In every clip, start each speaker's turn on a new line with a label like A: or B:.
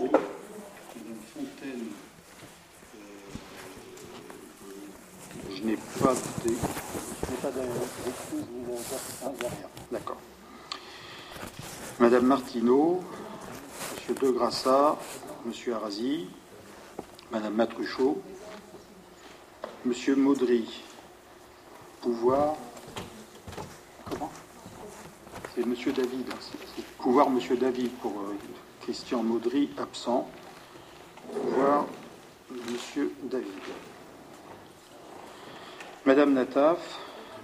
A: Madame Fontaine, euh, je n'ai pas de... Je n'ai pas. D'accord. Madame Martineau, Monsieur De Grassa, Monsieur Arasi, Madame Matruchot, Monsieur Maudry, pouvoir. Comment? C'est Monsieur David. hein, c'est- c'est pouvoir Monsieur David pour euh, Christian Maudry, absent. Pouvoir Monsieur David. Madame Nataf,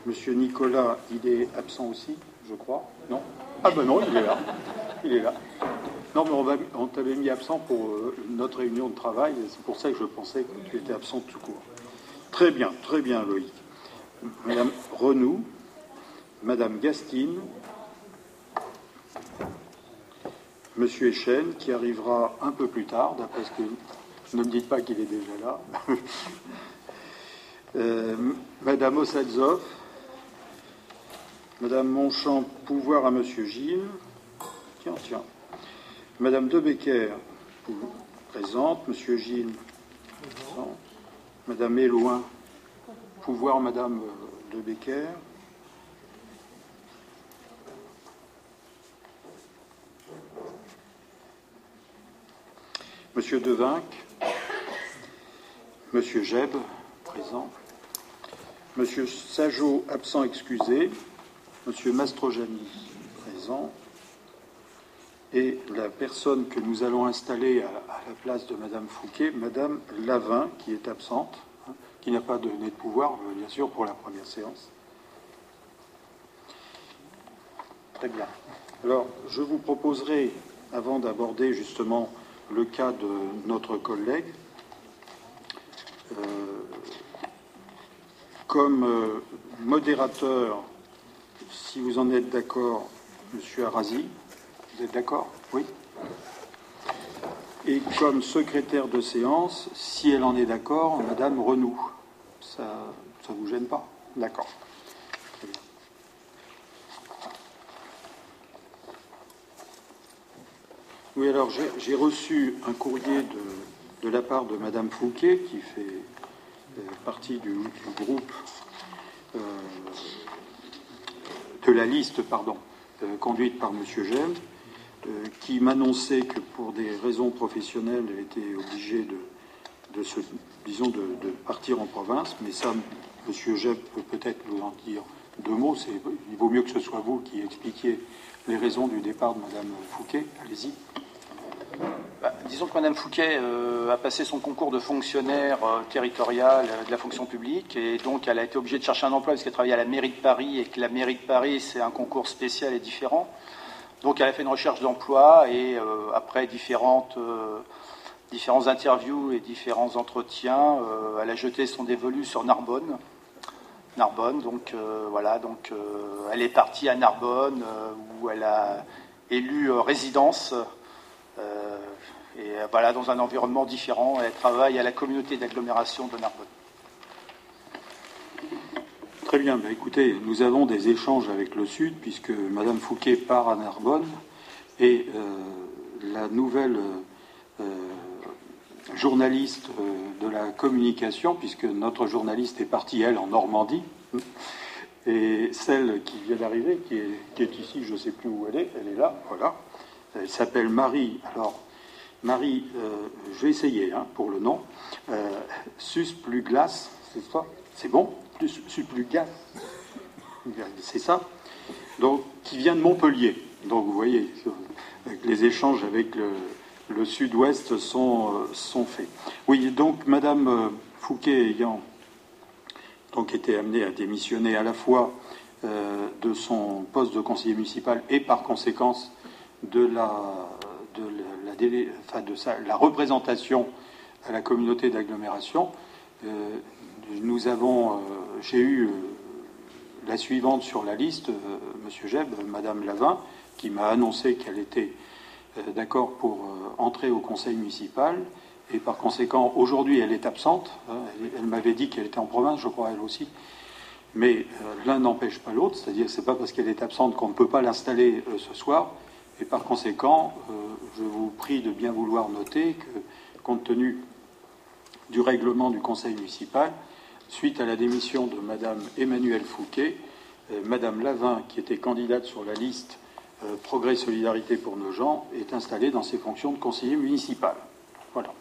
A: Monsieur Nicolas, il est absent aussi, je crois. Non Ah ben non, il est là. Il est là. Non, mais on, va- on t'avait mis absent pour euh, notre réunion de travail, c'est pour ça que je pensais que tu étais absent tout court. Très bien, très bien, Loïc. Madame Renou, Madame Gastine, Monsieur Echen, qui arrivera un peu plus tard, d'après ce que. Ne me dites pas qu'il est déjà là. Euh, Madame Ossadzov, Madame Monchamp, pouvoir à Monsieur Gilles. Tiens, tiens. Madame De Becker, présente. Monsieur Gilles, présent. Madame Éloin, pouvoir Madame euh, De Becker. Monsieur Devinck, Monsieur Jeb, présent. Monsieur Sajot, absent excusé. Monsieur Mastrojani, présent. Et la personne que nous allons installer à, la place de Madame Fouquet, Madame Lavin, qui est absente, hein, qui n'a pas donné de pouvoir, bien sûr, pour la première séance. Très bien. Alors, je vous proposerai, avant d'aborder justement le cas de notre collègue, euh, comme euh, modérateur, si vous en êtes d'accord, Monsieur Arasi, vous êtes d'accord? Oui Et comme secrétaire de séance, si elle en est d'accord, Madame Renou. Ça ne vous gêne pas? D'accord. Très bien. Oui, alors j'ai reçu un courrier de, la part de Madame Fouquet, qui fait euh, partie du, groupe euh, de la liste, pardon, euh, conduite par Monsieur Gem, qui m'annonçait que pour des raisons professionnelles, elle était obligée de, se, disons, de, partir en province. Mais ça, Monsieur Gem peut peut-être nous en dire deux mots. Il vaut mieux que ce soit vous qui expliquiez les raisons du départ de Madame Fouquet. Allez-y.
B: Disons que Mme Fouquet euh, a passé son concours de fonctionnaire euh, territorial euh, de la fonction publique et donc elle a été obligée de chercher un emploi parce qu'elle travaillait à la mairie de Paris et que la mairie de Paris c'est un concours spécial et différent. Donc elle a fait une recherche d'emploi et après différentes, différents interviews et différents entretiens, elle a jeté son dévolu sur Narbonne. Narbonne, donc voilà, donc elle est partie à Narbonne où elle a élu résidence. Et euh, voilà, dans un environnement différent, elle travaille à la communauté d'agglomération de Narbonne.
A: Très bien. Ben, écoutez, nous avons des échanges avec le Sud, puisque Madame Fouquet part à Narbonne et euh, la nouvelle euh, journaliste de la communication, puisque notre journaliste est partie, elle, en Normandie, et celle qui vient d'arriver, qui est, qui est ici, je ne sais plus où elle est, elle est là, voilà. Elle s'appelle Marie. Alors, Marie, euh, je vais essayer hein, pour le nom. Euh, sus plus glace, c'est ça C'est bon Plus- Sus plus glace C'est ça Donc, qui vient de Montpellier. Donc, vous voyez, les échanges avec le, sud-ouest sont, euh, sont faits. Oui, donc, Madame Fouquet ayant été amenée à démissionner à la fois de son poste de conseiller municipal et par conséquence de la, la de sa- la représentation à la communauté d'agglomération, euh, nous avons, euh, j'ai eu euh, la suivante sur la liste, Monsieur Jeb, Madame Lavin, qui m'a annoncé qu'elle était d'accord pour entrer au conseil municipal. Et par conséquent, aujourd'hui, elle est absente. hein, elle elle m'avait dit qu'elle était en province, je crois, elle aussi. Mais l'un n'empêche pas l'autre, c'est-à-dire que c'est pas parce qu'elle est absente qu'on ne peut pas l'installer ce soir. Et par conséquent, je vous prie de bien vouloir noter que, compte tenu du règlement du Conseil municipal, suite à la démission de Madame Emmanuelle Fouquet, Madame Lavin, qui était candidate sur la liste Progrès Solidarité pour nos gens, est installée dans ses fonctions de conseiller municipal. Voilà.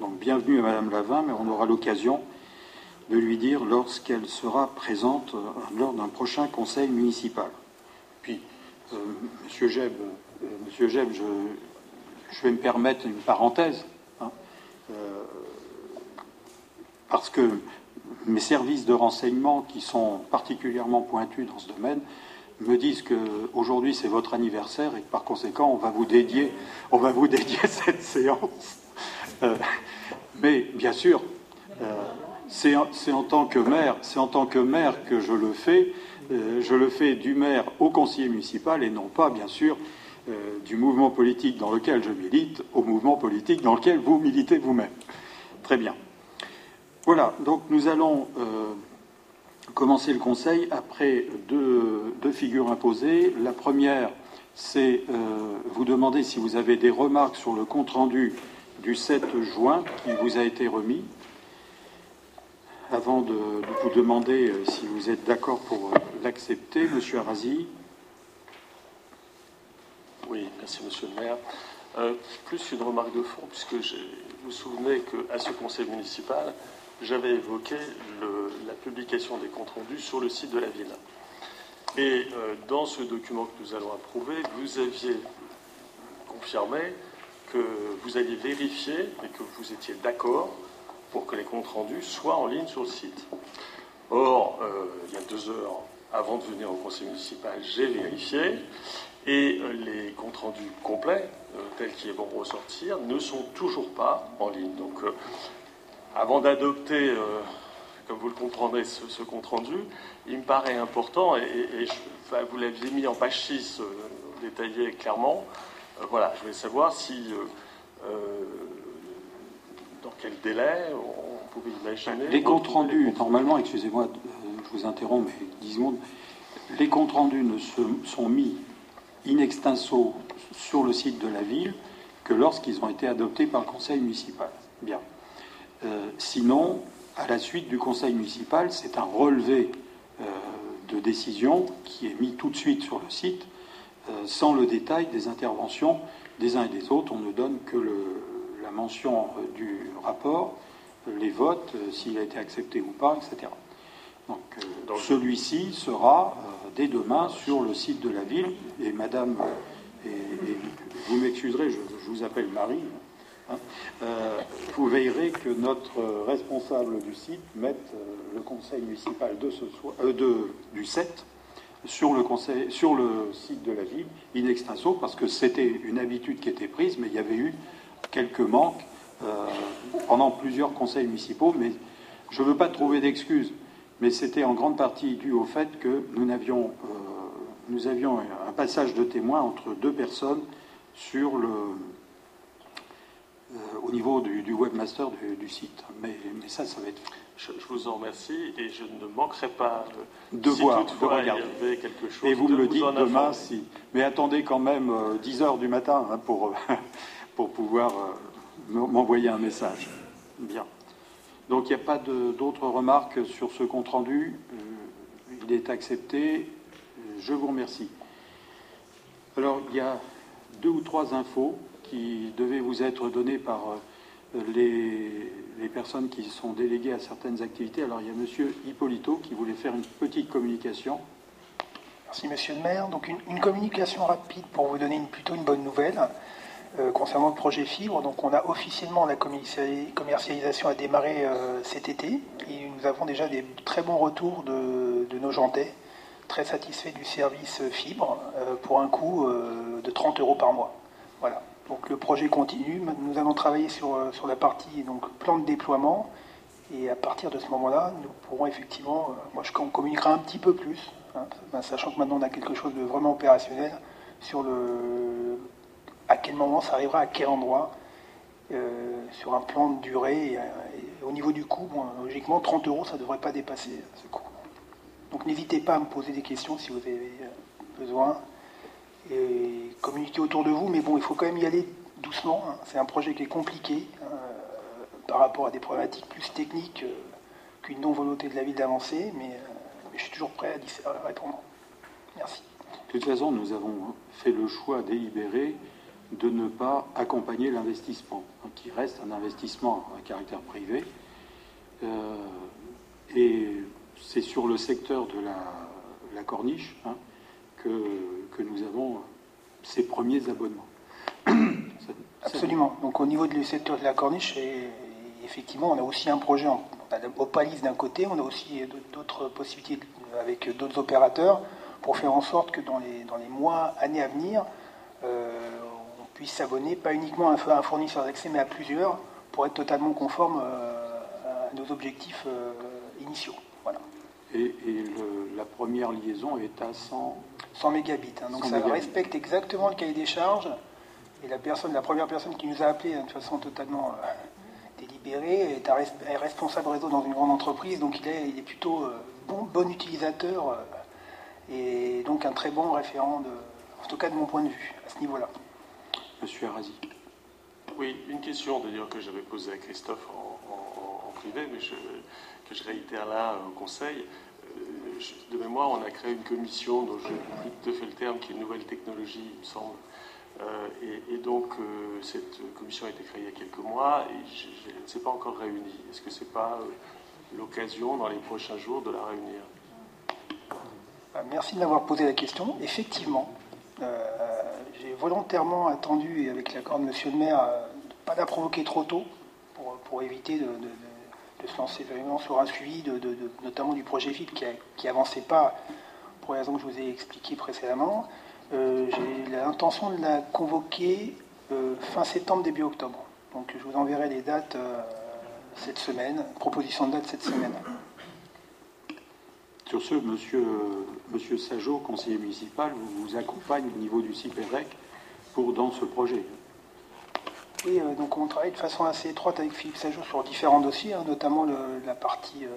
A: Donc bienvenue à Madame Lavin, mais on aura l'occasion de lui dire lorsqu'elle sera présente euh, lors d'un prochain conseil municipal. Puis, euh, Monsieur Jeb, euh, je, vais me permettre une parenthèse, hein, parce que mes services de renseignement, qui sont particulièrement pointus dans ce domaine, me disent que aujourd'hui c'est votre anniversaire et que par conséquent on va vous dédier, cette séance. mais bien sûr, c'est en tant que maire que je le fais. Euh, je le fais du maire au conseiller municipal et non pas, bien sûr, euh, du mouvement politique dans lequel je milite au mouvement politique dans lequel vous militez vous-même. Très bien. Voilà, donc nous allons euh, commencer le conseil après deux, deux, figures imposées. La première, c'est vous demander si vous avez des remarques sur le compte-rendu du 7 juin qui vous a été remis avant de, vous demander euh, si vous êtes d'accord pour euh, l'accepter, Monsieur Arasi.
C: Oui, merci Monsieur le maire. Euh, plus une remarque de fond, puisque vous vous souvenez qu'à ce conseil municipal, j'avais évoqué la publication des comptes rendus sur le site de la ville. Et dans ce document que nous allons approuver, vous aviez confirmé que vous alliez vérifier et que vous étiez d'accord pour que les comptes rendus soient en ligne sur le site. Or, euh, il y a deux heures avant de venir au conseil municipal, j'ai vérifié et euh, les comptes rendus complets, euh, tels qu'ils vont ressortir, ne sont toujours pas en ligne. Donc, avant d'adopter, comme vous le comprendrez, ce, compte rendu, il me paraît important, et, vous l'aviez mis en page 6, détaillé clairement, voilà, je voulais savoir si dans quel délai on pouvait imaginer
A: Les comptes rendus, normalement, excusez-moi, euh, je vous interromps, mais 10 secondes, les comptes rendus ne sont mis in extenso sur le site de la ville que lorsqu'ils ont été adoptés par le conseil municipal. Bien. Euh, sinon, à la suite du conseil municipal, c'est un relevé euh, de décision qui est mis tout de suite sur le site, sans le détail des interventions des uns et des autres. On ne donne que le, mention euh, du rapport, les votes, euh, s'il a été accepté ou pas, etc. Donc, euh, celui-ci sera dès demain sur le site de la ville. Et Madame, et, vous m'excuserez, je, vous appelle Marie. Hein, vous veillerez que notre responsable du site mette le conseil municipal de ce soir, de, du 7 sur le, conseil, sur le site de la ville, in extenso, parce que c'était une habitude qui était prise, mais il y avait eu quelques manques euh, pendant plusieurs conseils municipaux, mais je ne veux pas trouver d'excuses, mais c'était en grande partie dû au fait que nous avions, euh, nous avions un passage de témoin entre deux personnes sur le, euh, au niveau du, webmaster du, site. Mais, mais, ça, ça va être
C: Je, vous en remercie et je ne manquerai pas
A: de voir, de regarder.
C: quelque chose.
A: Et vous me le dites demain, si. Mais attendez quand même 10 heures du matin hein, pour pour pouvoir euh, m'envoyer un message. Bien. Donc il n'y a pas d'autres remarques sur ce compte-rendu. Euh, il est accepté. Je vous remercie. Alors il y a deux ou trois infos qui devaient vous être données par euh, les, personnes qui sont déléguées à certaines activités. Alors il y a Monsieur Hippolito qui voulait faire une petite communication.
D: Merci Monsieur le maire. Donc une, communication rapide pour vous donner plutôt une bonne nouvelle. Euh, concernant le projet fibre. Donc on a officiellement la commercialisation à démarrer euh, cet été et nous avons déjà des très bons retours de, nos jantais, très satisfaits du service fibre euh, pour un coût de 30 euros par mois. Voilà. Donc le projet continue. Nous allons travailler sur, sur la partie donc, plan de déploiement et à partir de ce moment-là, nous pourrons effectivement, moi je communiquerai un petit peu plus, hein, sachant que maintenant on a quelque chose de vraiment opérationnel sur le à quel moment ça arrivera, à quel endroit, euh, sur un plan de durée. Et, au niveau du coût, logiquement, 30 euros, ça ne devrait pas dépasser ce coût. Donc n'hésitez pas à me poser des questions si vous avez euh, besoin. et communiquer autour de vous, mais bon, il faut quand même y aller doucement. Hein. C'est un projet qui est compliqué euh, par rapport à des problématiques plus techniques euh, qu'une non-volonté de la ville d'avancer, mais, je suis toujours prêt à, répondre. Merci.
A: De toute façon, nous avons fait le choix délibéré de ne pas accompagner l'investissement, hein, qui reste un investissement à caractère privé. et c'est sur le secteur de la, corniche hein, que, que, nous avons ces premiers abonnements.
D: Absolument. Donc au niveau du secteur de la corniche, effectivement, on a aussi un projet, on a Opalis d'un côté, on a aussi d'autres possibilités avec d'autres opérateurs pour faire en sorte que dans les, dans les mois, années à venir, euh, puisse s'abonner, pas uniquement à un fournisseur d'accès, mais à plusieurs, pour être totalement conforme euh, à nos objectifs euh, initiaux. Voilà.
A: Et, la première liaison est à 100,
D: 100 mégabits. Hein. donc ça respecte exactement le cahier des charges. Et la, personne, la première personne qui nous a appelé hein, de façon totalement euh, délibérée est, un responsable réseau dans une grande entreprise. Donc il est, il est plutôt euh, bon, bon utilisateur euh, et donc un très bon référent, de, en tout cas de mon point de vue, à ce niveau-là.
A: Monsieur Arasi.
C: Oui, une question d'ailleurs que j'avais posée à Christophe en, privé, mais que je réitère là au Conseil de mémoire, on a créé une commission dont je n'ai plus tout à fait le terme, qui est une nouvelle technologie, il me semble. Euh, et, donc, euh, cette commission a été créée il y a quelques mois et elle ne s'est pas encore réunie. Est-ce que ce n'est pas euh, l'occasion, dans les prochains jours, de la réunir?
D: Merci de m'avoir posé la question. Effectivement, volontairement attendu, avec l'accord de Monsieur le maire, pas la provoquer trop tôt pour, éviter de de se lancer vraiment sur un suivi, de, notamment du projet FIP qui n'avançait pas pour les raisons que je vous ai expliquées précédemment. Euh, j'ai l'intention de la convoquer euh, fin septembre, début octobre. Donc je vous enverrai les dates euh, cette semaine, proposition de date cette semaine.
A: Sur ce, monsieur, monsieur conseiller municipal, vous vous accompagne au niveau du CIPEREC pour dans ce projet.
D: Oui, euh, donc on travaille de façon assez étroite avec Philippe Sajot sur différents dossiers, hein, notamment la, partie, euh,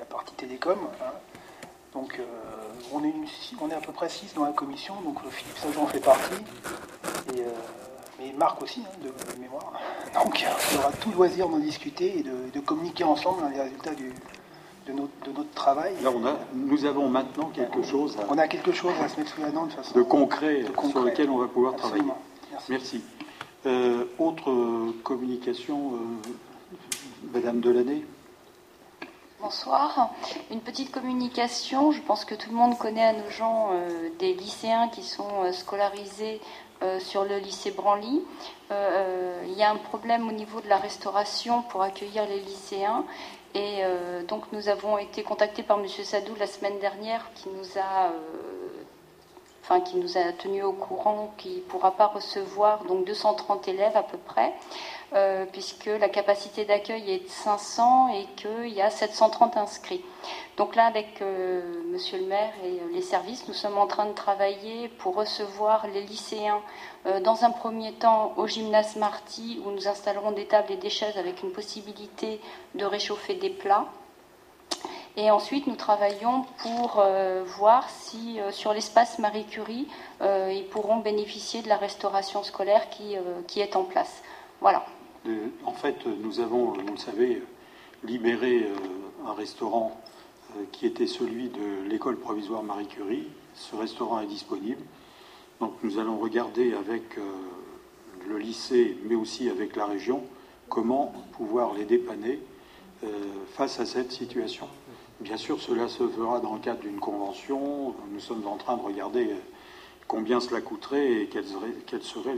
D: la partie télécom. Hein. Donc euh, on, est à peu près six dans la commission, donc Philippe Sajot en fait partie, et, mais Marc aussi, hein, de, mémoire. Donc il y aura tout loisir d'en discuter et de, communiquer ensemble les résultats de, notre, travail.
A: Là, on a, nous avons maintenant quelque chose
D: à, On a quelque chose à se mettre sous la dent de façon...
A: De concret, sur lequel on va pouvoir travailler. Merci. Euh, autre communication, euh, Madame Delaney
E: Bonsoir. Une petite communication. Je pense que tout le monde connaît à nos gens euh, des lycéens qui sont scolarisés sur le lycée Branly. il y a un problème au niveau de la restauration pour accueillir les lycéens. Et donc nous avons été contactés par M. Sadou la semaine dernière qui nous a enfin qui nous a tenu au courant qu'il ne pourra pas recevoir donc 230 élèves à peu près, euh, puisque la capacité d'accueil est de 500 et qu'il y a 730 inscrits. Donc là, avec euh, Monsieur le maire et les services, nous sommes en train de travailler pour recevoir les lycéens euh, dans un premier temps au gymnase Marty, où nous installerons des tables et des chaises avec une possibilité de réchauffer des plats. Et ensuite, nous travaillons pour euh, voir si euh, sur l'espace Marie Curie, euh, ils pourront bénéficier de la restauration scolaire qui, qui est en place. Voilà.
A: en fait, nous avons, vous le savez, libéré un restaurant qui était celui de l'école provisoire Marie Curie. Ce restaurant est disponible. Donc nous allons regarder avec le lycée, mais aussi avec la région, comment pouvoir les dépanner face à cette situation. Bien sûr, cela se fera dans le cadre d'une convention. Nous sommes en train de regarder combien cela coûterait et quelle serait,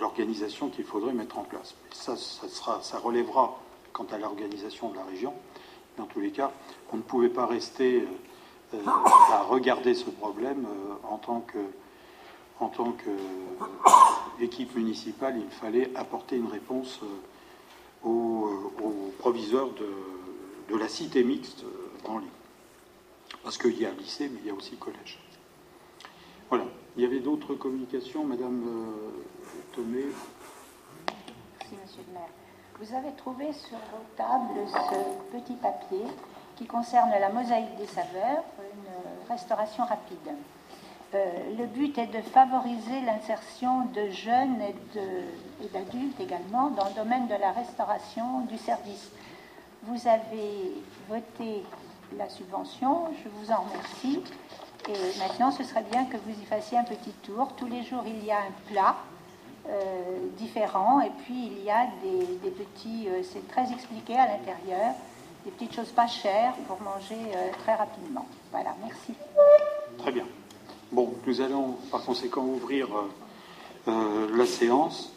A: l'organisation qu'il faudrait mettre en place. ça, ça, relèvera quant à l'organisation de la région. Dans tous les cas, on ne pouvait pas rester euh, à regarder ce problème euh, en tant que en tant qu'équipe municipale, il fallait apporter une réponse euh, aux, proviseurs de, de, la cité mixte en ligne. Parce qu'il y a lycée, mais il y a aussi collège. Voilà. Il y avait d'autres communications, Madame euh, Thomé
F: Merci, Monsieur le maire. Vous avez trouvé sur vos tables ce petit papier qui concerne la mosaïque des saveurs, une restauration rapide. le but est de favoriser l'insertion de jeunes et d'adultes également dans le domaine de la restauration du service. Vous avez voté la subvention, je vous en remercie. Et maintenant, ce serait bien que vous y fassiez un petit tour. Tous les jours, il y a un plat euh, différent et puis il y a des, petits, euh, c'est très expliqué à l'intérieur, des petites choses pas chères pour manger euh, très rapidement. Voilà, merci.
A: Très bien. Bon, nous allons par conséquent ouvrir la séance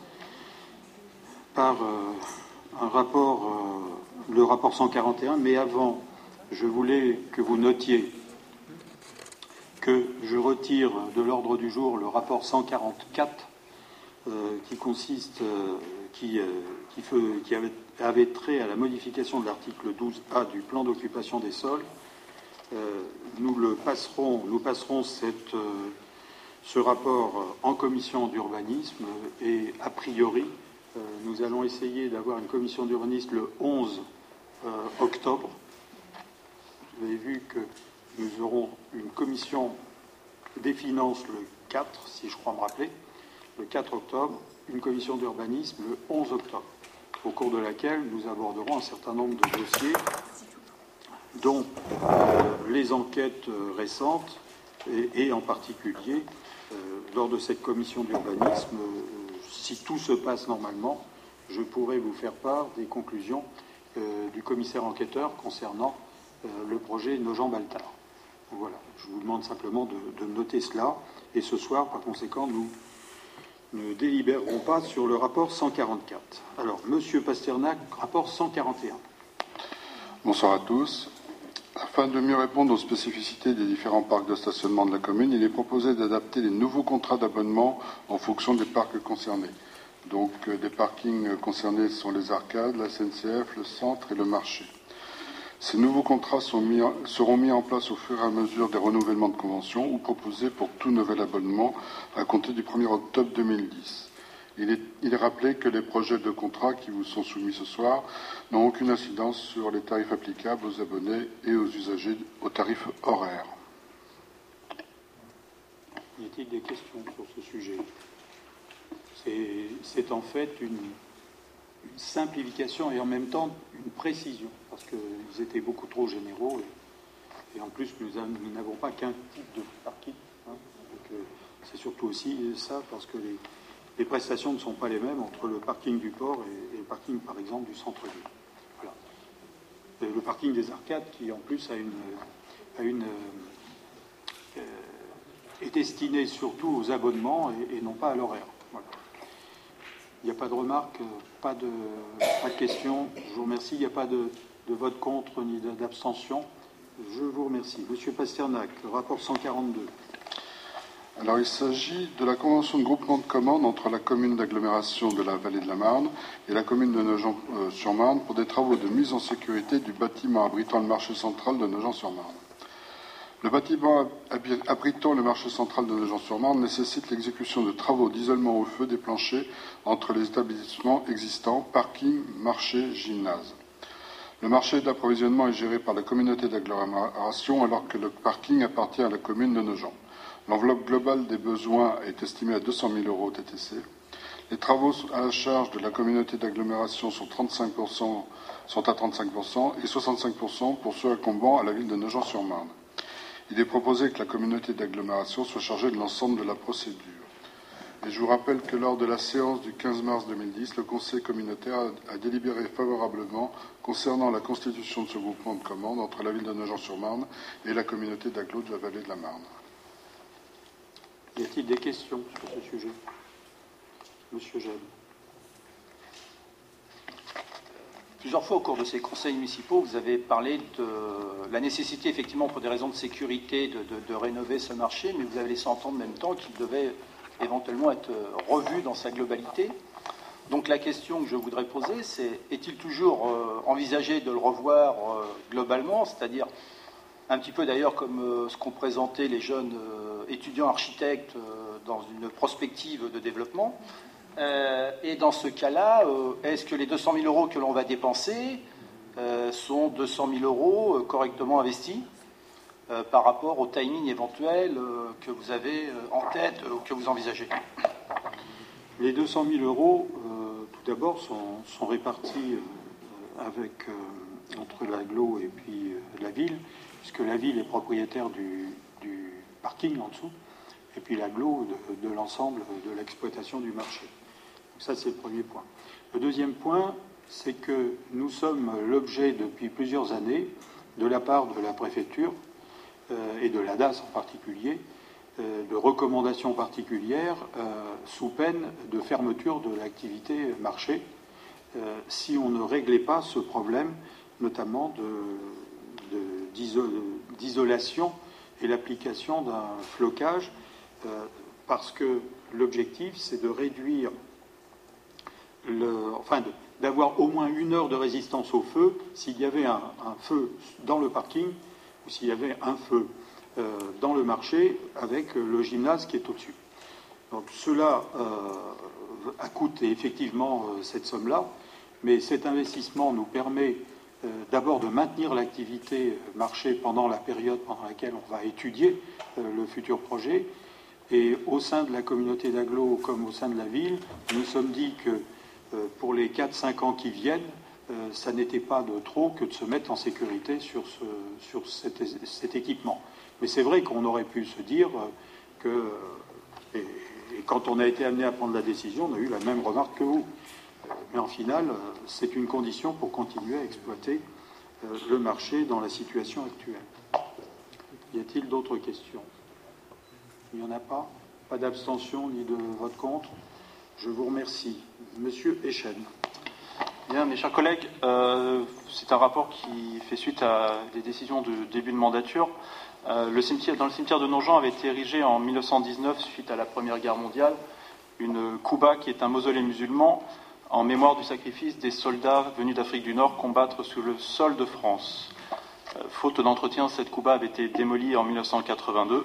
A: par un rapport, le rapport 141, mais avant, je voulais que vous notiez que je retire de l'ordre du jour le rapport 144 euh, qui consiste, euh, qui, euh, avait, trait à la modification de l'article 12A du plan d'occupation des sols. nous le passerons, ce rapport en commission d'urbanisme et a priori, nous allons essayer d'avoir une commission d'urbanisme le 11 octobre. Vous avez vu que nous aurons une commission des finances le 4, si je crois me rappeler, le 4 octobre, une commission d'urbanisme le 11 octobre, au cours de laquelle nous aborderons un certain nombre de dossiers, dont euh, les enquêtes euh, récentes et, en particulier, euh, lors de cette commission d'urbanisme, si tout se passe normalement, je pourrai vous faire part des conclusions du commissaire enquêteur concernant le projet Nogent-Baltard. Voilà, je vous demande simplement de, noter cela. Et ce soir, par conséquent, nous ne délibérerons pas sur le rapport 144. Alors, Monsieur Pasternak, rapport 141.
G: Bonsoir à tous. Afin de mieux répondre aux spécificités des différents parcs de stationnement de la commune, il est proposé d'adapter les nouveaux contrats d'abonnement en fonction des parcs concernés. Donc, euh, des parkings concernés sont les arcades, la SNCF, le centre et le marché. Ces nouveaux contrats seront mis en place au fur et à mesure des renouvellements de conventions ou proposés pour tout nouvel abonnement à compter du 1er octobre 2010. Il est, rappelé que les projets de contrat qui vous sont soumis ce soir n'ont aucune incidence sur les tarifs applicables aux abonnés et aux usagers aux tarifs horaires.
A: Y a-t-il des questions sur ce sujet? C'est en fait une simplification et en même temps une précision parce qu'ils étaient beaucoup trop généraux. Et, en plus, nous n'avons pas qu'un type de parking. Hein. Euh, c'est surtout aussi ça, parce que les, prestations ne sont pas les mêmes entre le parking du port et, le parking, par exemple, du centre-ville. Voilà. le parking des arcades, qui en plus a une, une euh, est destiné surtout aux abonnements et, non pas à l'horaire. Il n'y a pas de remarques, pas de, pas de questions. Je vous remercie. Il n'y a pas de, de vote contre ni d'abstention. Je vous remercie. Monsieur Pasternak, rapport 142.
G: Alors, il s'agit de la convention de groupement de commandes entre la commune d'agglomération de la vallée de la Marne et la commune de Nogent-sur-Marne pour des travaux de mise en sécurité du bâtiment abritant le marché central de Nogent-sur-Marne. Le bâtiment abritant le marché central de Nogent-sur-Marne nécessite l'exécution de travaux d'isolement au feu des planchers entre les établissements existants, parking, marché, gymnase. Le marché d'approvisionnement est géré par la communauté d'agglomération alors que le parking appartient à la commune de Nogent. L'enveloppe globale des besoins est estimée à 200 000 euros TTC. Les travaux à la charge de la communauté d'agglomération sont, 35%, sont à 35% et 65% pour ceux incombant à la ville de Nogent-sur-Marne. Il est proposé que la communauté d'agglomération soit chargée de l'ensemble de la procédure. Et je vous rappelle que lors de la séance du 15 mars 2010, le Conseil communautaire a, délibéré favorablement concernant la constitution de ce groupement de commandes entre la ville de Nogent-sur-Marne et la communauté d'agglo de la vallée de la Marne.
A: Y a-t-il des questions sur ce sujet? Monsieur Gène.
B: Plusieurs fois au cours de ces conseils municipaux, vous avez parlé de la nécessité, effectivement, pour des raisons de sécurité, de, de rénover ce marché, mais vous avez laissé entendre en même temps qu'il devait éventuellement être revu dans sa globalité. Donc la question que je voudrais poser, c'est est-il toujours euh, envisagé de le revoir euh, globalement, c'est-à-dire un petit peu d'ailleurs comme euh, ce qu'ont présenté les jeunes étudiants architectes dans une prospective de développement. Et dans ce cas-là, est-ce que les 200 000 euros que l'on va dépenser sont 200 000 euros correctement investis par rapport au timing éventuel que vous avez en tête ou que vous envisagez?
A: Les 200 000 euros, tout d'abord, sont, répartis avec, entre l'aglo et puis la ville, puisque la ville est propriétaire du, parking en dessous, et puis l'aglo de, l'ensemble de l'exploitation du marché. Ça, c'est le premier point. Le deuxième point, c'est que nous sommes l'objet depuis plusieurs années, de la part de la préfecture euh, et de la DAS en particulier, euh, de recommandations particulières euh, sous peine de fermeture de l'activité marché si on ne réglait pas ce problème, notamment d'isolation et l'application d'un flocage, parce que l'objectif, c'est de réduire le, enfin, d'avoir au moins une heure de résistance au feu s'il y avait un, feu dans le parking ou s'il y avait un feu euh, dans le marché avec le gymnase qui est au-dessus. Donc cela euh, a coûté effectivement euh, cette somme-là, mais cet investissement nous permet d'abord de maintenir l'activité marché pendant la période pendant laquelle on va étudier le futur projet. Et au sein de la communauté d'Aglo comme au sein de la ville, nous sommes dit que euh, pour les 4-5 ans qui viennent, euh, ça n'était pas de trop que de se mettre en sécurité sur, cet, équipement. Mais c'est vrai qu'on aurait pu se dire que, et, quand on a été amené à prendre la décision, on a eu la même remarque que vous. Mais en final, c'est une condition pour continuer à exploiter euh, le marché dans la situation actuelle. Y a-t-il d'autres questions? Il n'y en a pas? Pas d'abstention ni de vote contre? Je vous remercie. Monsieur Echen.
H: Bien, mes chers collègues, euh, c'est un rapport qui fait suite à des décisions de début de mandature. Euh, dans le cimetière de Nogent avait été érigé en 1919, suite à la Première Guerre mondiale, une Kouba qui est un mausolée musulman en mémoire du sacrifice des soldats venus d'Afrique du Nord combattre sous le sol de France. Euh, faute d'entretien, cette Kouba avait été démolie en 1982.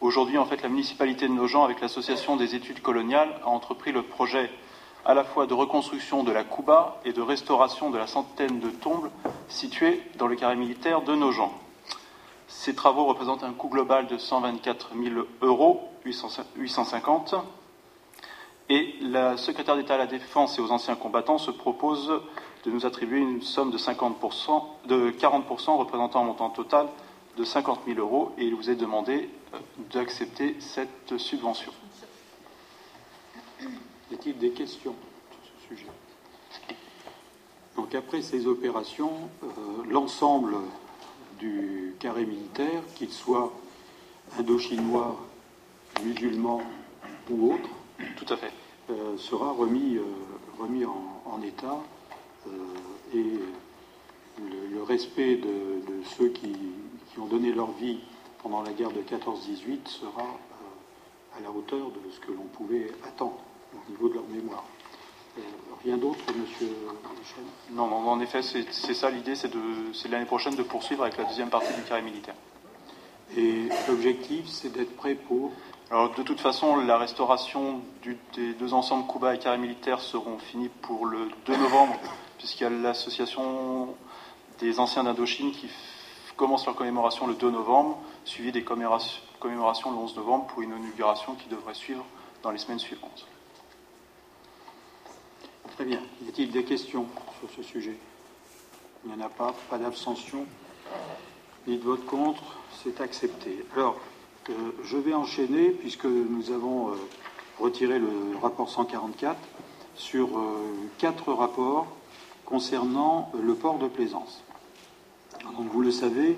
H: Aujourd'hui, en fait, la municipalité de Nogent, avec l'association des études coloniales, a entrepris le projet à la fois de reconstruction de la Kouba et de restauration de la centaine de tombes situées dans le carré militaire de Nogent. Ces travaux représentent un coût global de 124 000 euros, 850, et la secrétaire d'État à la Défense et aux anciens combattants se propose de nous attribuer une somme de, 50%, de 40% représentant un montant total de 50 000 euros, et il vous est demandé euh, d'accepter cette subvention.
A: Y a-t-il des questions sur ce sujet? Donc après ces opérations, euh, l'ensemble du carré militaire, qu'il soit indo-chinois, musulman ou autre,
H: tout à fait,
A: euh, sera remis, euh, remis en, état et le, respect de, ceux qui, qui, ont donné leur vie pendant la guerre de 14-18 sera à la hauteur de ce que l'on pouvait attendre au niveau de leur mémoire. Rien d'autre, monsieur Michel?
H: Non, non, en effet, c'est ça l'idée, c'est l'année prochaine de poursuivre avec la deuxième partie du carré militaire.
A: Et l'objectif, c'est d'être prêt pour?
H: Alors, de toute façon, la restauration des deux ensembles Kuba et carré militaire seront finis pour le 2 novembre, puisqu'il y a l'association des anciens d'Indochine qui commence leur commémoration le 2 novembre, suivi des commémorations le 11 novembre pour une inauguration qui devrait suivre dans les semaines suivantes.
A: Très bien. Y a-t-il des questions sur ce sujet? Il n'y en a pas. Pas d'abstention. Ni de vote contre. C'est accepté. Alors, euh, je vais enchaîner, puisque nous avons euh, retiré le rapport 144, sur euh, quatre rapports concernant le port de plaisance. Donc, vous le savez,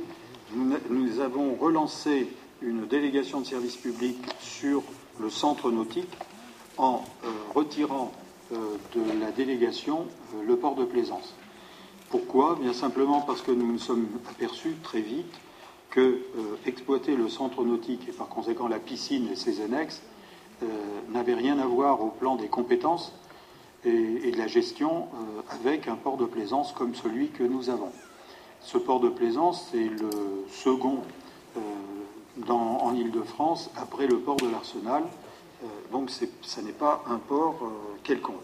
A: nous, avons relancé une délégation de service public sur le centre nautique en retirant de la délégation euh, le port de plaisance. Pourquoi? Bien simplement parce que nous nous sommes aperçus très vite que euh, exploiter le centre nautique et par conséquent la piscine et ses annexes n'avait rien à voir au plan des compétences et, de la gestion avec un port de plaisance comme celui que nous avons. Ce port de plaisance, c'est le second en Ile-de-France après le port de l'Arsenal euh, donc ce n'est pas un port euh, quelconque.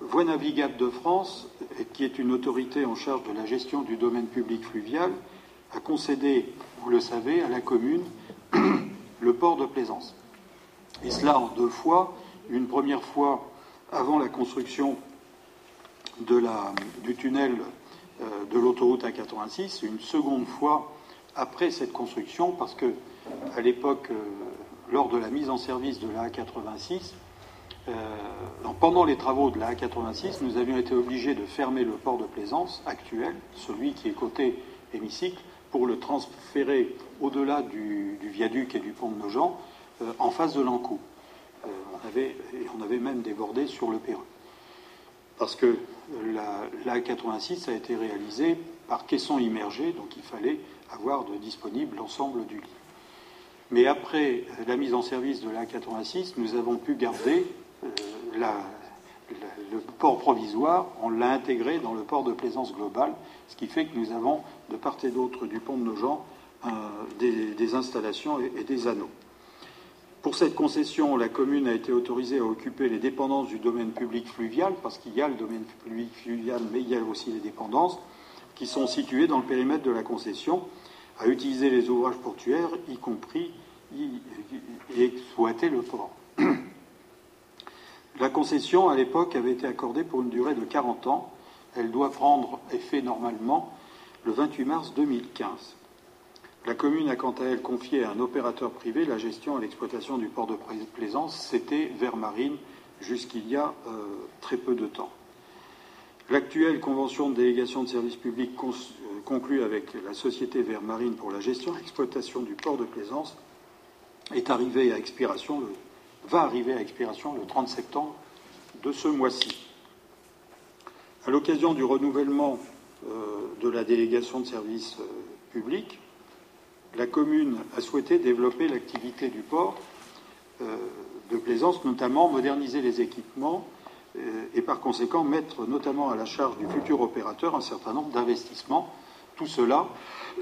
A: Voie navigable de France, qui est une autorité en charge de la gestion du domaine public fluvial, a concédé, vous le savez, à la commune le port de Plaisance. Et cela en deux fois. Une première fois avant la construction du tunnel euh, de l'autoroute A86, une seconde fois après cette construction, parce que à l'époque, euh, lors de la mise en service de la A86, euh, pendant les travaux de la A86, nous avions été obligés de fermer le port de plaisance actuel, celui qui est côté hémicycle, pour le transférer au-delà du, viaduc et du pont de Nogent, en face de l'Ancou. on, avait, on avait même débordé sur le Péreux parce que la, 86 a été réalisée par caisson immergé, donc il fallait avoir de disponible l'ensemble du lit. Mais après la mise en service de la 86, nous avons pu garder euh, le port provisoire, on l'a intégré dans le port de plaisance global, ce qui fait que nous avons de part et d'autre du pont de Nogent euh, des, installations et des anneaux. Pour cette concession, la commune a été autorisée à occuper les dépendances du domaine public fluvial, parce qu'il y a le domaine public fluvial, mais il y a aussi les dépendances qui sont situées dans le périmètre de la concession, à utiliser les ouvrages portuaires, y compris et exploiter le port. La concession, à l'époque, avait été accordée pour une durée de 40 ans. Elle doit prendre effet normalement le 28 mars 2015. La commune a quant à elle confié à un opérateur privé la gestion et l'exploitation du port de Plaisance. C'était Vermarine jusqu'il y a euh, très peu de temps. L'actuelle convention de délégation de services publics euh, conclue avec la société Vermarine pour la gestion et l'exploitation du port de Plaisance est arrivée à expiration, va arriver à expiration le 30 septembre de ce mois-ci. À l'occasion du renouvellement euh, de la délégation de services publics, la commune a souhaité développer l'activité du port euh, de plaisance, notamment moderniser les équipements euh, et par conséquent mettre notamment à la charge du futur opérateur un certain nombre d'investissements. Tout cela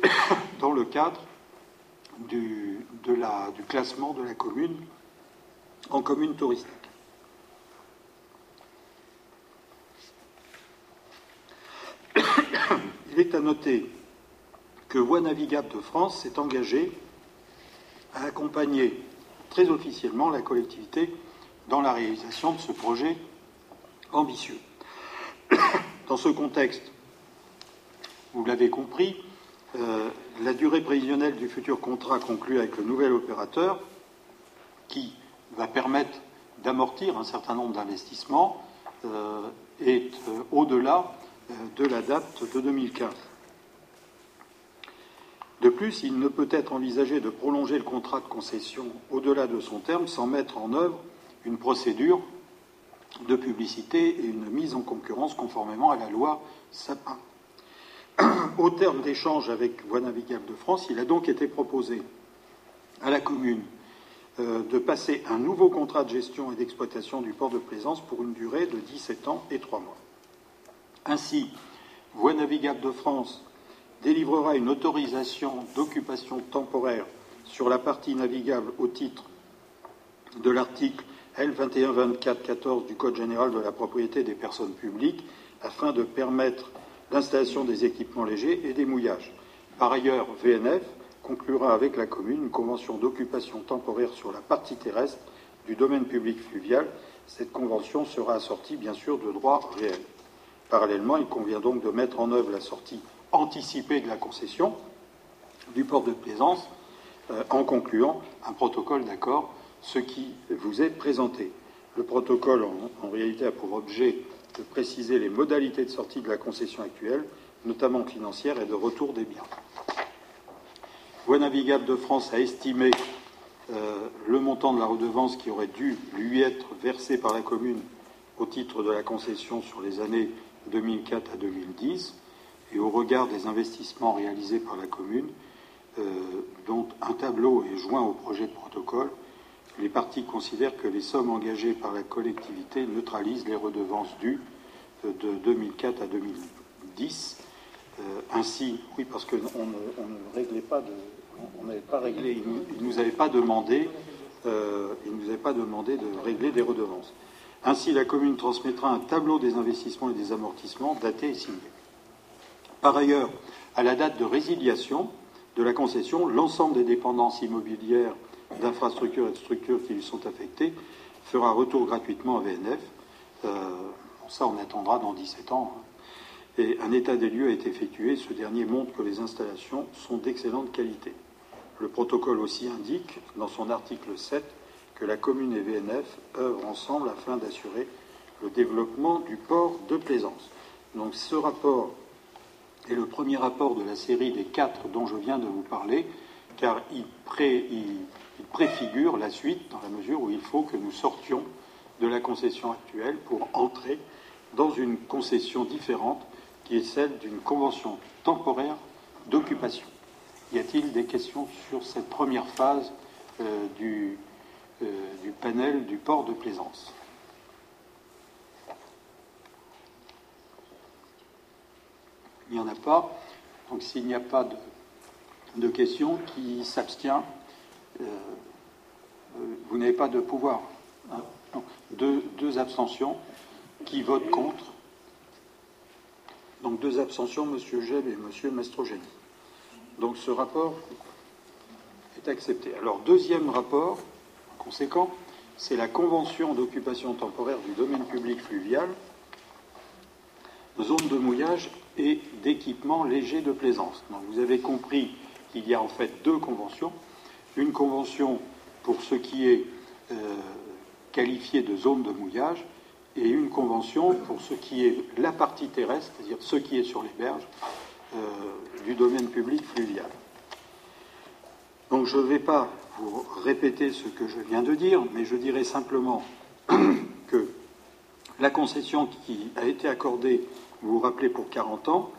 A: dans le cadre du, classement de la commune en commune touristique. Il est à noter que Voie navigable de France s'est engagée à accompagner très officiellement la collectivité dans la réalisation de ce projet ambitieux. Dans ce contexte, vous l'avez compris, euh, la durée prévisionnelle du futur contrat conclu avec le nouvel opérateur, qui va permettre d'amortir un certain nombre d'investissements, euh, est euh, au-delà de la date de 2015. De plus, il ne peut être envisagé de prolonger le contrat de concession au-delà de son terme sans mettre en œuvre une procédure de publicité et une mise en concurrence conformément à la loi Sapin. Au terme d'échanges avec Voies navigables de France, il a donc été proposé à la commune euh, de passer un nouveau contrat de gestion et d'exploitation du port de plaisance pour une durée de 17 ans et 3 mois. Ainsi, Voies navigables de France délivrera une autorisation d'occupation temporaire sur la partie navigable au titre de l'article L 2124-14 du Code général de la propriété des personnes publiques afin de permettre l'installation des équipements légers et des mouillages. Par ailleurs, VNF conclura avec la commune une convention d'occupation temporaire sur la partie terrestre du domaine public fluvial. Cette convention sera assortie, bien sûr, de droits réels. Parallèlement, il convient donc de mettre en œuvre la sortie anticipée de la concession du port de plaisance euh, en concluant un protocole d'accord, ce qui vous est présenté. Le protocole, en, réalité, a pour objet de préciser les modalités de sortie de la concession actuelle, notamment financière et de retour des biens. Voie navigable de France a estimé euh, le montant de la redevance qui aurait dû lui être versé par la commune au titre de la concession sur les années 2004 à 2010 et au regard des investissements réalisés par la commune, euh, dont un tableau est joint au projet de protocole, les parties considèrent que les sommes engagées par la collectivité neutralisent les redevances dues euh, de 2004 à 2010. Euh, ainsi, oui, parce qu'on ne, réglait pas on n'avait pas réglé, il nous avait pas demandé, il nous avait pas demandé de régler des redevances. Ainsi, la commune transmettra un tableau des investissements et des amortissements daté et signé. Par ailleurs, à la date de résiliation, de la concession, l'ensemble des dépendances immobilières d'infrastructures et de structures qui lui sont affectées fera retour gratuitement à VNF. Euh, ça, on attendra dans 17 ans. Hein. Et un état des lieux a été effectué. Ce dernier montre que les installations sont d'excellente qualité. Le protocole aussi indique, dans son article 7, que la commune et VNF œuvrent ensemble afin d'assurer le développement du port de plaisance. Donc ce rapport est le premier rapport de la série des quatre dont je viens de vous parler, car il, préfigure la suite dans la mesure où il faut que nous sortions de la concession actuelle pour entrer dans une concession différente qui est celle d'une convention temporaire d'occupation. Y a-t-il des questions sur cette première phase euh, du, euh, du panel du port de plaisance? Il n'y en a pas. Donc s'il n'y a pas de, questions, qui s'abstient Vous n'avez pas de pouvoir. Hein. deux, abstentions. Qui votent contre? Donc deux abstentions, M. Geb et M. Mastrogeni. Donc ce rapport est accepté. Alors deuxième rapport, conséquent, c'est la Convention d'occupation temporaire du domaine public fluvial, zone de mouillage et d'équipements légers de plaisance. Donc vous avez compris qu'il y a en fait deux conventions. Une convention pour ce qui est euh, qualifié de zone de mouillage et une convention pour ce qui est la partie terrestre, c'est-à-dire ce qui est sur les berges euh, du domaine public fluvial. Donc je ne vais pas vous répéter ce que je viens de dire, mais je dirais simplement que la concession qui a été accordée vous vous rappelez, pour 40 ans,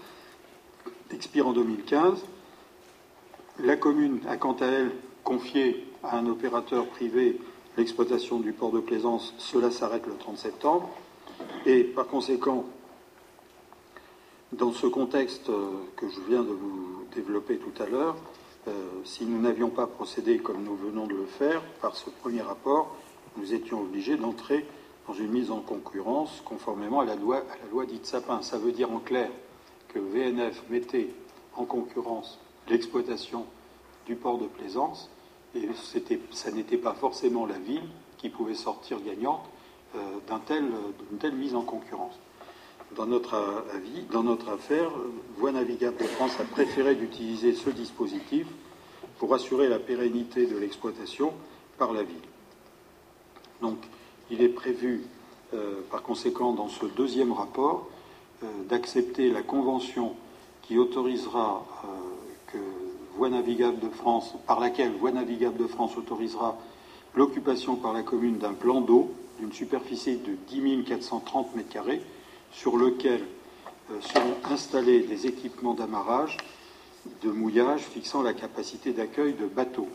A: expire en 2015. La commune a quant à elle confié à un opérateur privé l'exploitation du port de plaisance. Cela s'arrête le 30 septembre. Et par conséquent, dans ce contexte que je viens de vous développer tout à l'heure, euh, si nous n'avions pas procédé comme nous venons de le faire par ce premier rapport, nous étions obligés d'entrer dans une mise en concurrence conformément à la loi, à la loi dite Sapin. Ça veut dire en clair que VNF mettait en concurrence l'exploitation du port de plaisance et ça n'était pas forcément la ville qui pouvait sortir gagnante euh, d'une telle mise en concurrence. Dans notre avis, dans notre affaire, Voie Navigable de France a préféré d'utiliser ce dispositif pour assurer la pérennité de l'exploitation par la ville. Donc, il est prévu, euh, par conséquent, dans ce deuxième rapport, euh, d'accepter la convention qui autorisera euh, Voie navigable de France, par laquelle Voie navigable de France autorisera l'occupation par la commune d'un plan d'eau d'une superficie de 10 430 m2 sur lequel seront installés des équipements d'amarrage, de mouillage fixant la capacité d'accueil de bateaux.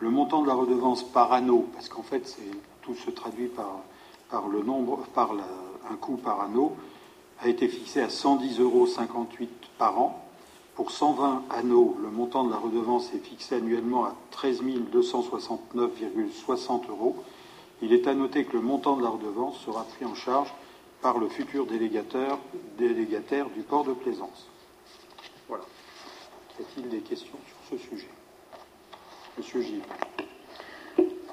A: Le montant de la redevance par anneau, parce qu'en fait tout se traduit par, par le nombre, par un coût par anneau, a été fixé à 110,58 euros par an. Pour 120 anneaux, le montant de la redevance est fixé annuellement à 13 269,60 euros. Il est à noter que le montant de la redevance sera pris en charge par le futur délégataire, délégataire du port de plaisance. Voilà. Y a-t-il des questions sur ce sujet? Monsieur Gilles.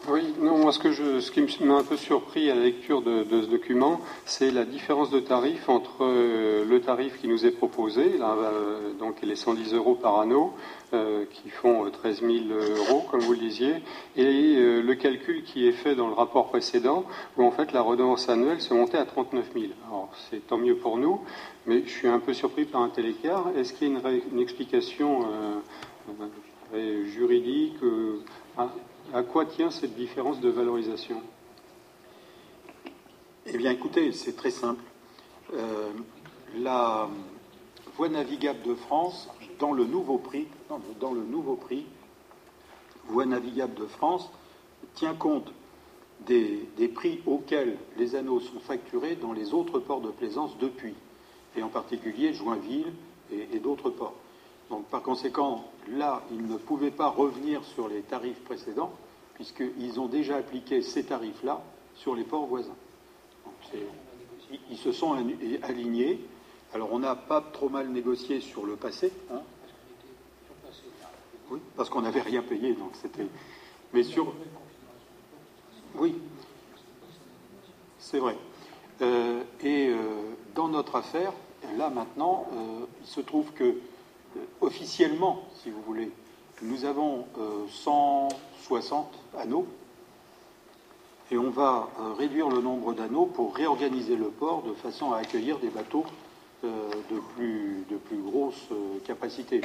I: Oui, non, moi ce, que je, ce qui m'a un peu surpris à la lecture de, ce document, c'est la différence de tarif entre euh, le tarif qui nous est proposé, euh, donc les 110 euros par anneau, euh, qui font 13 000 euros, comme vous le disiez, et le calcul qui est fait dans le rapport précédent, où en fait la redevance annuelle se montait à 39 000. Alors c'est tant mieux pour nous, mais je suis un peu surpris par un tel écart. Est-ce qu'il y a une, une explication juridique à quoi tient cette différence de valorisation?
A: Eh bien, écoutez, c'est très simple. Euh, la voie navigable de France, dans le nouveau prix, dans le nouveau prix, voie navigable de France tient compte des, prix auxquels les anneaux sont facturés dans les autres ports de plaisance depuis, et en particulier Joinville et d'autres ports. Donc par conséquent, là, ils ne pouvaient pas revenir sur les tarifs précédents, puisqu'ils ont déjà appliqué ces tarifs-là sur les ports voisins. ils se sont alignés. Alors on n'a pas trop mal négocié sur le passé. Hein. Oui, parce qu'on n'avait rien payé, donc c'était. Mais sur. Oui, c'est vrai. Euh, et euh, dans notre affaire, là maintenant, euh, il se trouve que officiellement, si vous voulez, nous avons 160 anneaux et on va réduire le nombre d'anneaux pour réorganiser le port de façon à accueillir des bateaux de, plus, de plus grosse capacité.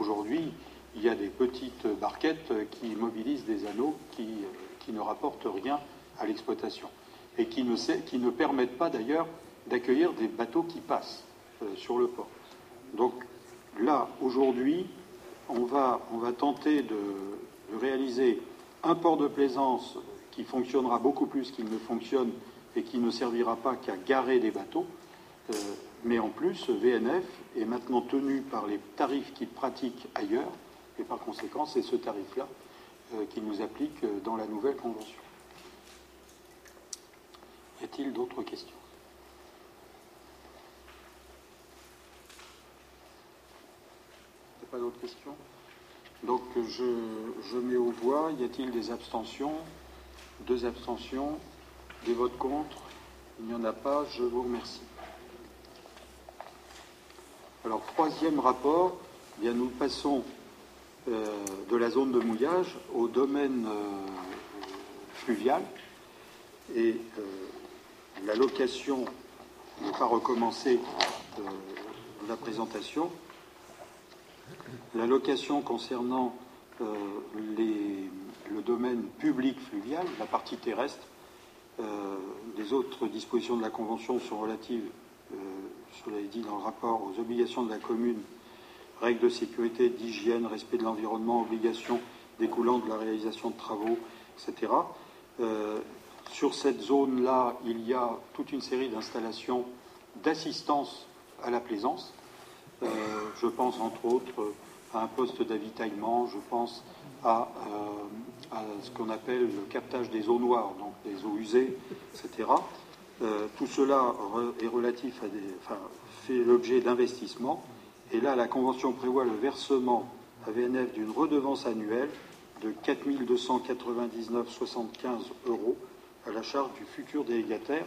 A: Aujourd'hui, il y a des petites barquettes qui mobilisent des anneaux qui, qui ne rapportent rien à l'exploitation et qui ne, qui ne permettent pas d'ailleurs d'accueillir des bateaux qui passent euh, sur le port. Donc là, aujourd'hui, on va, tenter de, réaliser un port de plaisance qui fonctionnera beaucoup plus qu'il ne fonctionne et qui ne servira pas qu'à garer des bateaux. Euh, mais en plus, VNF est maintenant tenu par les tarifs qu'il pratique ailleurs, et par conséquent, c'est ce tarif-là euh, qui nous applique dans la nouvelle convention. Y a-t-il d'autres questions Il n'y a d'autres questions Donc je, mets aux voix. Y a-t-il des abstentions? Deux abstentions Des votes contre? Il n'y en a pas. Je vous remercie. Alors, troisième rapport, eh bien, nous passons euh, de la zone de mouillage au domaine euh, fluvial. Et euh, la location, je ne vais pas recommencer euh, la présentation, la location concernant euh, le domaine public fluvial, la partie terrestre, euh, les autres dispositions de la Convention sont relatives, je l'avais dit dans le rapport, aux obligations de la commune, règles de sécurité, d'hygiène, respect de l'environnement, obligations découlant de la réalisation de travaux, etc. Sur cette zone-là, il y a toute une série d'installations d'assistance à la plaisance. Euh, je pense entre autres à un poste d'avitaillement, je pense à, euh, ce qu'on appelle le captage des eaux noires, donc des eaux usées, etc. Euh, tout cela est relatif à enfin, fait l'objet d'investissements. Et là, la Convention prévoit le versement à VNF d'une redevance annuelle de 4 299,75 euros à la charge du futur délégataire.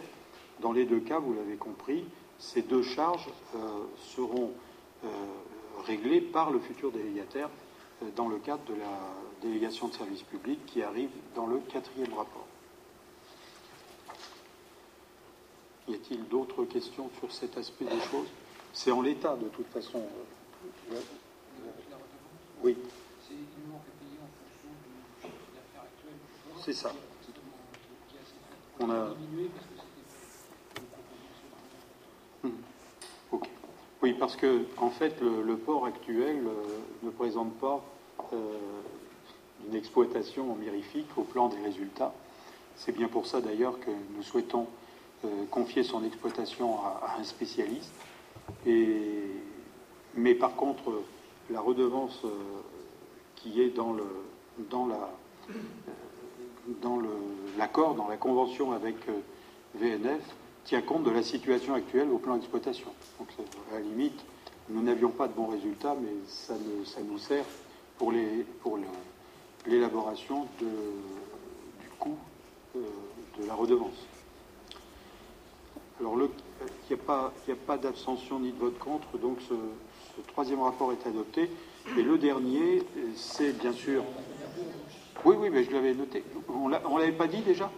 A: Dans les deux cas, vous l'avez compris, ces deux charges seront euh, réglées par le futur délégataire euh, dans le cadre de la délégation de service public qui arrive dans le quatrième rapport. Y a-t-il d'autres questions sur cet aspect des choses? C'est en l'état de toute façon. Oui. C'est ça. On a. Hmm. Oui, parce que en fait, le, port actuel euh, ne présente pas euh, une exploitation mirifique au plan des résultats. C'est bien pour ça d'ailleurs que nous souhaitons euh, confier son exploitation à, un spécialiste. Mais par contre, la redevance qui est dans, le, dans la dans l'accord, dans la convention avec euh, VNF, tient compte de la situation actuelle au plan d'exploitation. Donc, à la limite, nous n'avions pas de bons résultats, mais ça, nous sert pour l'élaboration du coût euh, de la redevance. Alors, il n'y a pas, d'abstention ni de vote contre, donc ce, troisième rapport est adopté. Et le dernier, c'est bien sûr oui, oui, mais je l'avais noté. On ne l'avait pas dit déjà?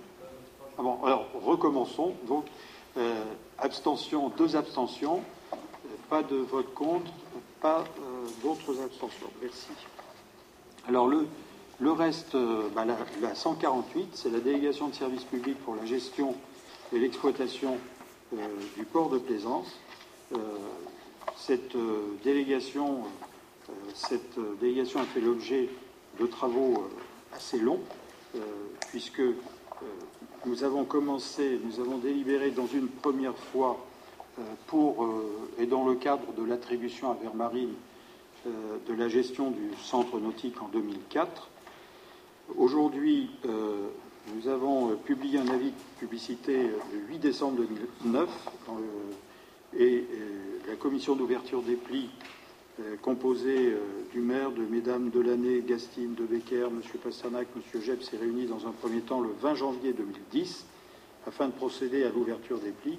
A: Ah bon, alors recommençons. Euh, abstention, deux abstentions, euh, pas de vote contre, pas euh, d'autres abstentions. Merci. Alors, le, le reste, bah, la, 148, c'est la délégation de services publics pour la gestion et l'exploitation du port de plaisance. cette délégation, cette délégation a fait l'objet de travaux assez long, euh, puisque nous avons commencé, nous avons délibéré dans une première fois euh, pour, et dans le cadre de l'attribution à Vermarine de la gestion du centre nautique en 2004. Aujourd'hui, nous avons publié un avis de publicité le 8 décembre 2009 et la commission d'ouverture des plis composé du maire, de mesdames Delaney, Gastine, De Becker, M. Pasternak, M. Jeb s'est réuni dans un premier temps le 20 janvier 2010 afin de procéder à l'ouverture des plis.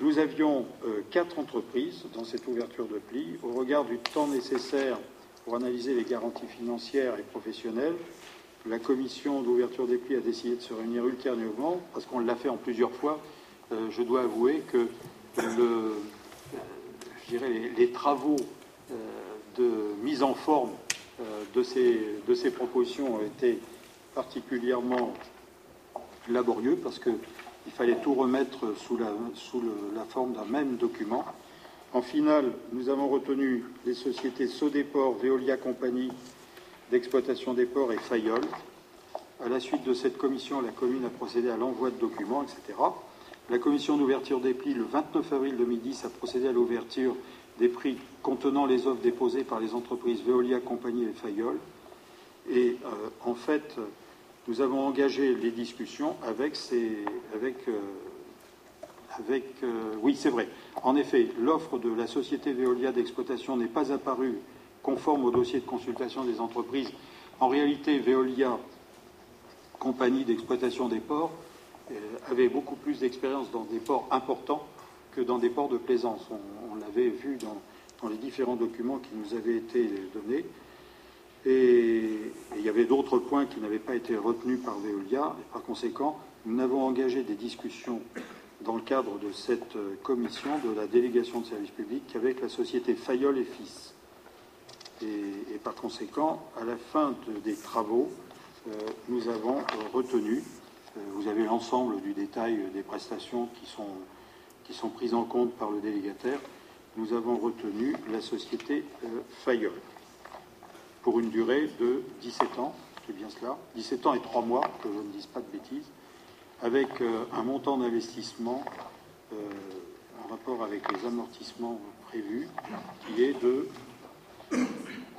A: Nous avions quatre entreprises dans cette ouverture de plis. Au regard du temps nécessaire pour analyser les garanties financières et professionnelles, la commission d'ouverture des plis a décidé de se réunir ultérieurement, parce qu'on l'a fait en plusieurs fois. Euh, je dois avouer que le, je dirais les, travaux euh, de mise en forme euh, de, ces, de propositions ont été particulièrement laborieux, parce qu'il fallait tout remettre sous la, sous forme d'un même document. En finale, nous avons retenu les sociétés Sodéport, Veolia Compagnie, d'exploitation des ports et Fayol. À la suite de cette commission, la commune a procédé à l'envoi de documents, etc. La commission d'ouverture des plis, le 29 avril 2010, a procédé à l'ouverture des prix contenant les offres déposées par les entreprises Veolia, Compagnie et Fayol. Et euh, en fait, nous avons engagé les discussions avec ces. Avec, euh, avec euh, oui, c'est vrai. En effet, l'offre de la société Veolia d'exploitation n'est pas apparue conforme au dossier de consultation des entreprises. En réalité, Veolia, compagnie d'exploitation des ports, avait beaucoup plus d'expérience dans des ports importants que dans des ports de plaisance. On, l'avait vu dans, les différents documents qui nous avaient été donnés. Et, il y avait d'autres points qui n'avaient pas été retenus par Veolia. Et par conséquent, nous n'avons engagé des discussions dans le cadre de cette commission de la délégation de service public qu'avec la société Fayol et Fils. Et, par conséquent, à la fin des travaux, euh, nous avons euh, retenu, euh, vous avez l'ensemble du détail des prestations qui sont, qui sont prises en compte par le délégataire, nous avons retenu la société Fayol pour une durée de 17 ans, c'est bien cela, 17 ans et 3 mois, que je ne dise pas de bêtises, avec un montant d'investissement en rapport avec les amortissements prévus, qui est de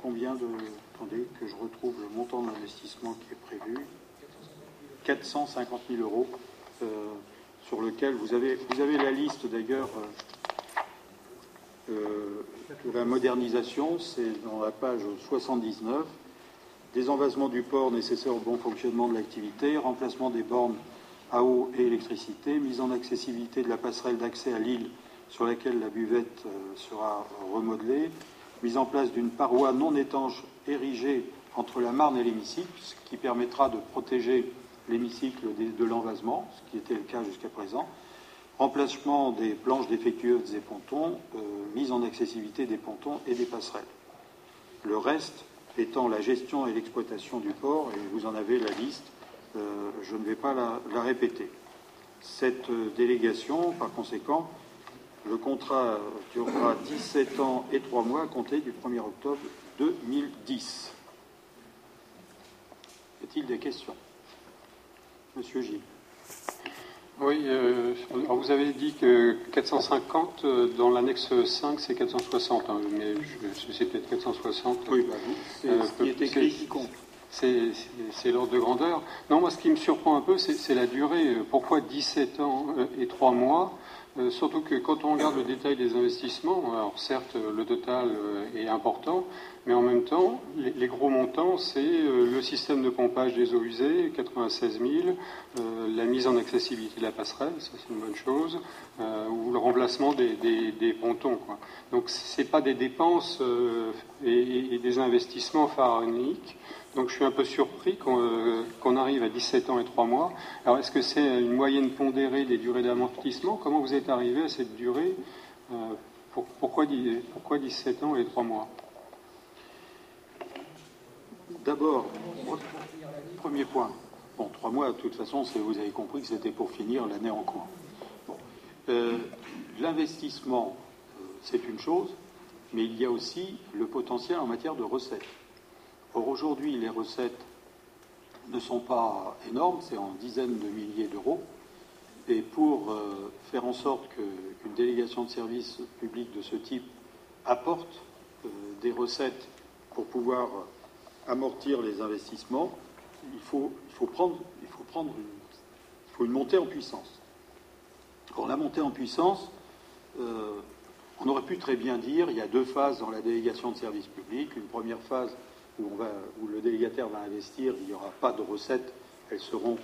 A: Combien de. Attendez, que je retrouve le montant d'investissement qui est prévu. 450 000 euros, euh, sur lequel vous avez, vous avez la liste d'ailleurs euh, euh, la modernisation, c'est dans la page 79. Des envasements du port nécessaires au bon fonctionnement de l'activité, remplacement des bornes à eau et électricité, mise en accessibilité de la passerelle d'accès à l'île sur laquelle la buvette sera remodelée, mise en place d'une paroi non étanche érigée entre la Marne et l'hémicycle, ce qui permettra de protéger l'hémicycle de l'envasement, ce qui était le cas jusqu'à présent, remplacement des planches défectueuses des pontons, euh, mise en accessibilité des pontons et des passerelles. Le reste étant la gestion et l'exploitation du port, et vous en avez la liste, euh, je ne vais pas la répéter. Cette euh, délégation, par conséquent, le contrat durera 17 ans et 3 mois à du 1er octobre 2010. Y a-t-il des questions? Monsieur Gilles.
I: Oui, euh, vous avez dit que 450 euh, dans l'annexe 5, c'est 460, hein, mais c'est peut-être 460.
A: Oui, bah, c'est euh, ce qui est écrit qui compte.
I: C'est l'ordre de grandeur. Non, moi, ce qui me surprend un peu, c'est la durée. Pourquoi 17 ans et 3 mois? Euh, surtout que quand on regarde le détail des investissements, alors certes le total euh, est important, mais en même temps, les, gros montants, c'est euh, le système de pompage des eaux usées, 96 000, la mise en accessibilité de la passerelle, ça c'est une bonne chose, ou le remplacement des, pontons. Donc ce n'est pas des dépenses et, des investissements pharaoniques donc je suis un peu surpris euh, qu'on arrive à 17 ans et 3 mois. Alors est-ce que c'est une moyenne pondérée des durées d'amortissement? Comment vous êtes arrivé à cette durée euh, pourquoi, pourquoi 17 ans et 3 mois?
A: D'abord, premier point. Bon, 3 mois, de toute façon, vous avez compris que c'était pour finir l'année en cours. Euh, l'investissement, c'est une chose, mais il y a aussi le potentiel en matière de recettes. Or, aujourd'hui, les recettes ne sont pas énormes, c'est en dizaines de milliers d'euros. Et pour euh, faire en sorte qu'une délégation de services publics de ce type apporte euh, des recettes pour pouvoir amortir les investissements, il faut, il faut prendre, il faut prendre une, il faut une montée en puissance. Or, la montée en puissance, euh, On aurait pu très bien dire il y a deux phases dans la délégation de services publics. Une première phase où, le délégataire va investir, il n'y aura pas de recettes, elles seront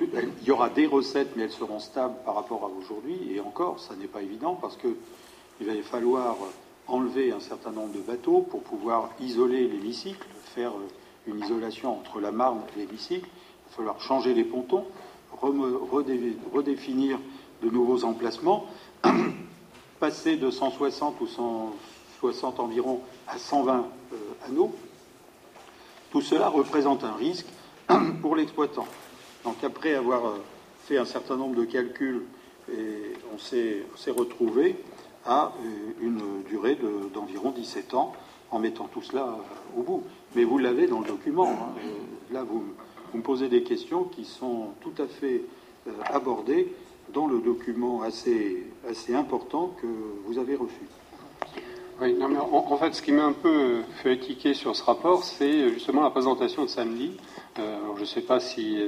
A: il y aura des recettes, mais elles seront stables par rapport à aujourd'hui. Et encore, ça n'est pas évident parce qu'il va falloir enlever un certain nombre de bateaux pour pouvoir isoler l'hémicycle, faire une isolation entre la Marne et l'hémicycle. Il va falloir changer les pontons, redéfinir de nouveaux emplacements, passer de 160 ou 160 environ à 120 euh, anneaux. Tout cela représente un risque pour l'exploitant. Donc après avoir euh, fait un certain nombre de calculs, on s'est retrouvé à euh, une durée d'environ 17 ans en mettant tout cela euh, au bout. Mais vous l'avez dans le document. Hein. Là, vous, me posez des questions qui sont tout à fait abordées dans le document assez, assez important que vous avez reçu.
I: Oui, non, mais en, fait, ce qui m'a un peu fait tiquer sur ce rapport, c'est justement la présentation de samedi. je ne sais pas si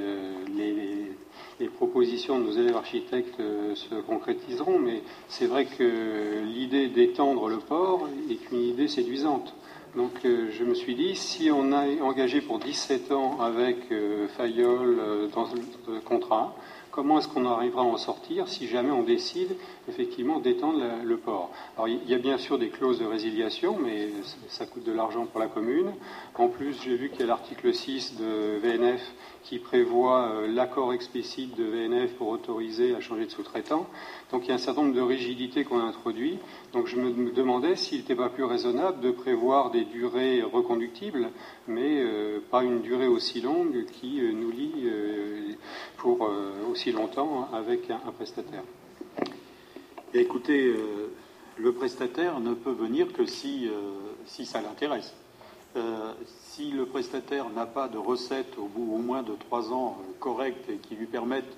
I: les, propositions de nos élèves architectes euh, se concrétiseront, mais c'est vrai que l'idée d'étendre le port est une idée séduisante. Donc euh, je me suis dit, si on a engagé pour 17 ans avec euh, Fayol dans le contrat, comment est-ce qu'on arrivera à en sortir si jamais on décide effectivement d'étendre le port Alors il y a bien sûr des clauses de résiliation, mais ça coûte de l'argent pour la commune. En plus, j'ai vu qu'il y a l'article 6 de VNF qui prévoit euh, l'accord explicite de VNF pour autoriser à changer de sous-traitant. Donc il y a un certain nombre de rigidités qu'on a introduites. Donc je me demandais s'il n'était pas plus raisonnable de prévoir des durées reconductibles, mais euh, pas une durée aussi longue qui euh, nous lie pour aussi longtemps avec un, prestataire.
A: Écoutez, le prestataire ne peut venir que si, si ça l'intéresse. Euh, si le prestataire n'a pas de recettes au bout au moins de trois ans euh, correctes et qui lui permettent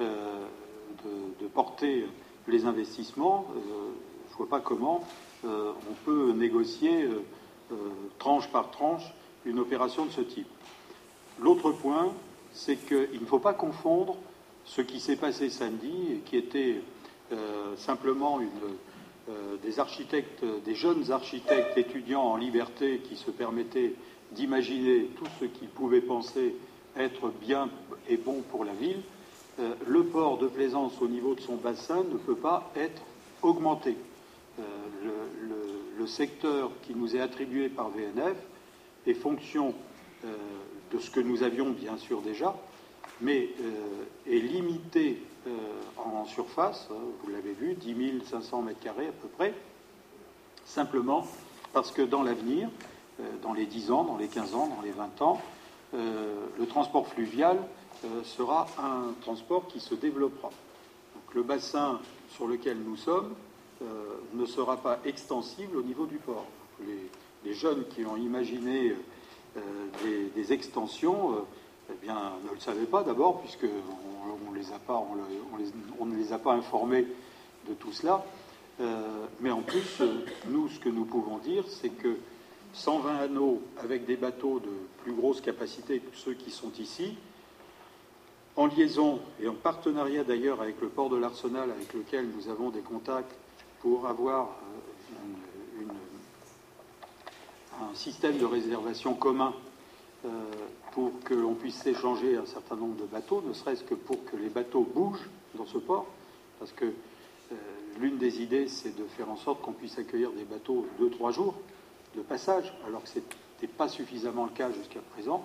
A: euh, de, porter les investissements, je ne vois pas comment on peut négocier tranche par tranche une opération de ce type. L'autre point, c'est qu'il ne faut pas confondre ce qui s'est passé samedi et qui était simplement euh, des architectes, des jeunes architectes étudiants en liberté qui se permettaient d'imaginer tout ce qu'ils pouvaient penser être bien et bon pour la ville, euh, le port de plaisance au niveau de son bassin ne peut pas être augmenté. Euh, le, secteur qui nous est attribué par VNF est fonction de ce que nous avions bien sûr déjà, mais est limité en surface, hein, vous l'avez vu, 10 500 mètres carrés à peu près, simplement parce que dans l'avenir, euh, dans les 10 ans, dans les 15 ans, dans les 20 ans, euh, le transport fluvial sera un transport qui se développera. Donc, le bassin sur lequel nous sommes ne sera pas extensible au niveau du port. Les, jeunes qui ont imaginé des, extensions eh bien, ne le savaient pas d'abord, puisqu'on a pas, on, ne les a pas informés de tout cela. Euh, mais en plus, nous, ce que nous pouvons dire, c'est que 120 anneaux avec des bateaux de plus grosse capacité que ceux qui sont ici, en liaison et en partenariat d'ailleurs avec le port de l'Arsenal, avec lequel nous avons des contacts pour avoir euh, un système de réservation commun euh, pour que l'on puisse échanger un certain nombre de bateaux, ne serait-ce que pour que les bateaux bougent dans ce port, parce que euh, l'une des idées, c'est de faire en sorte qu'on puisse accueillir des bateaux deux, trois jours de passage, alors que ce n'était pas suffisamment le cas jusqu'à présent.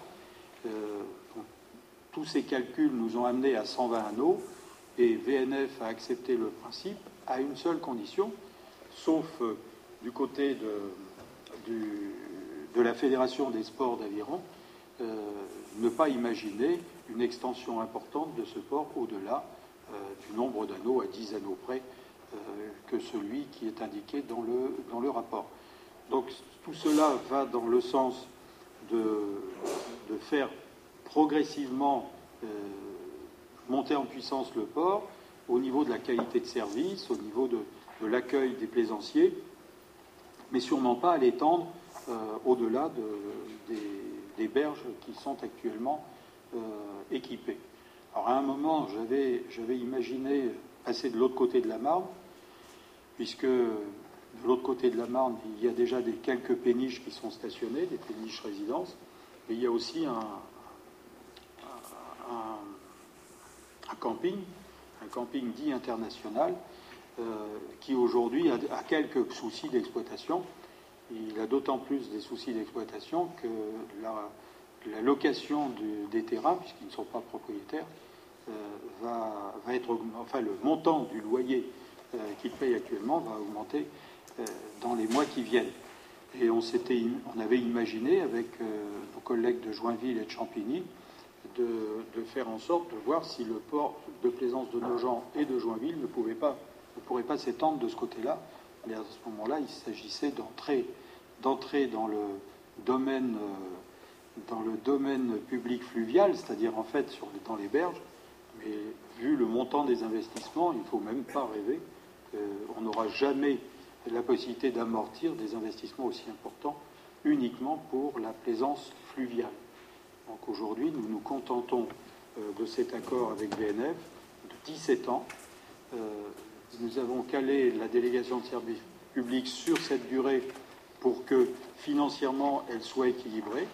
A: Euh, tous ces calculs nous ont amenés à 120 anneaux, et VNF a accepté le principe à une seule condition, sauf du côté de, la Fédération des sports d'aviron, euh, ne pas imaginer une extension importante de ce port au-delà euh, du nombre d'anneaux à 10 anneaux près euh, que celui qui est indiqué dans le, dans le rapport. Donc tout cela va dans le sens de, de faire progressivement monter en puissance le port au niveau de la qualité de service, au niveau de, de l'accueil des plaisanciers, mais sûrement pas à l'étendre au-delà de, des, des berges qui sont actuellement euh, équipées. Alors à un moment, j'avais imaginé passer de l'autre côté de la Marne, puisque de l'autre côté de la Marne, il y a déjà quelques péniches qui sont stationnées, des péniches résidences, mais il y a aussi un, camping, un camping dit international, euh, qui aujourd'hui a, quelques soucis d'exploitation. Il a d'autant plus des soucis d'exploitation que la, location des terrains, puisqu'ils ne sont pas propriétaires, euh, va, être enfin le montant du loyer euh, qu'ils payent actuellement va augmenter dans les mois qui viennent. Et on, on avait imaginé avec nos collègues de Joinville et de Champigny de, faire en sorte de voir si le port de plaisance de Nogent et de Joinville ne, pouvait pas, ne pourrait pas s'étendre de ce côté-là. Mais à ce moment-là, il s'agissait d'entrer, d'entrer dans le domaine euh, dans le domaine public fluvial, c'est-à-dire en fait sur, dans les berges. Mais vu le montant des investissements, il ne faut même pas rêver qu'on n'aura jamais la possibilité d'amortir des investissements aussi importants uniquement pour la plaisance fluviale. Donc aujourd'hui, nous nous contentons euh, de cet accord avec VNF de 17 ans. Euh, nous avons calé la délégation de service public sur cette durée pour que financièrement elle soit équilibrée,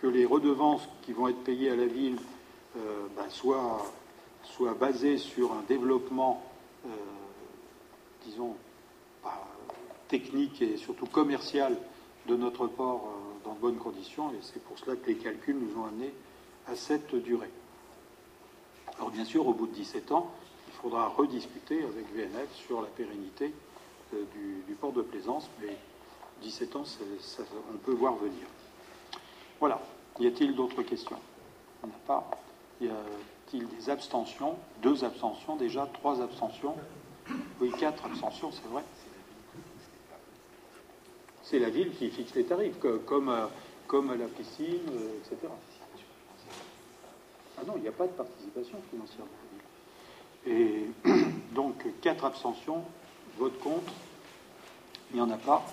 A: que les redevances qui vont être payées à la ville euh, ben, soient, basées sur un développement, disons, technique et surtout commercial de notre port dans de bonnes conditions, et c'est pour cela que les calculs nous ont amenés à cette durée. Alors bien sûr, au bout de 17 ans, il faudra rediscuter avec VNF sur la pérennité euh, du, port de plaisance, mais 17 ans, on peut voir venir. Voilà. Y a-t-il d'autres questions? Il n'y a pas. Y a-t-il des abstentions? Deux abstentions déjà, trois abstentions Oui, quatre abstentions, c'est vrai c'est la ville qui fixe les tarifs, comme, à, comme la piscine, euh, etc. Ah non, il n'y a pas de participation financière dans la ville. Et donc, quatre abstentions, vote contre, il n'y en a pas.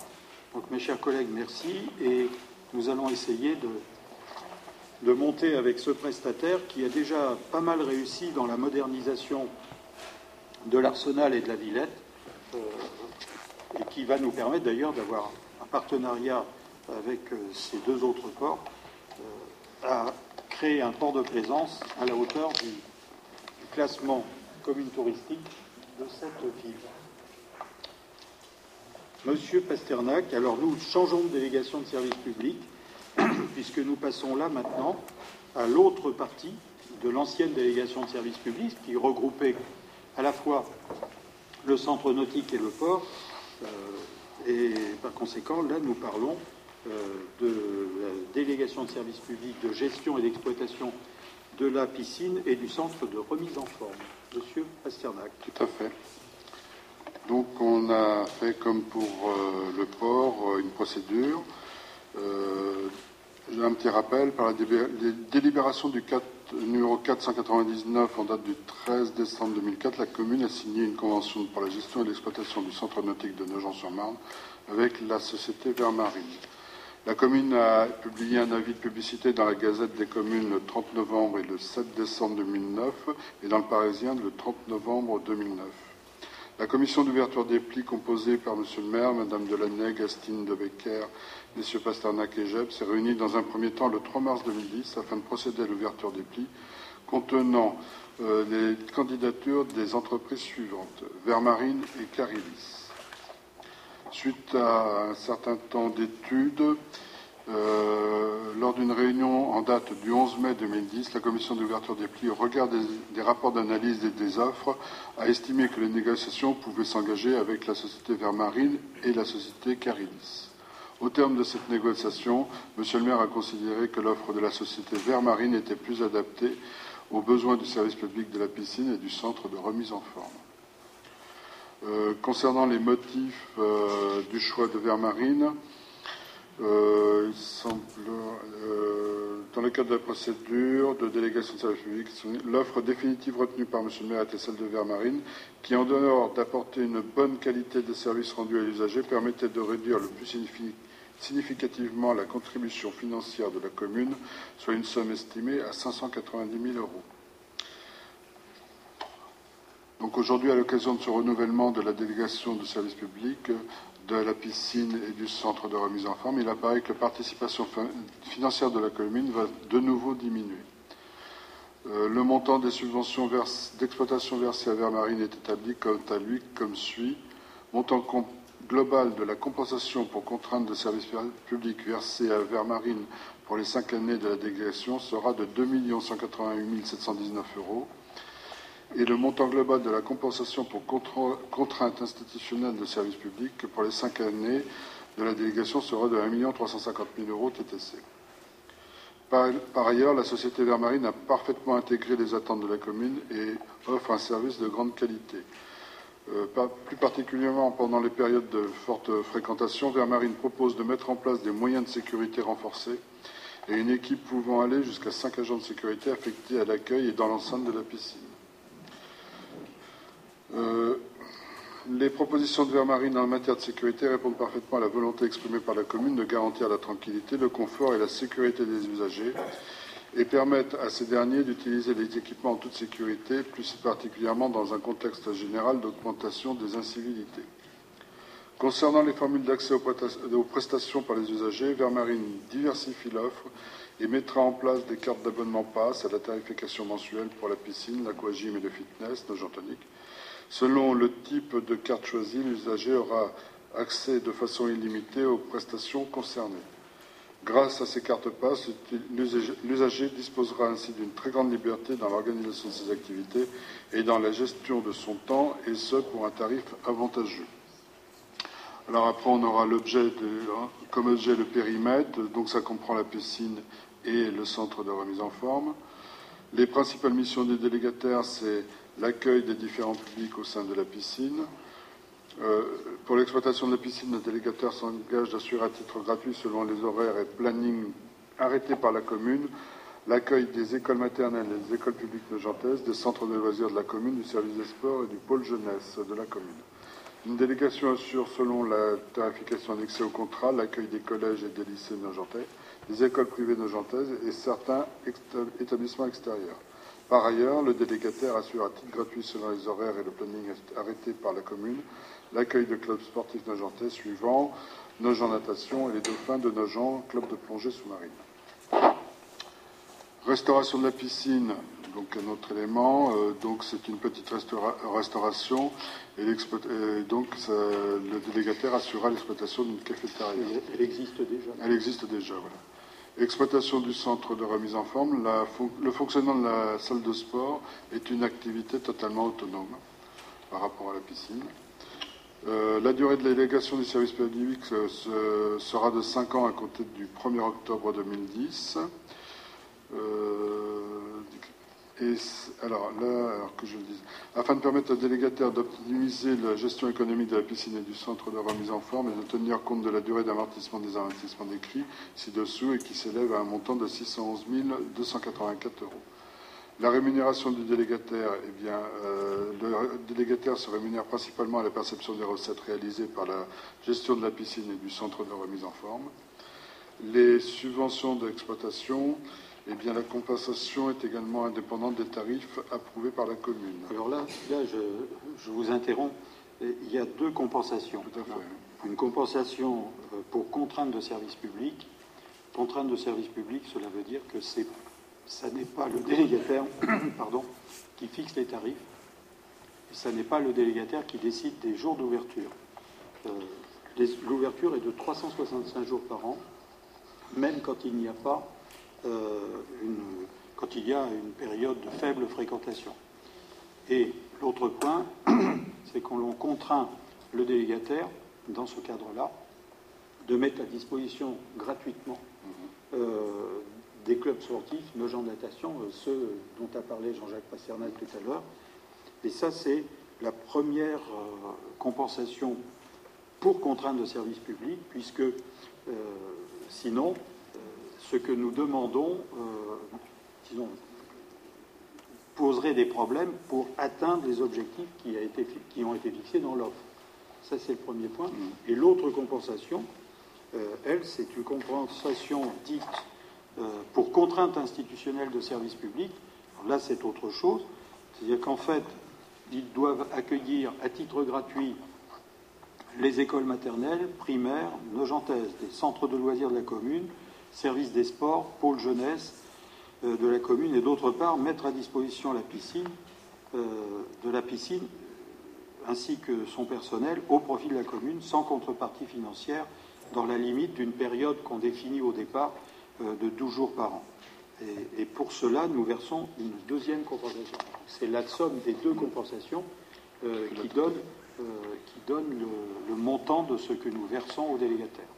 A: Donc, mes chers collègues, merci. Et nous allons essayer de, monter avec ce prestataire qui a déjà pas mal réussi dans la modernisation de l'arsenal et de la Villette, euh, et qui va nous permettre d'ailleurs d'avoir partenariat avec euh, ces deux autres ports, euh, a créé un port de plaisance à la hauteur du, classement commune touristique de cette ville. Monsieur Pasternak, alors nous changeons de délégation de service public, puisque nous passons là maintenant à l'autre partie de l'ancienne délégation de service public, qui regroupait à la fois le centre nautique et le port, euh, et par conséquent, là, nous parlons euh, de la délégation de services publics de gestion et d'exploitation de la piscine et du centre de remise en forme. Monsieur Pasternak.
G: Tout à fait. Donc on a fait comme pour euh, le port euh, une procédure. J'ai un petit rappel par la délibération du 4, numéro 499 en date du 13 décembre 2004, la commune a signé une convention pour la gestion et l'exploitation du centre nautique de Nogent-sur-Marne avec la société Vermarine. La commune a publié un avis de publicité dans la Gazette des communes le 30 novembre et le 7 décembre 2009 et dans le Parisien le 30 novembre 2009. La commission d'ouverture des plis, composée par M. le maire, Mme Delaney, Gastine de Becker, M. Pasternak et Jeb, s'est réunie dans un premier temps le 3 mars 2010 afin de procéder à l'ouverture des plis contenant euh, les candidatures des entreprises suivantes Vermarine et Carilis. Suite à un certain temps d'études, euh, lors d'une réunion en date du 11 mai 2010, la commission d'ouverture des plis, au regard des, rapports d'analyse des offres, a estimé que les négociations pouvaient s'engager avec la société Vermarine et la société Carilis. Au terme de cette négociation, M. le maire a considéré que l'offre de la société Vermarine était plus adaptée aux besoins du service public de la piscine et du centre de remise en forme. Euh, concernant les motifs euh, du choix de Vermarine, euh, euh, dans le cadre de la procédure de délégation de service public, l'offre définitive retenue par M. le maire était celle de Vermarine, qui, en dehors d'apporter une bonne qualité de service rendu à l'usager, permettait de réduire le plus significativement la contribution financière de la commune, soit une somme estimée à 590 000 euros. Donc aujourd'hui, à l'occasion de ce renouvellement de la délégation de service public, de la piscine et du centre de remise en forme, il apparaît que la participation financière de la commune va de nouveau diminuer. Euh, le montant des subventions d'exploitation versées à Vermarine est établi quant à lui comme suit. Montant global de la compensation pour contrainte de service public versée à Vermarine pour les cinq années de la délégation sera de 2 188 719 euros et le montant global de la compensation pour contrainte institutionnelle de service public pour les cinq années de la délégation sera de 1 350 000 euros TTC. Par, ailleurs, la société Vermarine a parfaitement intégré les attentes de la commune et offre un service de grande qualité. Euh, plus particulièrement pendant les périodes de forte fréquentation, Vermarine propose de mettre en place des moyens de sécurité renforcés et une équipe pouvant aller jusqu'à cinq agents de sécurité affectés à l'accueil et dans l'enceinte de la piscine. Euh, les propositions de Vermarine en matière de sécurité répondent parfaitement à la volonté exprimée par la commune de garantir la tranquillité, le confort et la sécurité des usagers et permettent à ces derniers d'utiliser les équipements en toute sécurité, plus particulièrement dans un contexte général d'augmentation des incivilités. Concernant les formules d'accès aux prestations par les usagers, Vermarine diversifie l'offre et mettra en place des cartes d'abonnement passe à la tarification mensuelle pour la piscine, l'aquagym et le fitness, nos tonique, Selon le type de carte choisie, l'usager aura accès de façon illimitée aux prestations concernées. Grâce à ces cartes passes, l'usager disposera ainsi d'une très grande liberté dans l'organisation de ses activités et dans la gestion de son temps, et ce pour un tarif avantageux. Alors après, on aura l'objet hein, comme objet le périmètre, donc ça comprend la piscine et le centre de remise en forme. Les principales missions des délégataires, c'est l'accueil des différents publics au sein de la piscine. Euh, pour l'exploitation de la piscine, le délégataire s'engage d'assurer à titre gratuit, selon les horaires et planning arrêtés par la commune, l'accueil des écoles maternelles et des écoles publiques nogentaises, des centres de loisirs de la commune, du service des sports et du pôle jeunesse de la commune. Une délégation assure, selon la tarification annexée au contrat, l'accueil des collèges et des lycées nogentais, des écoles privées nogentaises et certains établissements extérieurs. Par ailleurs, le délégataire assure à titre gratuit selon les horaires et le planning arrêté par la commune l'accueil de clubs sportifs nogentais suivant Nogent Natation et les Dauphins de Nogent, club de plongée sous-marine. Restauration de la piscine, donc un autre élément. Euh, donc c'est une petite restauration et, donc le délégataire assurera l'exploitation d'une cafétéria.
A: Elle existe déjà.
G: Elle existe déjà, voilà. Exploitation du centre de remise en forme, le fonctionnement de la salle de sport est une activité totalement autonome par rapport à la piscine. Euh, la durée de l'élégation du service public euh, sera de 5 ans à compter du 1er octobre 2010. Alors là, que je le dise, afin de permettre aux délégataires d'optimiser la gestion économique de la piscine et du centre de remise en forme et de tenir compte de la durée d'amortissement des investissements décrits ci-dessous et qui s'élève à un montant de 611 284 euros. La rémunération du délégataire, eh bien, euh, le délégataire se rémunère principalement à la perception des recettes réalisées par la gestion de la piscine et du centre de remise en forme. Les subventions d'exploitation, eh bien, la compensation est également indépendante des tarifs approuvés par la commune.
A: Alors là, là je, vous interromps. Il y a deux compensations. Une compensation euh, pour contrainte de service public. Contrainte de service public, cela veut dire que c'est, ça n'est pas le délégataire pardon, qui fixe les tarifs. Et ça n'est pas le délégataire qui décide des jours d'ouverture. Euh, l'ouverture est de 365 jours par an, même quand il n'y a pas euh, quand il y a une période de faible fréquentation. Et l'autre point, c'est qu'on contraint le délégataire, dans ce cadre-là, de mettre à disposition gratuitement euh, des clubs sportifs, nos gens de natation, euh, ceux dont a parlé Jean-Jacques Passernal tout à l'heure. Et ça, c'est la première compensation pour contrainte de service public, puisque sinon, ce que nous demandons, euh, poserait des problèmes pour atteindre les objectifs qui, ont été fixés dans l'offre. Ça, c'est le premier point. Mm. Et l'autre compensation, euh, elle, c'est une compensation dite euh, pour contrainte institutionnelle de service public. là, c'est autre chose. C'est-à-dire qu'en fait, ils doivent accueillir à titre gratuit les écoles maternelles, primaires, nogentaises, les centres de loisirs de la commune, services des sports, pôle jeunesse euh, de la commune, et d'autre part mettre à disposition la piscine, euh, de la piscine ainsi que son personnel au profit de la commune sans contrepartie financière dans la limite d'une période qu'on définit au départ euh, de 12 jours par an. Et, pour cela, nous versons une deuxième compensation. C'est la somme des deux compensations qui donne le, montant de ce que nous versons aux délégataires.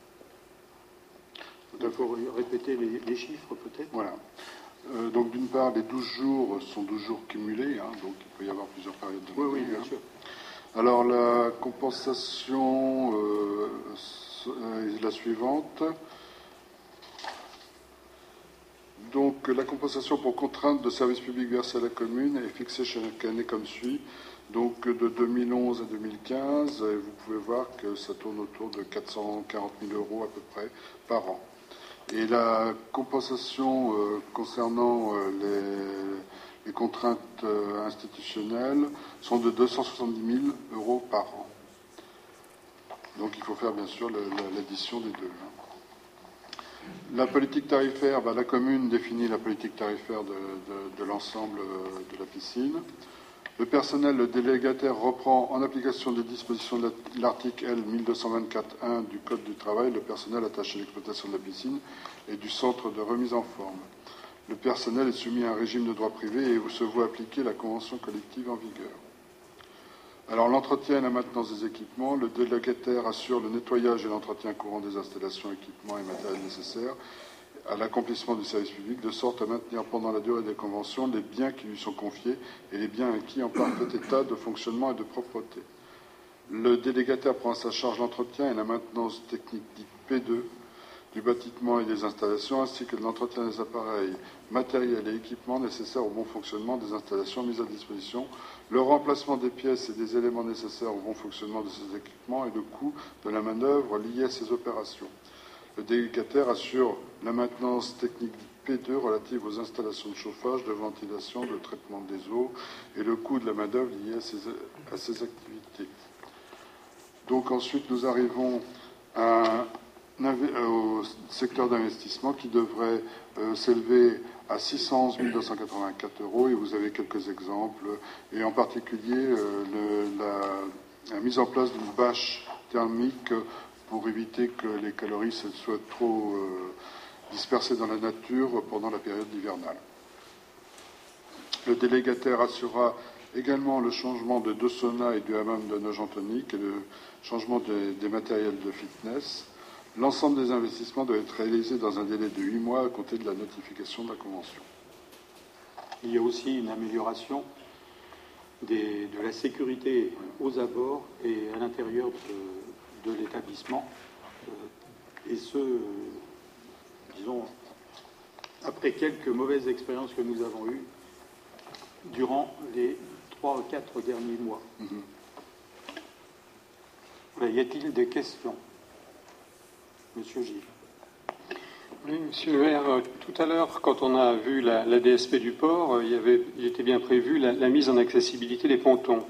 A: Il faut répéter les, chiffres peut-être.
G: Voilà. Euh, donc d'une part, les 12 jours sont 12 jours cumulés, hein, donc il peut y avoir plusieurs périodes de
A: Oui, oui, bien
G: hein.
A: sûr.
G: Alors la compensation euh, est la suivante. Donc la compensation pour contrainte de service public versée à la commune est fixée chaque année comme suit. Donc de 2011 à 2015, vous pouvez voir que ça tourne autour de 440 000 euros à peu près par an. Et la compensation euh, concernant euh, les, contraintes euh, institutionnelles sont de 270 000 euros par an. Donc il faut faire bien sûr l'addition des deux. La politique tarifaire, bah, la commune définit la politique tarifaire de l'ensemble de la piscine. Le personnel, le délégataire reprend en application des dispositions de l'article L 1224.1 du Code du travail le personnel attaché à l'exploitation de la piscine et du centre de remise en forme. Le personnel est soumis à un régime de droit privé et se voit appliquer la convention collective en vigueur. Alors l'entretien et la maintenance des équipements, le délégataire assure le nettoyage et l'entretien courant des installations, équipements et matériels nécessaires à l'accomplissement du service public, de sorte à maintenir pendant la durée des conventions les biens qui lui sont confiés et les biens acquis en parfait état de fonctionnement et de propreté. Le délégataire prend à sa charge l'entretien et la maintenance technique dite P2 du bâtiment et des installations, ainsi que l'entretien des appareils, matériels et équipements nécessaires au bon fonctionnement des installations mises à disposition, le remplacement des pièces et des éléments nécessaires au bon fonctionnement de ces équipements et le coût de la manœuvre liée à ces opérations. Le délégataire assure la maintenance technique P2 relative aux installations de chauffage, de ventilation, de traitement des eaux et le coût de la main-d'œuvre lié à ces, activités. Donc ensuite, nous arrivons au secteur d'investissement qui devrait euh, s'élever à 611 284 euros et vous avez quelques exemples et en particulier euh, la, mise en place d'une bâche thermique pour éviter que les calories soient trop euh, dispersées dans la nature pendant la période hivernale. Le délégataire assurera également le changement de deux et du hammam de nage et le changement des, matériels de fitness. L'ensemble des investissements doit être réalisé dans un délai de huit mois à compter de la notification de la convention.
A: Il y a aussi une amélioration de la sécurité aux abords et à l'intérieur de, de l'établissement. Euh, et ce, disons, après quelques mauvaises expériences que nous avons eues durant les trois ou quatre derniers mois. Mhm. y a-t-il des questions Monsieur Gilles?
I: Oui, monsieur le maire, euh, tout à l'heure, quand on a vu la, DSP du port, euh, il, y avait, il était bien prévu la, mise en accessibilité des pontons.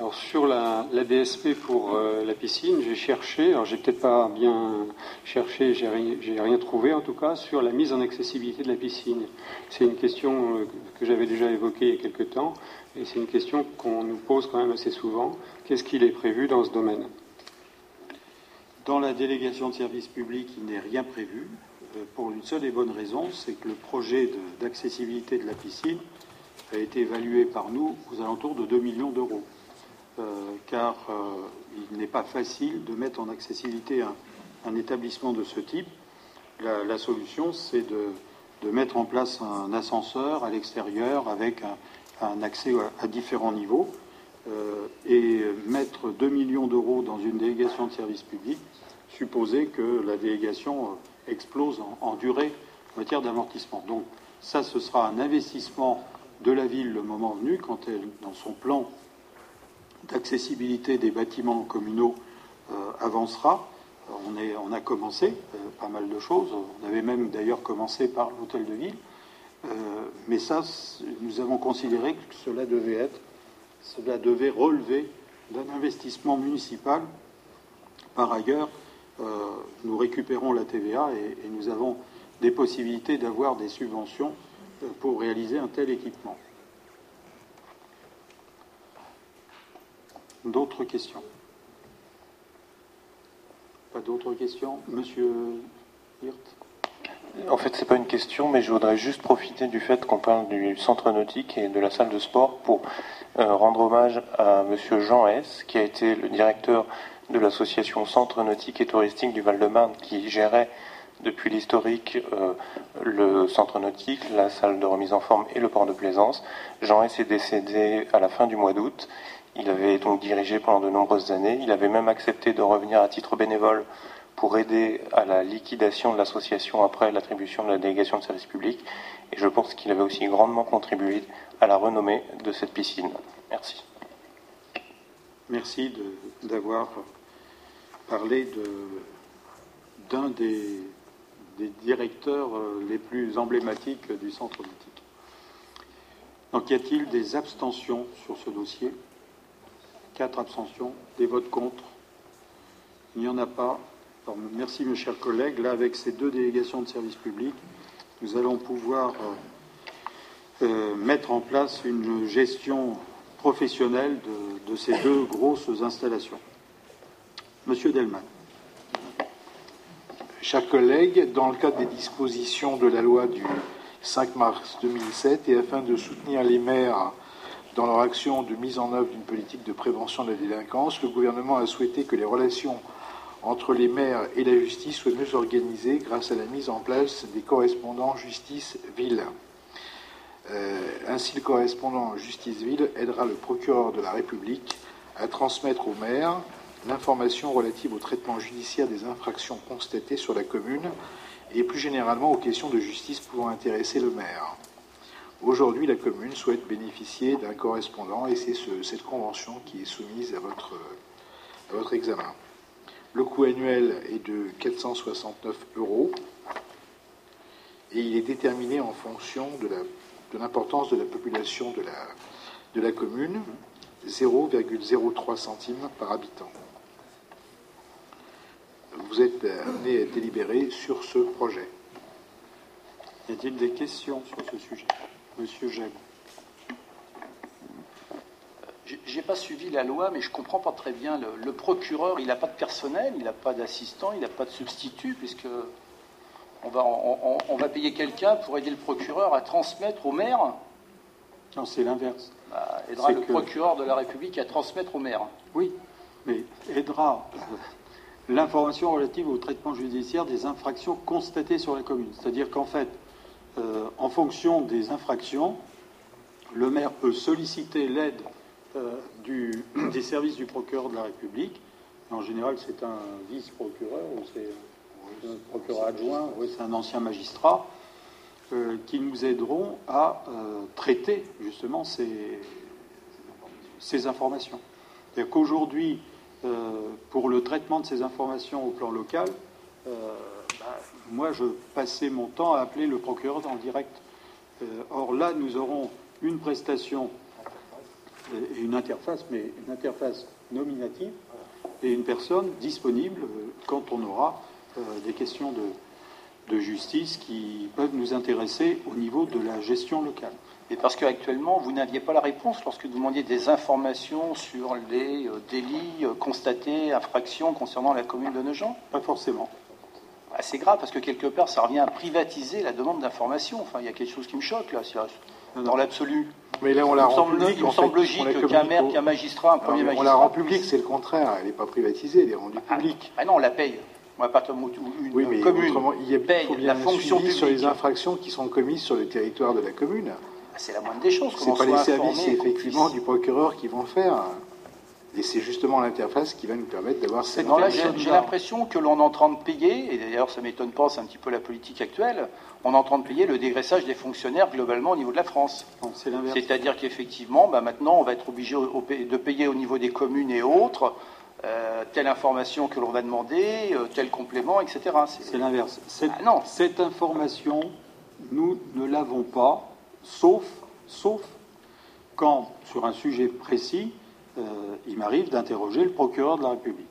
I: Alors sur la, DSP pour euh, la piscine, j'ai cherché, alors j'ai peut-être pas bien cherché, j'ai rien, rien trouvé en tout cas, sur la mise en accessibilité de la piscine. C'est une question que j'avais déjà évoquée il y a quelque temps, et c'est une question qu'on nous pose quand même assez souvent. Qu'est-ce qu'il est prévu dans ce domaine?
A: Dans la délégation de services publics, il n'est rien prévu. Euh, pour une seule et bonne raison, c'est que le projet d'accessibilité de, la piscine a été évalué par nous aux alentours de 2 millions d'euros. Euh, car euh, il n'est pas facile de mettre en accessibilité un, établissement de ce type. La, solution, c'est de, mettre en place un ascenseur à l'extérieur avec un, accès à, différents niveaux. et mettre 2 millions d'euros dans une délégation de service public, supposer que la délégation explose en, durée en matière d'amortissement. Donc ça, ce sera un investissement de la ville le moment venu, quand elle, dans son plan d'accessibilité des bâtiments communaux, euh, avancera. On, est, on, a commencé euh, pas mal de choses. On avait même d'ailleurs commencé par l'hôtel de ville. Euh, mais ça, nous avons considéré que cela devait être cela devait relever d'un investissement municipal. Par ailleurs, euh, nous récupérons la TVA et, nous avons des possibilités d'avoir des subventions euh, pour réaliser un tel équipement. D'autres questions? Pas d'autres questions? Monsieur Hirt
J: En fait, c'est pas une question, mais je voudrais juste profiter du fait qu'on parle du centre nautique et de la salle de sport pour euh, rendre hommage à Monsieur Jean S, qui a été le directeur de l'association Centre nautique et touristique du Val-de-Marne, qui gérait depuis l'historique euh, le centre nautique, la salle de remise en forme et le port de plaisance. Jean S est décédé à la fin du mois d'août. Il avait donc dirigé pendant de nombreuses années. Il avait même accepté de revenir à titre bénévole pour aider à la liquidation de l'association après l'attribution de la délégation de service public. Et je pense qu'il avait aussi grandement contribué à la renommée de cette piscine. Merci.
A: Merci d'avoir parlé d'un des, directeurs euh, les plus emblématiques du centre nautique. Donc y a-t-il des abstentions sur ce dossier? Quatre abstentions, des votes contre Il n'y en a pas. Merci mes chers collègues. Là, avec ces deux délégations de service public, nous allons pouvoir euh, euh, mettre en place une gestion professionnelle de, de, ces deux grosses installations. Monsieur Delman.
K: Chers collègues, dans le cadre des dispositions de la loi du 5 mars 2007 et afin de soutenir les maires dans leur action de mise en œuvre d'une politique de prévention de la délinquance, le gouvernement a souhaité que les relations entre les maires et la justice soient mieux organisées grâce à la mise en place des correspondants justice-ville. Euh, ainsi, le correspondant justice-ville aidera le procureur de la République à transmettre aux maires l'information relative au traitement judiciaire des infractions constatées sur la commune et plus généralement aux questions de justice pouvant intéresser le maire. Aujourd'hui, la commune souhaite bénéficier d'un correspondant et c'est ce, cette convention qui est soumise à votre, à votre examen. Le coût annuel est de 469 euros et il est déterminé en fonction de l'importance de, de la population de la, de la commune, 0,03 centimes par habitant. Vous êtes amené à délibérer sur ce projet.
A: Y a-t-il des questions sur ce sujet? Monsieur Jacques.
B: J'ai pas suivi la loi, mais je comprends pas très bien. Le, le procureur, il n'a pas de personnel, il n'a pas d'assistant, il n'a pas de substitut, puisque on va, on, on va payer quelqu'un pour aider le procureur à transmettre au maire.
A: Non, c'est l'inverse.
B: Bah, aidera le que... procureur de la République à transmettre au maire.
A: Oui, mais aidera l'information relative au traitement judiciaire des infractions constatées sur la commune. C'est-à-dire qu'en fait, euh, en fonction des infractions, le maire peut solliciter l'aide euh, des services du procureur de la République. En général, c'est un vice-procureur ou c'est un procureur adjoint, oui, c'est un ancien magistrat, euh, qui nous aideront à traiter justement ces, ces informations. C'est-à-dire qu'aujourd'hui, pour le traitement de ces informations au plan local, moi, je passais mon temps à appeler le procureur en direct. Euh, or là, nous aurons une prestation et une interface, mais une interface nominative et une personne disponible euh, quand on aura euh, des questions de, de, justice qui peuvent nous intéresser au niveau de la gestion locale.
B: Et parce qu'actuellement, vous n'aviez pas la réponse lorsque vous demandiez des informations sur les délits constatés, infractions concernant la commune de Nogent?
A: Pas forcément
B: assez grave parce que quelque part ça revient à privatiser la demande d'information. Enfin, il y a quelque chose qui me choque là, dans l'absolu.
K: Mais là, on la
B: rend
K: publique.
B: Il me semble logique qu'un maire, qu'un magistrat, un premier magistrat.
K: On la rend publique, c'est le contraire. Elle n'est pas privatisée, elle est rendue publique.
B: Ah, ah non, on la paye. On va pas une
K: oui, mais
B: commune
K: il y a
B: paye
K: faut bien
B: la fonction
K: publique sur les infractions qui sont commises sur le territoire de la commune.
B: Ah, c'est la moindre des choses.
K: C'est pas les services effectivement du procureur qui vont faire. Et c'est justement l'interface qui va nous permettre d'avoir cette
B: Non, j'ai l'impression que l'on est en train de payer, et d'ailleurs ça m'étonne pas, c'est un petit peu la politique actuelle, on est en train de payer le dégraissage des fonctionnaires globalement au niveau de la France. C'est-à-dire qu'effectivement, bah, maintenant, on va être obligé de payer au niveau des communes et autres euh, telle information que l'on va demander, euh, tel complément, etc.
A: C'est l'inverse. Cette, ah, non. cette information, nous ne l'avons pas, sauf, sauf quand, sur un sujet précis, il m'arrive d'interroger le procureur de la République.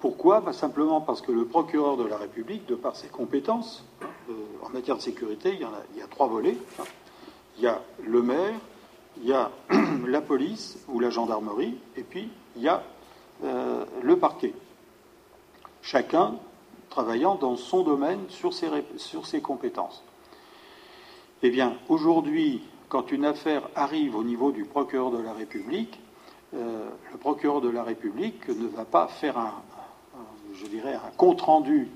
A: Pourquoi bah, Simplement parce que le procureur de la République, de par ses compétences, euh, en matière de sécurité, il y, a, trois volets. Il y a le maire, il y a la police ou la gendarmerie, et puis il y a euh, le parquet. Chacun travaillant dans son domaine sur ses, sur ses compétences. Eh bien, aujourd'hui, quand une affaire arrive au niveau du procureur de la République, euh, le procureur de la République ne va pas faire un, je dirais, un compte-rendu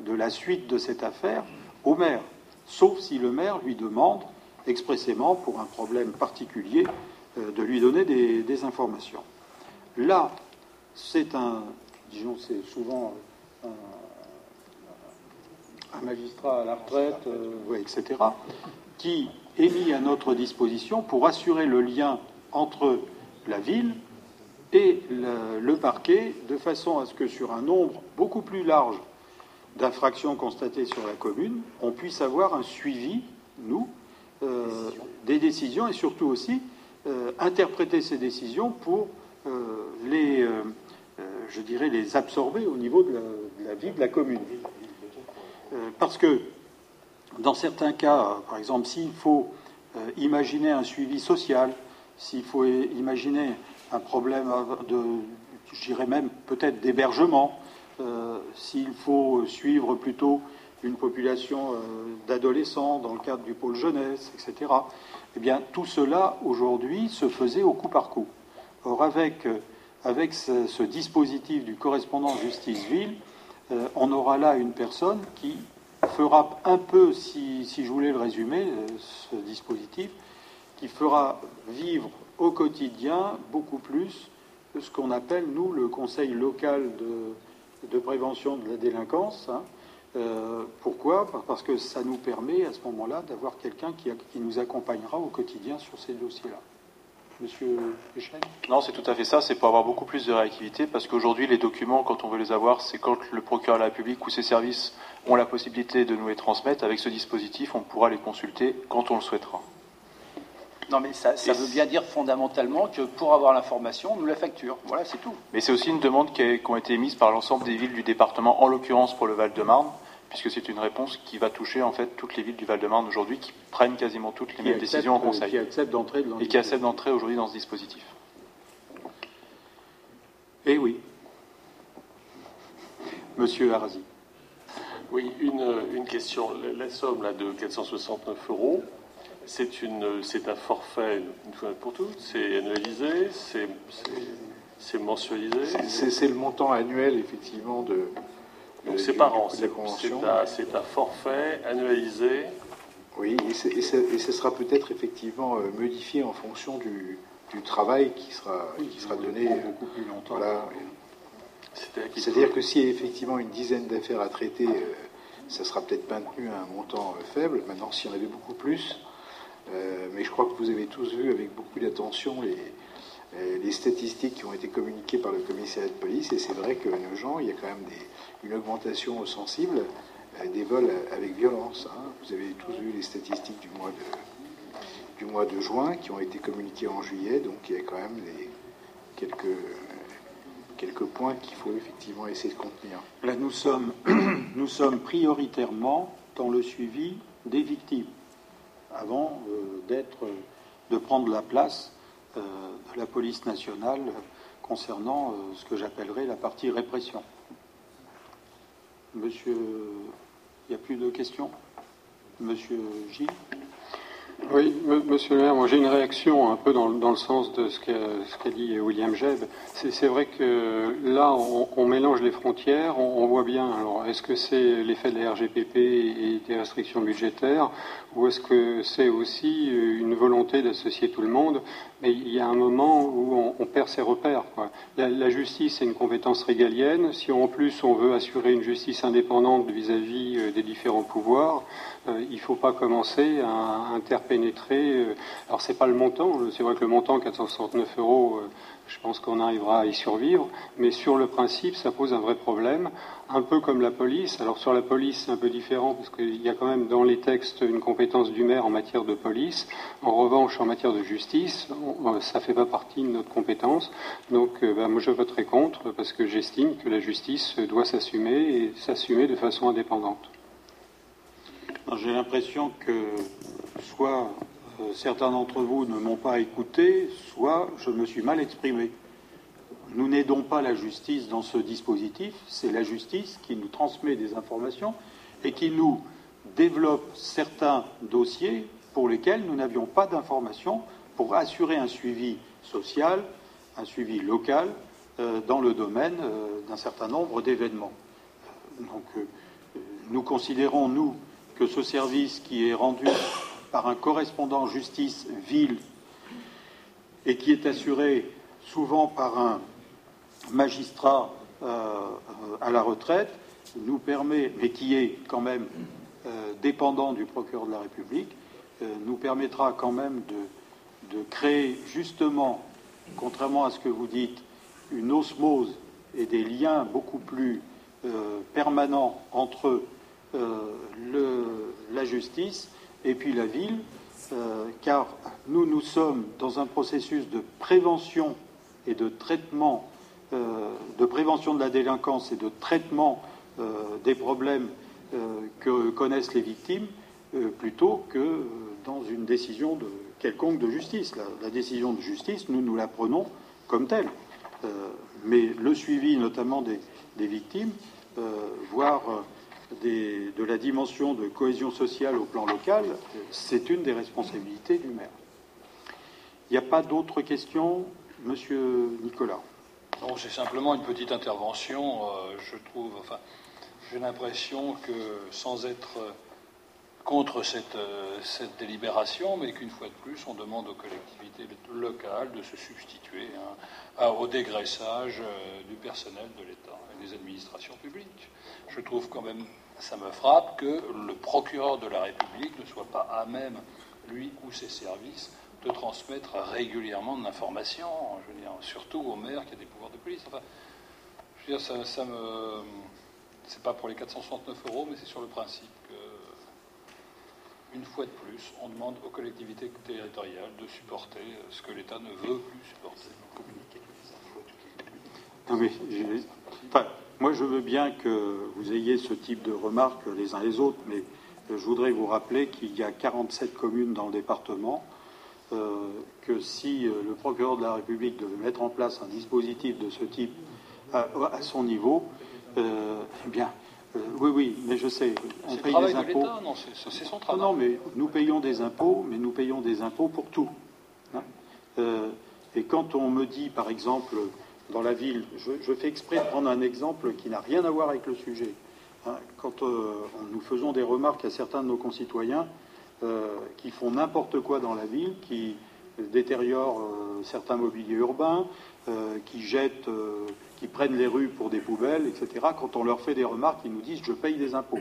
A: de la suite de cette affaire au maire, sauf si le maire lui demande expressément, pour un problème particulier, euh, de lui donner des, informations. Là, c'est un, disons, c'est souvent un, magistrat à la retraite, euh, etc., qui est mis à notre disposition pour assurer le lien entre la ville et le, parquet, de façon à ce que sur un nombre beaucoup plus large d'infractions constatées sur la commune, on puisse avoir un suivi, nous, euh, des décisions et surtout aussi euh, interpréter ces décisions pour euh, les, je dirais, les absorber au niveau de la, vie de la commune. parce que dans certains cas, par exemple, s'il faut imaginer un suivi social, s'il faut imaginer un problème de, je dirais même peut-être d'hébergement, euh, s'il faut suivre plutôt une population euh, d'adolescents dans le cadre du pôle jeunesse, etc. Eh bien, tout cela aujourd'hui se faisait au coup par coup. Or, avec, euh, avec ce, dispositif du correspondant justice-ville, on aura là une personne qui fera un peu, si, je voulais le résumer, ce dispositif, qui fera vivre au quotidien beaucoup plus ce qu'on appelle, nous, le Conseil local de, prévention de la délinquance. Hein. Euh, pourquoi? Parce que ça nous permet à ce moment-là d'avoir quelqu'un qui, qui, nous accompagnera au quotidien sur ces dossiers-là. Monsieur Péchel
H: Non, c'est tout à fait ça. C'est pour avoir beaucoup plus de réactivité parce qu'aujourd'hui, les documents, quand on veut les avoir, c'est quand le procureur de la République ou ses services ont la possibilité de nous les transmettre. Avec ce dispositif, on pourra les consulter quand on le souhaitera.
B: Non, mais ça, veut bien dire fondamentalement que pour avoir l'information, on nous la facture. Voilà, c'est tout.
H: Mais c'est aussi une demande qui a, été émise par l'ensemble des villes du département, en l'occurrence pour le Val-de-Marne, puisque c'est une réponse qui va toucher en fait toutes les villes du Val-de-Marne aujourd'hui, qui prennent quasiment toutes les mêmes décisions en conseil.
A: Qui acceptent d'entrer
H: Et qui acceptent d'entrer aujourd'hui dans ce dispositif.
A: Eh oui. Monsieur Arasi.
C: Oui, une, une question. La, somme là, de 469 euros, c'est un forfait une fois pour toutes, c'est annualisé, c'est mensualisé?
K: C'est le montant annuel effectivement de.
C: Donc c'est par an, c'est un, forfait annualisé.
K: Oui, et, ce sera peut-être effectivement euh, modifié en fonction du, travail qui sera, qui sera donné
A: beaucoup plus longtemps.
K: C'est-à-dire que s'il y a effectivement une dizaine d'affaires à traiter, euh, ça sera peut-être maintenu à un montant euh, faible. Maintenant, s'il y en avait beaucoup plus, euh, mais je crois que vous avez tous vu avec beaucoup d'attention les, euh, les, statistiques qui ont été communiquées par le commissariat de police, et c'est vrai que nos gens, il y a quand même des, une augmentation sensible euh, des vols avec violence. Hein. Vous avez tous vu les statistiques du mois de, juin qui ont été communiquées en juillet, donc il y a quand même quelques, points qu'il faut effectivement essayer de contenir.
A: Là, nous sommes, prioritairement dans le suivi des victimes avant euh, d'être, de prendre la place euh, de la police nationale concernant ce que j'appellerais la partie répression. Monsieur, il n'y a plus de questions? Monsieur Gilles?
I: Oui, monsieur le maire, j'ai une réaction un peu dans, le sens de ce qu'a dit William Jeb. C'est vrai que là, on, mélange les frontières, on, voit bien. Alors, est-ce que c'est l'effet de la RGPP et des restrictions budgétaires, ou est-ce que c'est aussi une volonté d'associer tout le monde? Mais il y a un moment où on, perd ses repères. La, justice est une compétence régalienne. Si en plus on veut assurer une justice indépendante vis-à-vis -vis euh, des différents pouvoirs, euh, il ne faut pas commencer à interpeller pénétrer. euh, alors c'est pas le montant, c'est vrai que le montant 469 euros, euh, je pense qu'on arrivera à y survivre, mais sur le principe, ça pose un vrai problème, un peu comme la police. Alors sur la police, c'est un peu différent parce qu'il y a quand même dans les textes une compétence du maire en matière de police. En revanche, en matière de justice, euh, ça fait pas partie de notre compétence. Donc, ben, moi, je voterai contre parce que j'estime que la justice doit s'assumer et s'assumer de façon indépendante.
A: J'ai l'impression que soit euh, certains d'entre vous ne m'ont pas écouté, soit je me suis mal exprimé. Nous n'aidons pas la justice dans ce dispositif, c'est la justice qui nous transmet des informations et qui nous développe certains dossiers pour lesquels nous n'avions pas d'informations pour assurer un suivi social, un suivi local euh, dans le domaine euh, d'un certain nombre d'événements. Donc, nous considérons, nous, que ce service qui est rendu par un correspondant justice-ville et qui est assuré souvent par un magistrat euh, à la retraite nous permet, mais qui est quand même euh, dépendant du procureur de la République, euh, nous permettra quand même de, de créer justement, contrairement à ce que vous dites, une osmose et des liens beaucoup plus permanents entre euh, le- la justice et puis la ville, euh, car nous, nous sommes dans un processus de prévention et de traitement, euh, de prévention de la délinquance et de traitement euh, des problèmes euh, que connaissent les victimes, euh, plutôt que euh, dans une décision de, quelconque de justice. La, décision de justice, nous, nous la prenons comme telle. Euh, mais le suivi, notamment des, victimes, euh, voire euh, de la dimension de cohésion sociale au plan local, c'est une des responsabilités du maire. Il n'y a pas d'autres questions, Monsieur Nicolas?
L: Non, c'est simplement une petite intervention. euh, je trouve, enfin, j'ai l'impression que sans être contre cette, euh, cette délibération, mais qu'une fois de plus, on demande aux collectivités locales de se substituer hein, au dégraissage euh, du personnel de l'État des administrations publiques. Je trouve quand même, ça me frappe que le procureur de la République ne soit pas à même, lui ou ses services, de transmettre régulièrement de l'information, je veux dire, surtout au maire qui a des pouvoirs de police. Enfin, je veux dire, ça, ça me. C'est pas pour les 469 euros, mais c'est sur le principe que, une fois de plus, on demande aux collectivités territoriales de supporter ce que l'État ne veut plus supporter.
A: Non, mais enfin, moi, je veux bien que vous ayez ce type de remarques les uns les autres, mais je voudrais vous rappeler qu'il y a 47 communes dans le département, euh, que si euh, le procureur de la République devait mettre en place un dispositif de ce type à, à son niveau, euh, eh bien, euh, oui, oui, mais je sais, on paye des
L: de
A: impôts.
L: l'État, non, c'est son travail.
A: non, mais nous payons des impôts, mais nous payons des impôts pour tout. hein. Et quand on me dit, par exemple, dans la ville, je, fais exprès de prendre un exemple qui n'a rien à voir avec le sujet. hein. quand euh, nous faisons des remarques à certains de nos concitoyens euh, qui font n'importe quoi dans la ville, qui détériorent euh, certains mobiliers urbains, qui jettent, qui prennent les rues pour des poubelles, etc. Quand on leur fait des remarques, ils nous disent je paye des impôts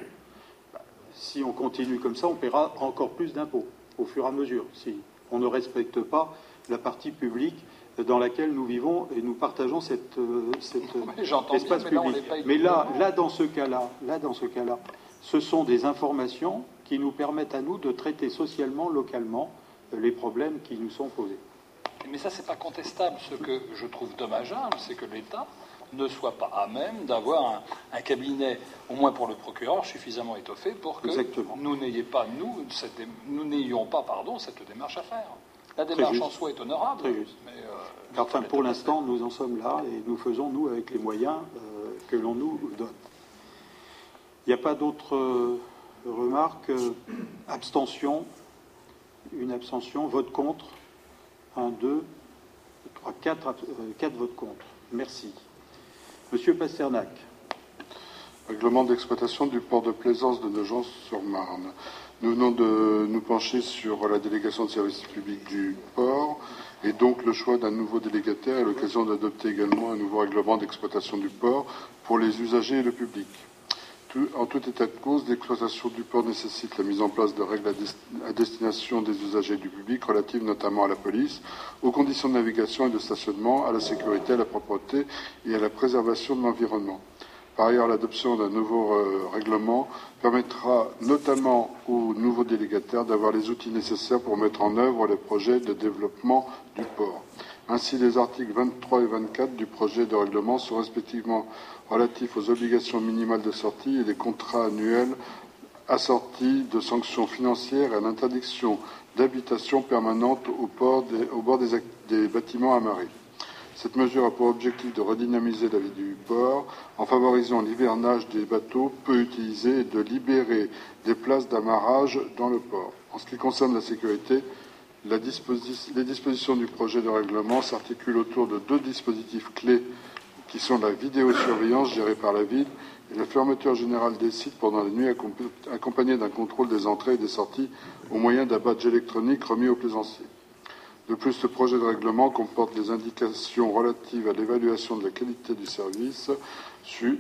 A: si on continue comme ça, on paiera encore plus d'impôts au fur et à mesure, si on ne respecte pas la partie publique dans laquelle nous vivons et nous partageons
L: bien,
A: espace public. Mais là, là, dans ce cas-là, là, dans ce cas-là, ce sont des informations qui nous permettent à nous de traiter socialement, localement, euh, les problèmes qui nous sont posés.
L: Mais ça, c'est pas contestable. Ce que je trouve dommageable, c'est que l'État ne soit pas à même d'avoir un, un cabinet, au moins pour le procureur, suffisamment étoffé pour que
A: Exactement.
L: nous n'ayons pas, nous, cette nous n'ayons pas, pardon, cette démarche à faire. La démarche en soi est honorable,
A: Très juste.
L: mais euh,
A: Enfin, pour l'instant, nous en sommes là et nous faisons, nous, avec les moyens euh, que l'on nous donne. Il n'y a pas d'autres euh, remarques Abstention Une abstention Vote contre Un, deux, trois, quatre, ab- euh, quatre votes contre. Merci. Monsieur Pasternak.
G: Règlement d'exploitation du port de plaisance de Nogent-sur-Marne. Nous venons de nous pencher sur la délégation de service public du port et donc le choix d'un nouveau délégataire et l'occasion d'adopter également un nouveau règlement d'exploitation du port pour les usagers et le public. en tout état de cause, l'exploitation du port nécessite la mise en place de règles à, destination des usagers du public relatives notamment à la police, aux conditions de navigation et de stationnement, à la sécurité, à la propreté et à la préservation de l'environnement. Par ailleurs, l'adoption d'un nouveau euh, règlement permettra notamment aux nouveaux délégataires d'avoir les outils nécessaires pour mettre en œuvre les projets de développement du port. Ainsi, les articles 23 et 24 du projet de règlement sont respectivement relatifs aux obligations minimales de sortie et des contrats annuels assortis de sanctions financières et à l'interdiction d'habitation permanente au, bord des, bâtiments amarrés. Cette mesure a pour objectif de redynamiser la vie du port en favorisant l'hivernage des bateaux peu utilisés et de libérer des places d'amarrage dans le port. En ce qui concerne la sécurité, les dispositions du projet de règlement s'articulent autour de deux dispositifs clés qui sont la vidéosurveillance gérée par la ville et la fermeture générale des sites pendant la nuit accompagnée d'un contrôle des entrées et des sorties au moyen d'un badge électronique remis aux plaisanciers. De plus, ce projet de règlement comporte des indications relatives à l'évaluation de la qualité du service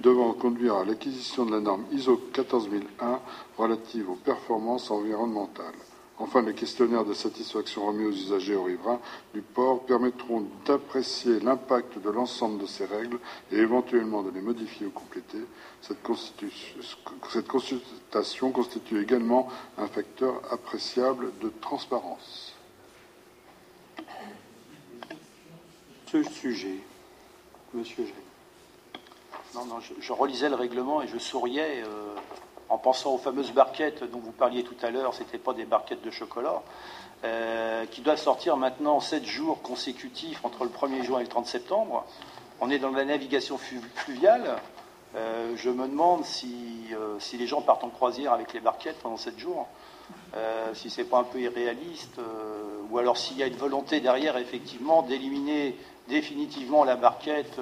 G: devant conduire à l'acquisition de la norme ISO 14001 relative aux performances environnementales. Enfin, les questionnaires de satisfaction remis aux usagers et aux riverains du port permettront d'apprécier l'impact de l'ensemble de ces règles et éventuellement de les modifier ou compléter. Cette, cette consultation constitue également un facteur appréciable de transparence.
A: Ce sujet, Monsieur.
B: Non, non, je, relisais le règlement et je souriais. Euh, en pensant aux fameuses barquettes dont vous parliez tout à l'heure, ce n'étaient pas des barquettes de chocolat, euh, qui doivent sortir maintenant 7 jours consécutifs entre le 1er juin et le 30 septembre. On est dans la navigation fluviale. Euh, je me demande si, si, les gens partent en croisière avec les barquettes pendant 7 jours, si c'est pas un peu irréaliste, ou alors s'il y a une volonté derrière, effectivement, d'éliminer définitivement la barquette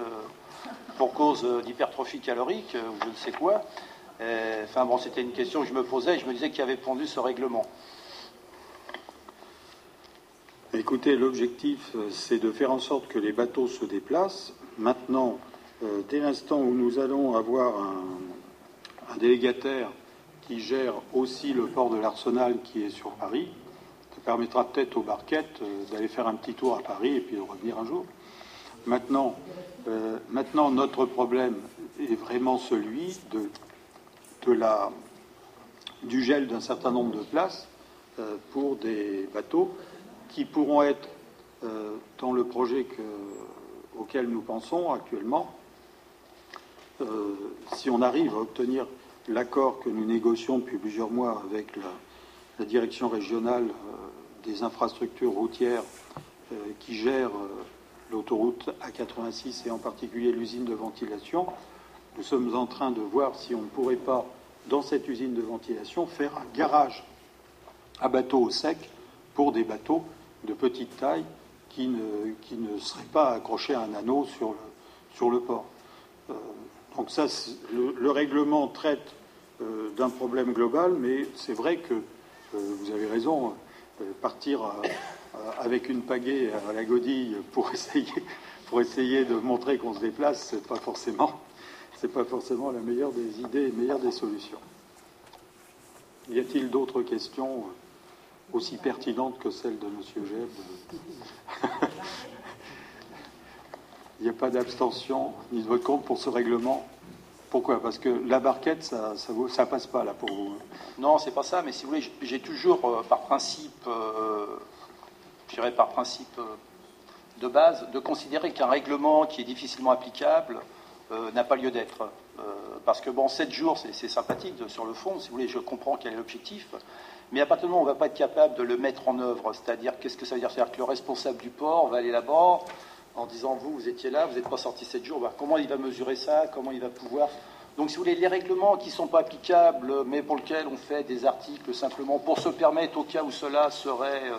B: pour cause d'hypertrophie calorique, ou je ne sais quoi. Euh, enfin bon, c'était une question que je me posais et je me disais qui avait pondu ce règlement.
A: Écoutez, l'objectif, euh, c'est de faire en sorte que les bateaux se déplacent. Maintenant, euh, dès l'instant où nous allons avoir un, délégataire qui gère aussi le port de l'Arsenal qui est sur Paris, ça permettra peut-être aux barquettes d'aller faire un petit tour à Paris et puis de revenir un jour. Maintenant, maintenant notre problème est vraiment celui de la, du gel d'un certain nombre de places euh, pour des bateaux qui pourront être, euh, dans le projet auquel nous pensons actuellement, euh, si on arrive à obtenir l'accord que nous négocions depuis plusieurs mois avec la direction régionale des infrastructures routières qui gère l'autoroute A86 et en particulier l'usine de ventilation, nous sommes en train de voir si on ne pourrait pas, dans cette usine de ventilation, faire un garage à bateau au sec pour des bateaux de petite taille qui ne, qui ne seraient pas accrochés à un anneau sur le, sur le port. Euh, donc ça, le, règlement traite euh, d'un problème global, mais c'est vrai que euh, vous avez raison, partir avec une pagaie à la godille pour essayer, pour essayer de montrer qu'on se déplace, c'est pas forcément pas forcément la meilleure des idées, la meilleure des solutions. Y a-t-il d'autres questions aussi pertinentes que celle de M. Jeb Il n'y a pas d'abstention ni de vote contre pour ce règlement. Pourquoi? Parce que la barquette, ça, ça, passe pas là pour vous.
B: Non, c'est pas ça. Mais si vous voulez, j'ai toujours, euh, par principe, euh, je dirais par principe euh, de base, de considérer qu'un règlement qui est difficilement applicable euh, n'a pas lieu d'être. Euh, parce que, bon, 7 jours, c'est sympathique sur le fond, si vous voulez, je comprends quel est l'objectif. Mais à partir du moment où on ne va pas être capable de le mettre en œuvre, c'est-à-dire, qu'est-ce que ça veut dire? C'est-à-dire que le responsable du port va aller là-bas en disant, vous, vous étiez là, vous n'êtes pas sorti 7 jours, comment il va mesurer ça Comment il va pouvoir donc, si vous voulez, les règlements qui ne sont pas applicables, mais pour lesquels on fait des articles simplement pour se permettre, au cas où cela serait,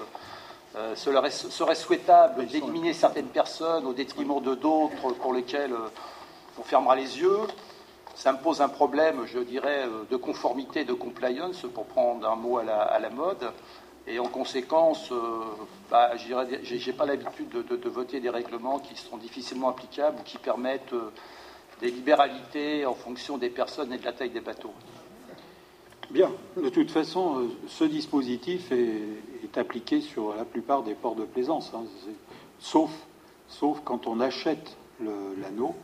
B: euh, serait souhaitable, d'éliminer certaines personnes au détriment de d'autres pour lesquelles on fermera les yeux. Ça me pose un problème, je dirais, euh, de conformité, de compliance, pour prendre un mot à la, mode. Et en conséquence, euh, bah, je n'ai pas l'habitude de, voter des règlements qui sont difficilement applicables ou qui permettent euh, des libéralités en fonction des personnes et de la taille des bateaux.
A: Bien. De toute façon, euh, ce dispositif est, appliqué sur la plupart des ports de plaisance, hein. sauf, sauf quand on achète l'anneau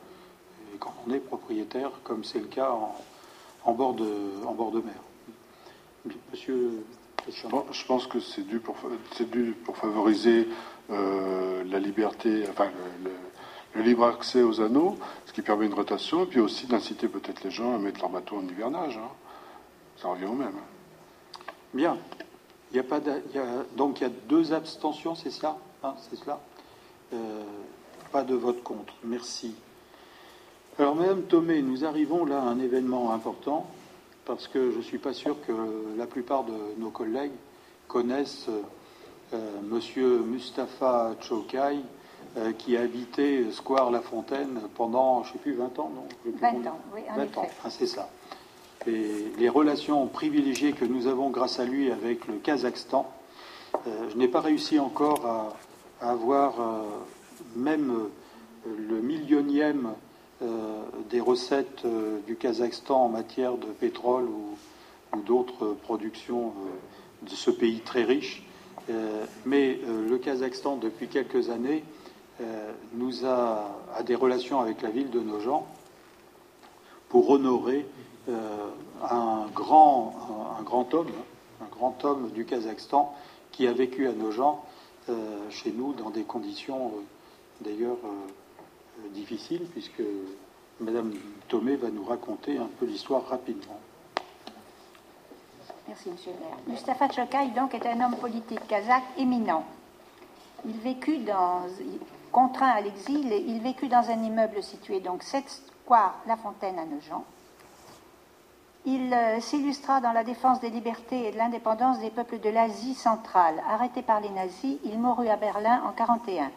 A: et quand on est propriétaire, comme c'est le cas en, bord, de, en bord de mer. Monsieur
G: je pense que c'est dû pour, dû pour favoriser euh, la liberté, enfin le, libre accès aux anneaux, ce qui permet une rotation, et puis aussi d'inciter peut-être les gens à mettre leur bateau en hivernage. Hein. Ça revient au même.
A: Bien. Il y a pas donc il y a deux abstentions, c'est ça? Hein, C'est cela? Euh, Pas de vote contre. Merci. Alors, Madame Thomé, nous arrivons là à un événement important parce que je ne suis pas sûr que la plupart de nos collègues connaissent euh, Monsieur Mustapha Chokai, euh, qui a habité Square La Fontaine pendant, je ne sais plus, 20 ans, non?
F: 20 ans, oui, en
A: 20 ans, ah, c'est ça. Et les relations privilégiées que nous avons grâce à lui avec le Kazakhstan, euh, je n'ai pas réussi encore à, avoir même le millionième euh, des recettes euh, du Kazakhstan en matière de pétrole ou, d'autres productions euh, de ce pays très riche. mais le Kazakhstan, depuis quelques années, nous a, a, des relations avec la ville de Nogent pour honorer un, grand, un, grand homme, un grand homme du Kazakhstan qui a vécu à Nogent, chez nous, dans des conditions d'ailleurs difficile, puisque Madame Thomé va nous raconter un peu l'histoire rapidement.
F: Merci, Monsieur le maire. Mustafa Chokai, donc, est un homme politique kazakh éminent. Il vécut dans, contraint à l'exil, il vécut dans un immeuble situé donc 7 square La Fontaine à Nogent. Il euh, s'illustra dans la défense des libertés et de l'indépendance des peuples de l'Asie centrale. Arrêté par les nazis, il mourut à Berlin en 1941.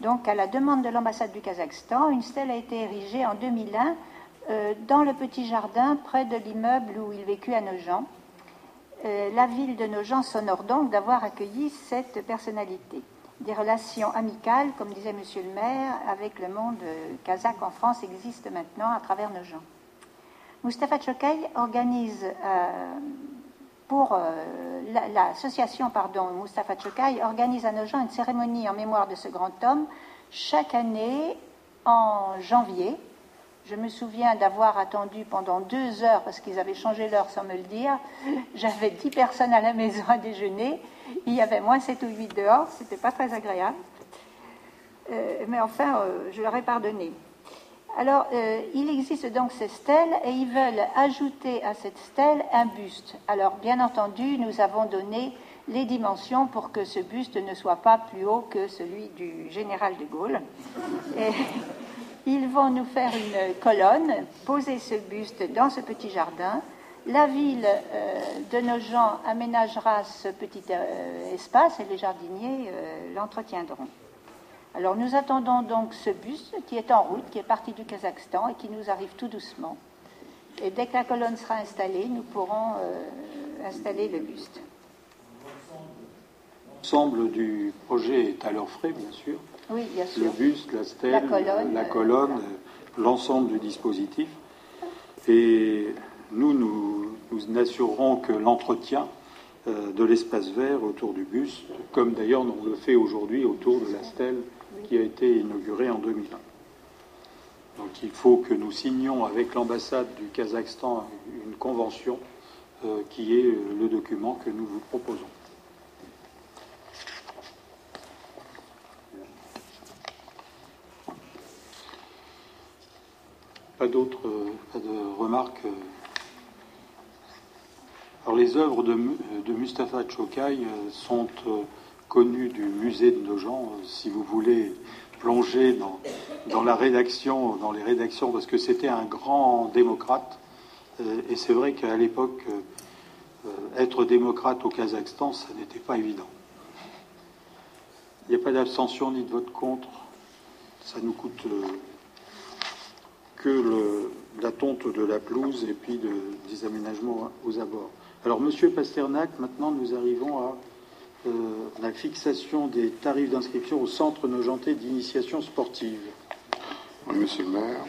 F: Donc, à la demande de l'ambassade du Kazakhstan, une stèle a été érigée en 2001 euh, dans le petit jardin près de l'immeuble où il vécut à Nogent. Euh, la ville de Nogent s'honore donc d'avoir accueilli cette personnalité. Des relations amicales, comme disait Monsieur le maire, avec le monde kazakh en France existent maintenant à travers Nogent. Mustafa Chokay organise euh, pour euh, l'association pardon, Mustafa Chokai organise à Nogent une cérémonie en mémoire de ce grand homme chaque année en janvier. Je me souviens d'avoir attendu pendant deux heures parce qu'ils avaient changé l'heure sans me le dire. J'avais dix personnes à la maison à déjeuner. Il y avait moins sept ou huit dehors. C'était pas très agréable. Euh, mais enfin, je leur ai pardonné. Alors, euh, il existe donc ces stèles et ils veulent ajouter à cette stèle un buste. Alors, bien entendu, nous avons donné les dimensions pour que ce buste ne soit pas plus haut que celui du général de Gaulle. Et ils vont nous faire une colonne, poser ce buste dans ce petit jardin. La ville euh, de nos gens aménagera ce petit euh, espace et les jardiniers l'entretiendront. Alors nous attendons donc ce bus qui est en route, qui est parti du Kazakhstan et qui nous arrive tout doucement. Et dès que la colonne sera installée, nous pourrons euh, installer le buste.
A: L'ensemble du projet est à leur frais, bien sûr.
F: Oui, bien sûr.
A: Le buste, la stèle, la colonne, euh, l'ensemble du dispositif. Et nous, nous, nous assurerons que l'entretien euh, de l'espace vert autour du buste, comme d'ailleurs on le fait aujourd'hui autour de la stèle qui a été inauguré en 2001. Donc il faut que nous signions avec l'ambassade du Kazakhstan une convention euh, qui est euh, le document que nous vous proposons. Pas d'autres de remarques Alors les œuvres de, de Mustafa Chokai sont connu du musée de nos gens, euh, si vous voulez plonger dans, la rédaction, dans les rédactions, parce que c'était un grand démocrate. Euh, et c'est vrai qu'à l'époque, euh, être démocrate au Kazakhstan, ça n'était pas évident. Il n'y a pas d'abstention ni de vote contre. Ça nous coûte que la tonte de la pelouse et puis de, des aménagements aux abords. Alors, Monsieur Pasternak, maintenant nous arrivons à euh, la fixation des tarifs d'inscription au centre nogentais d'initiation sportive.
G: monsieur le maire.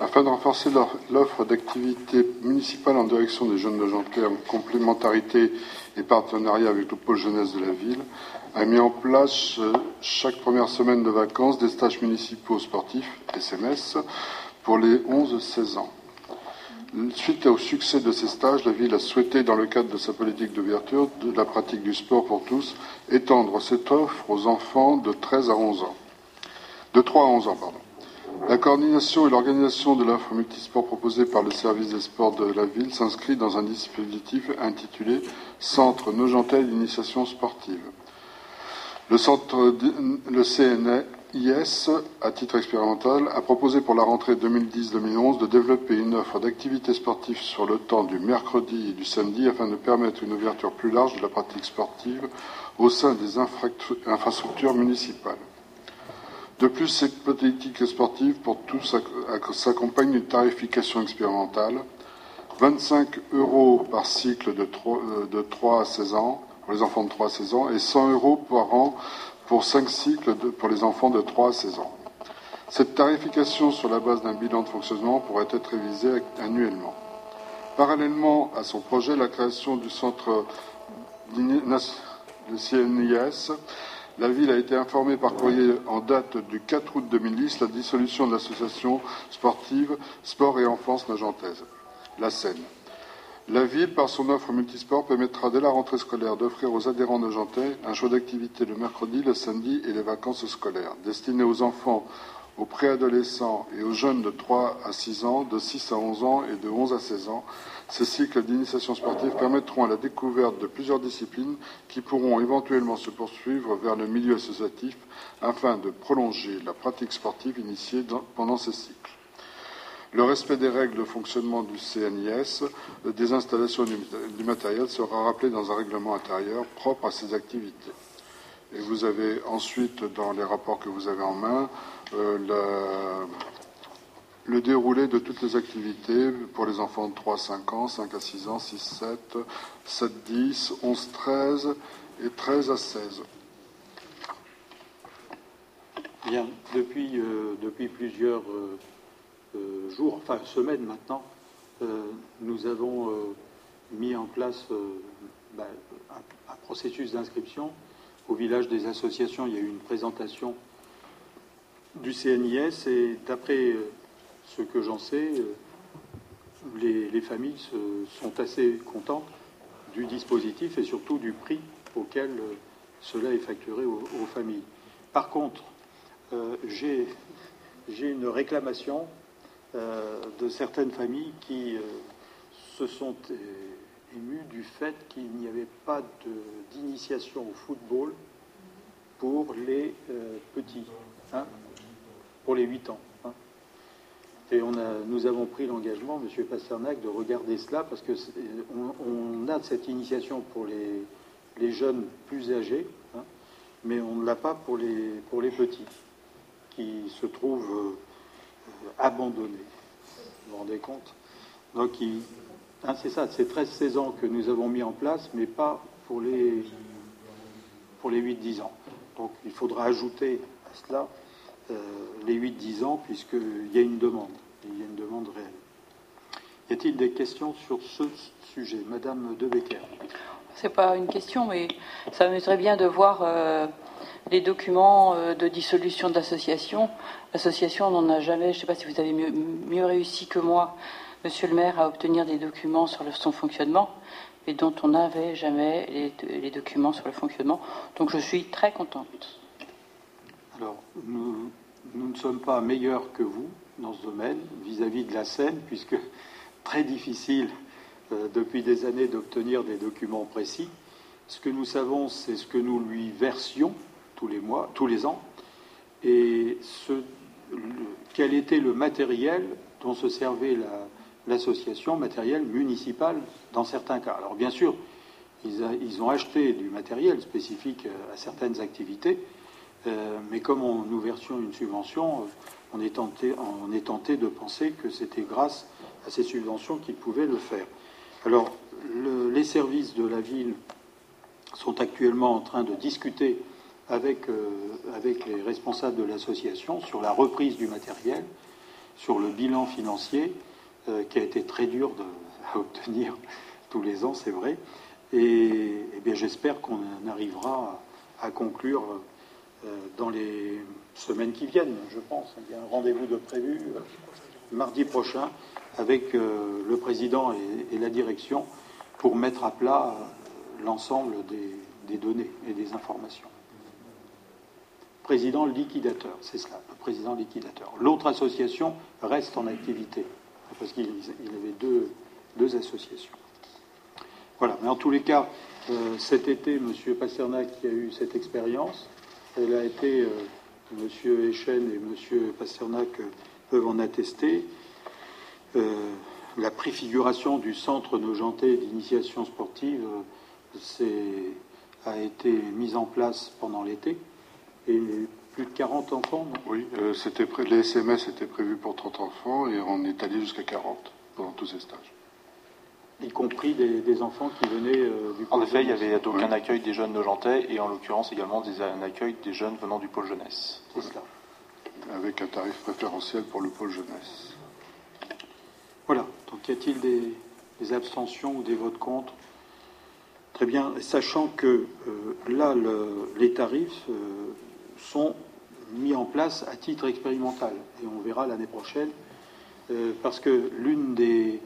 G: Afin de renforcer l'offre d'activités municipales en direction des jeunes de Jantais en complémentarité et partenariat avec le pôle jeunesse de la ville, a mis en place euh, chaque première semaine de vacances des stages municipaux sportifs, SMS, pour les 11-16 ans. Suite au succès de ces stages, la ville a souhaité, dans le cadre de sa politique d'ouverture de la pratique du sport pour tous, étendre cette offre aux enfants de 13 à 11 ans. De 3 à 11 ans. La coordination et l'organisation de l'offre multisport proposée par le service des sports de la ville s'inscrit dans un dispositif intitulé Centre Nogentel d'initiation sportive. Le centre, le CNIS, à titre expérimental, a proposé pour la rentrée 2010-2011 de développer une offre d'activités sportives sur le temps du mercredi et du samedi afin de permettre une ouverture plus large de la pratique sportive au sein des infrastructures municipales. De plus, cette politique sportive pour tous s'accompagne d'une tarification expérimentale. 25 euros par cycle de 3, euh, de 3 à 16 ans pour les enfants de 3 à 16 ans et 100 euros par an pour 5 cycles pour les enfants de 3 à 16 ans. Cette tarification sur la base d'un bilan de fonctionnement pourrait être révisée annuellement. Parallèlement à son projet, la création du centre de CNIS la ville a été informée par courrier en date du 4 août 2010 la dissolution de l'association sportive Sport et Enfance Nagentaise, la Seine. La ville, par son offre multisport, permettra dès la rentrée scolaire d'offrir aux adhérents de un choix d'activités le mercredi, le samedi et les vacances scolaires, destinées aux enfants, aux préadolescents et aux jeunes de 3 à 6 ans, de 6 à 11 ans et de 11 à 16 ans, ces cycles d'initiation sportive permettront à la découverte de plusieurs disciplines qui pourront éventuellement se poursuivre vers le milieu associatif afin de prolonger la pratique sportive initiée pendant ces cycles. Le respect des règles de fonctionnement du CNIS, des installations du matériel sera rappelé dans un règlement intérieur propre à ces activités. Et vous avez ensuite, dans les rapports que vous avez en main, euh, le déroulé de toutes les activités pour les enfants de 3 à 5 ans, 5 à 6 ans, 6, 7, 7, 10, 11, 13 et 13 à 16.
A: Bien, depuis, euh, plusieurs euh, euh, jours, enfin semaines maintenant, nous avons mis en place ben, un, processus d'inscription. Au village des associations, il y a eu une présentation du CNIS et d'après ce que j'en sais, euh, les, familles sont assez contentes du dispositif et surtout du prix auquel euh, cela est facturé aux, familles. Par contre, euh, j'ai une réclamation de certaines familles qui se sont émues du fait qu'il n'y avait pas d'initiation au football pour les petits, hein, pour les 8 ans. Et on a, nous avons pris l'engagement, M. Pasternak, de regarder cela parce que on, a cette initiation pour les, les jeunes plus âgés, hein, mais on ne l'a pas pour les, pour les petits qui se trouvent abandonnés. Vous vous rendez compte Donc, hein, c'est ça, c'est 13-16 ans que nous avons mis en place, mais pas pour les, pour les 8-10 ans. Donc, il faudra ajouter à cela euh, les 8-10 ans, puisqu'il y a une demande. Il y a une demande réelle. Y a-t-il des questions sur ce sujet? Madame De Becker.
M: Ce n'est pas une question, mais ça me très bien de voir euh, les documents euh, de dissolution de l'association. L'association n'en a jamais, je ne sais pas si vous avez mieux, réussi que moi, Monsieur le maire, à obtenir des documents sur son fonctionnement, et dont on n'avait jamais les, documents sur le fonctionnement. Donc je suis très contente.
A: Alors, nous, nous ne sommes pas meilleurs que vous dans ce domaine vis-à-vis de la Seine, puisque très difficile euh, depuis des années d'obtenir des documents précis. Ce que nous savons, c'est ce que nous lui versions tous les mois, tous les ans, et quel était le matériel dont se servait l'association, matériel municipal dans certains cas. Alors bien sûr, ils, ont acheté du matériel spécifique à certaines activités, euh, mais comme on, nous versions une subvention, euh, on est tenté, on est tenté de penser que c'était grâce à ces subventions qu'ils pouvaient le faire. Alors, les services de la ville sont actuellement en train de discuter avec, euh, avec les responsables de l'association sur la reprise du matériel, sur le bilan financier, qui a été très dur à obtenir tous les ans, c'est vrai. Et, bien j'espère qu'on arrivera à, conclure dans les semaines qui viennent, je pense. Il y a un rendez-vous de prévu mardi prochain avec le président et, la direction pour mettre à plat l'ensemble des données et des informations président liquidateur, c'est cela, le président liquidateur. L'autre association reste en activité, parce qu'il avait deux, deux, associations. Voilà, mais en tous les cas, euh, cet été, M. Pasternak qui a eu cette expérience, elle a été, euh, M. Echen et M. Pasternak euh, peuvent en attester, la préfiguration du centre nojenté d'initiation sportive a été mise en place pendant l'été et plus de 40 enfants
G: Oui, euh, c'était les SMS étaient prévus pour 30 enfants et on est allé jusqu'à 40 pendant tous ces stages.
A: Y compris des, enfants qui venaient euh, du
H: En effet, il n'y avait donc un accueil des jeunes nojentais et en l'occurrence également des, un accueil des jeunes venant du pôle jeunesse.
A: C'est cela.
G: Avec un tarif préférentiel pour le pôle jeunesse.
A: Voilà. Donc y a-t-il des, abstentions ou des votes contre? Très bien. Sachant que euh, là, les tarifs sont mis en place à titre expérimental. Et on verra l'année prochaine, euh, parce que l'une des,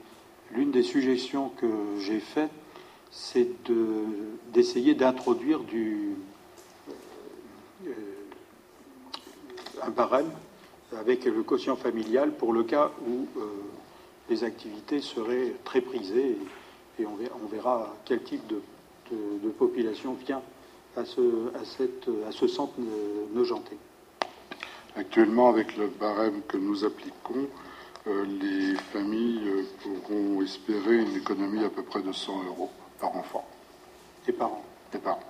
A: l'une des suggestions que j'ai faites, c'est d'essayer d'introduire du, euh, un barème avec le quotient familial pour le cas où euh, les activités seraient très prisées et, on, verra, quel type de, de population vient à ce, à cette, à ce centre nojenté
G: Actuellement, avec le barème que nous appliquons, euh, les familles euh, pourront espérer une économie à peu près de 100 euros par enfant.
A: Et par an.
G: Et par an.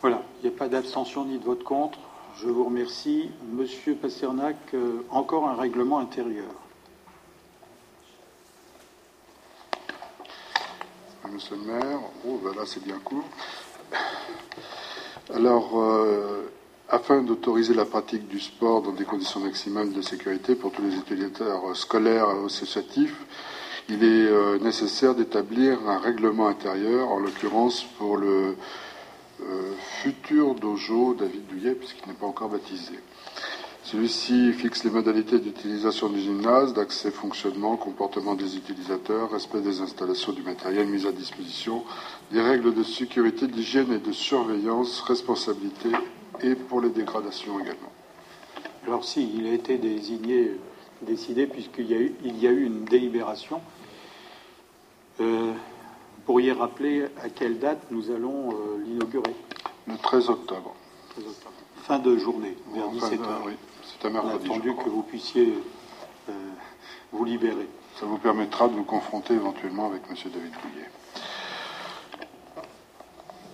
A: Voilà, il n'y a pas d'abstention ni de vote contre. Je vous remercie. Monsieur Pasternak, euh, encore un règlement intérieur.
G: Monsieur le maire, oh, ben là c'est bien court. Alors, euh, afin d'autoriser la pratique du sport dans des conditions maximales de sécurité pour tous les utilisateurs scolaires et associatifs, il est euh, nécessaire d'établir un règlement intérieur, en l'occurrence pour le euh, futur dojo David Douillet, puisqu'il n'est pas encore baptisé. Celui-ci fixe les modalités d'utilisation du gymnase, d'accès, fonctionnement, comportement des utilisateurs, respect des installations du matériel mis à disposition, des règles de sécurité, d'hygiène et de surveillance, responsabilité et pour les dégradations également.
A: Alors si, il a été désigné, décidé, puisqu'il y, a eu, il y a eu une délibération. Euh, vous pourriez rappeler à quelle date nous allons euh, l'inaugurer?
G: Le 13 octobre.
A: Fin de journée, vers 17h.
G: Oui. C'est un mercredi.
A: attendu que vous puissiez euh, vous libérer.
G: Ça vous permettra de vous confronter éventuellement avec M. David Couillet.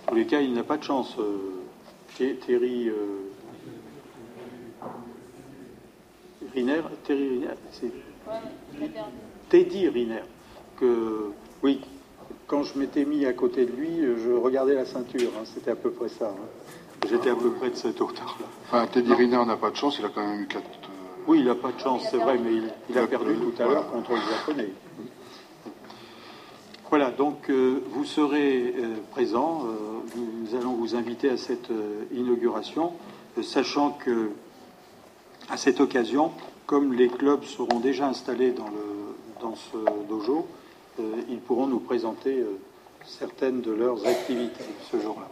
A: En tous les cas, il n'a pas de chance. Euh, Thierry euh, Riner, Thierry Riner, c'est Teddy Riner, que oui, quand je m'étais mis à côté de lui, je regardais la ceinture, hein, c'était à peu près ça. Hein. J'étais à peu près de cette hauteur-là.
G: Enfin, Teddy Riner n'a pas de chance, il a quand même eu quatre. Euh,
A: oui, il n'a pas de chance, c'est vrai, mais il, a, perdu tout à l'heure contre le Japonais. Voilà, donc euh, vous serez euh, présents. nous allons vous inviter à cette inauguration, sachant que à cette occasion, comme les clubs seront déjà installés dans, le, dans ce dojo, ils pourront nous présenter certaines de leurs activités ce jour-là.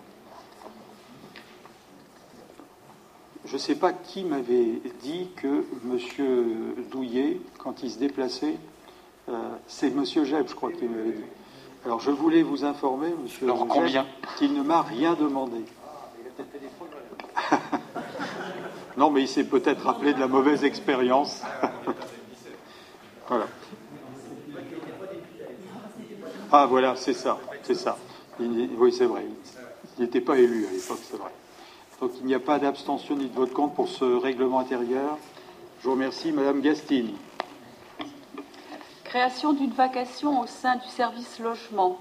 A: Je ne sais pas qui m'avait dit que M. Douillet, quand il se déplaçait, euh, c'est M. Jeb, je crois, qui m'avait dit. Alors je voulais vous informer, M.
H: Alors combien
A: qu'il ne m'a rien demandé. non, mais il s'est peut-être rappelé de la mauvaise expérience. voilà. Ah voilà, c'est ça, c'est ça. oui, c'est vrai. Il n'était pas élu à l'époque, c'est vrai. Donc il n'y a pas d'abstention ni de vote contre pour ce règlement intérieur. Je vous remercie, Madame Gastine.
M: Création d'une vacation au sein du service logement.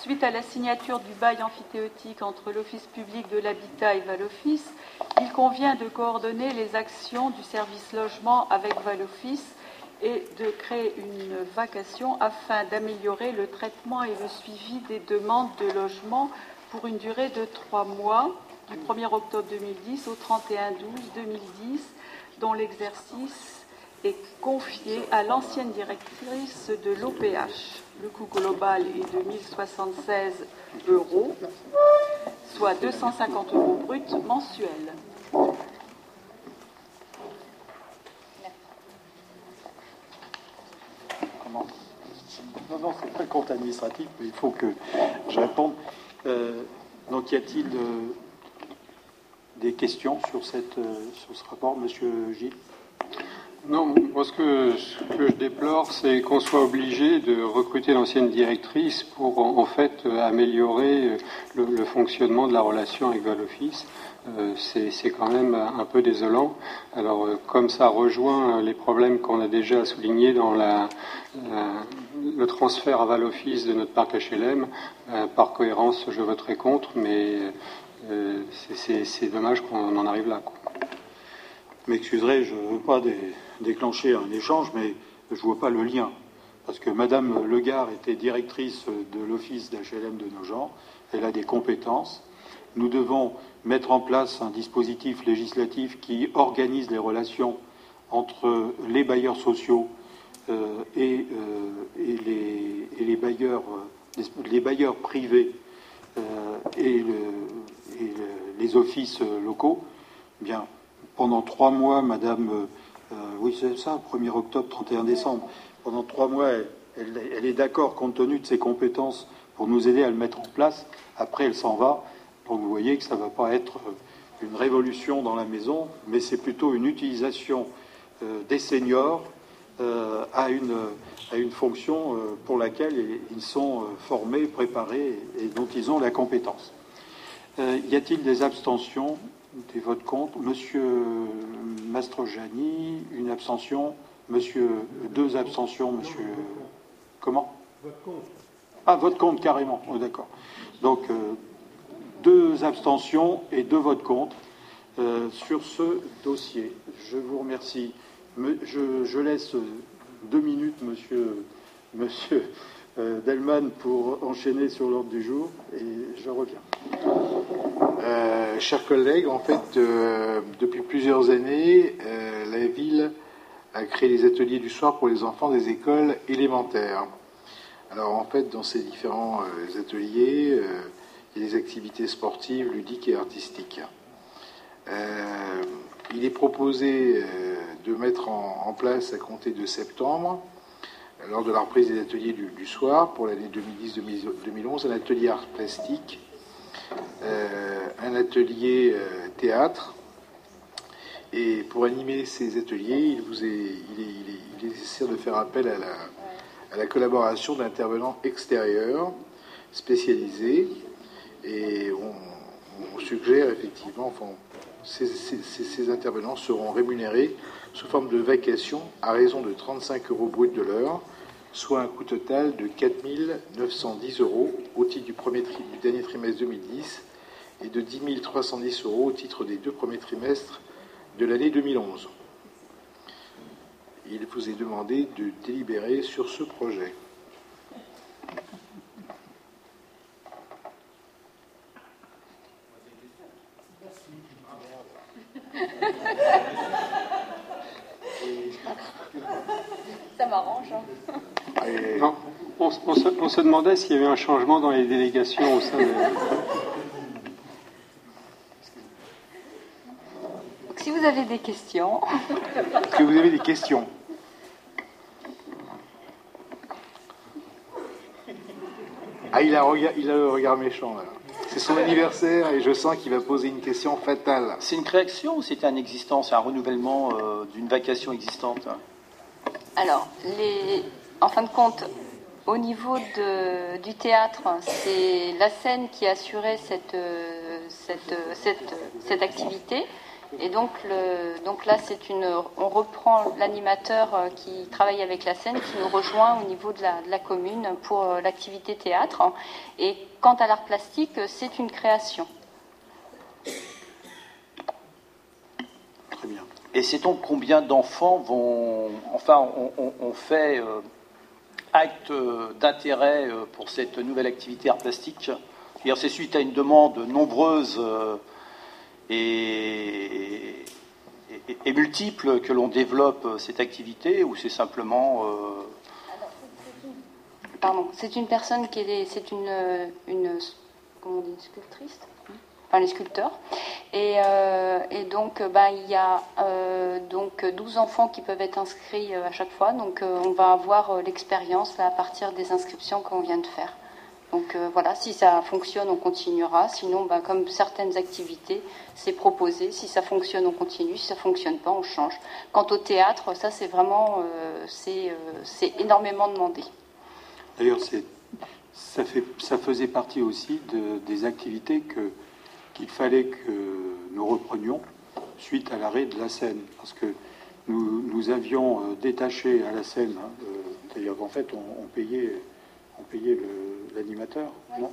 M: Suite à la signature du bail amphithéotique entre l'Office public de l'habitat et Valoffice, il convient de coordonner les actions du service logement avec Valoffice et de créer une vacation afin d'améliorer le traitement et le suivi des demandes de logement pour une durée de trois mois, du 1er octobre 2010 au 31-12-2010, dont l'exercice est confié à l'ancienne directrice de l'OPH. Le coût global est de 1076 euros, soit 250 euros bruts mensuels.
A: Non, non, c'est pas compte administratif, mais il faut que je réponde. Euh, donc, y a-t-il des questions sur, cette, euh, sur ce rapport, Monsieur Gilles?
I: Non, moi ce que, ce que je déplore, c'est qu'on soit obligé de recruter l'ancienne directrice pour en, fait améliorer le, le, fonctionnement de la relation avec Valoffice. Euh, c'est quand même un peu désolant. Alors, euh, comme ça rejoint les problèmes qu'on a déjà soulignés dans le transfert à Val-Office de notre parc HLM, euh, par cohérence, je voterai contre, mais euh, c'est dommage qu'on en arrive là.
A: M'excuserez, je ne veux pas dé, déclencher un échange, mais je ne vois pas le lien. Parce que Madame Legard était directrice de l'office d'HLM de Nogent, elle a des compétences. Nous devons mettre en place un dispositif législatif qui organise les relations entre les bailleurs sociaux euh, et, euh, et, les, bailleurs, les, bailleurs privés et, le, le, les offices locaux, eh bien, pendant trois mois, Madame, oui c'est ça, 1er octobre, 31 décembre, pendant trois mois, elle, est d'accord compte tenu de ses compétences pour nous aider à le mettre en place. Après, elle s'en va. Donc vous voyez que ça ne va pas être une révolution dans la maison, mais c'est plutôt une utilisation euh, des seniors euh, à, une, à, une, fonction euh, pour laquelle ils sont formés, préparés et dont ils ont la compétence. Y a-t-il des abstentions, des votes contre Monsieur Mastrogiani, une abstention. Monsieur, deux abstentions. Monsieur, comment
N: Vote contre.
A: Ah, vote contre carrément. Oh, D'accord. Donc deux abstentions et deux votes contre euh, sur ce dossier. Je vous remercie. Me, je, je, laisse deux minutes, monsieur, monsieur euh, Delman, pour enchaîner sur l'ordre du jour et je reviens.
K: Euh, chers collègues, en fait, euh, depuis plusieurs années, euh, la ville a créé des ateliers du soir pour les enfants des écoles élémentaires. Alors, en fait, dans ces différents euh, ateliers, il y a des activités sportives, ludiques et artistiques. Euh, il est proposé euh, de mettre en, en, place à compter de septembre, lors de la reprise des ateliers du, soir pour l'année 2010-2011, un atelier art plastique, euh, un atelier euh, théâtre. Et pour animer ces ateliers, il, est, nécessaire de faire appel à la, collaboration d'intervenants extérieurs spécialisés et on, suggère effectivement, ces, intervenants seront rémunérés sous forme de vacation à raison de 35 euros brut de l'heure, soit un coût total de 4 910 euros au titre du, du dernier trimestre 2010 et de 10 310 euros au titre des deux premiers trimestres de l'année 2011. Il vous est demandé de délibérer sur ce projet.
E: M'arrange. Hein.
I: Non, on, on, se, on, se, demandait s'il y avait un changement dans les délégations au sein de...
E: Donc, si vous avez des questions.
K: Est-ce que vous avez des questions Ah, il a, il a le regard méchant là. C'est son anniversaire et je sens qu'il va poser une question fatale.
B: C'est une création ou c'est un existant, c'est un renouvellement euh, d'une vacation existante?
E: Alors, en fin de compte, au niveau de, du théâtre, c'est la scène qui assurait cette, cette, cette, cette activité. Et donc, donc là, c'est une, on reprend l'animateur euh, qui travaille avec la scène, qui nous rejoint au niveau de la, commune pour euh, l'activité théâtre. Et quant à l'art plastique, c'est une création.
B: Très bien. Et sait-on combien d'enfants vont, enfin, on, fait euh, acte d'intérêt pour cette nouvelle activité art plastique? C'est suite à une demande nombreuse et, multiples que l'on développe cette activité ou c'est simplement. Euh,
E: Pardon, c'est une personne qui est. C'est une, une. Comment dit Sculptrice? Les sculpteurs. Et, euh, donc, ben, il y a euh, donc 12 enfants qui peuvent être inscrits à chaque fois. Donc, on va avoir l'expérience à partir des inscriptions qu'on vient de faire. Donc euh, voilà, si ça fonctionne, on continuera. Sinon, bah, comme certaines activités, c'est proposé. Si ça fonctionne, on continue. Si ça fonctionne pas, on change. Quant au théâtre, ça c'est vraiment euh, euh, c'est énormément demandé.
A: D'ailleurs, ça, ça faisait partie aussi des activités qu'il fallait que nous reprenions suite à l'arrêt de la Seine, parce que nous, avions détaché à la Seine, hein, c'est-à-dire qu'en fait on payait on payait l'animateur, non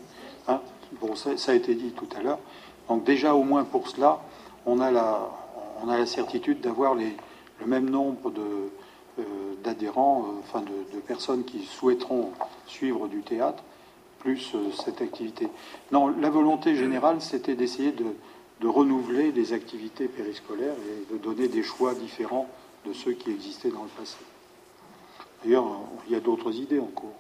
A: hein Bon, ça, a été dit tout à l'heure. Donc déjà, au moins pour cela, on a la, on a la certitude d'avoir le même nombre euh, d'adhérents, euh, enfin de, personnes qui souhaiteront suivre du théâtre, plus euh, cette activité. Non, la volonté générale, c'était d'essayer de, renouveler les activités périscolaires et de donner des choix différents de ceux qui existaient dans le passé. D'ailleurs, il y a d'autres idées en cours.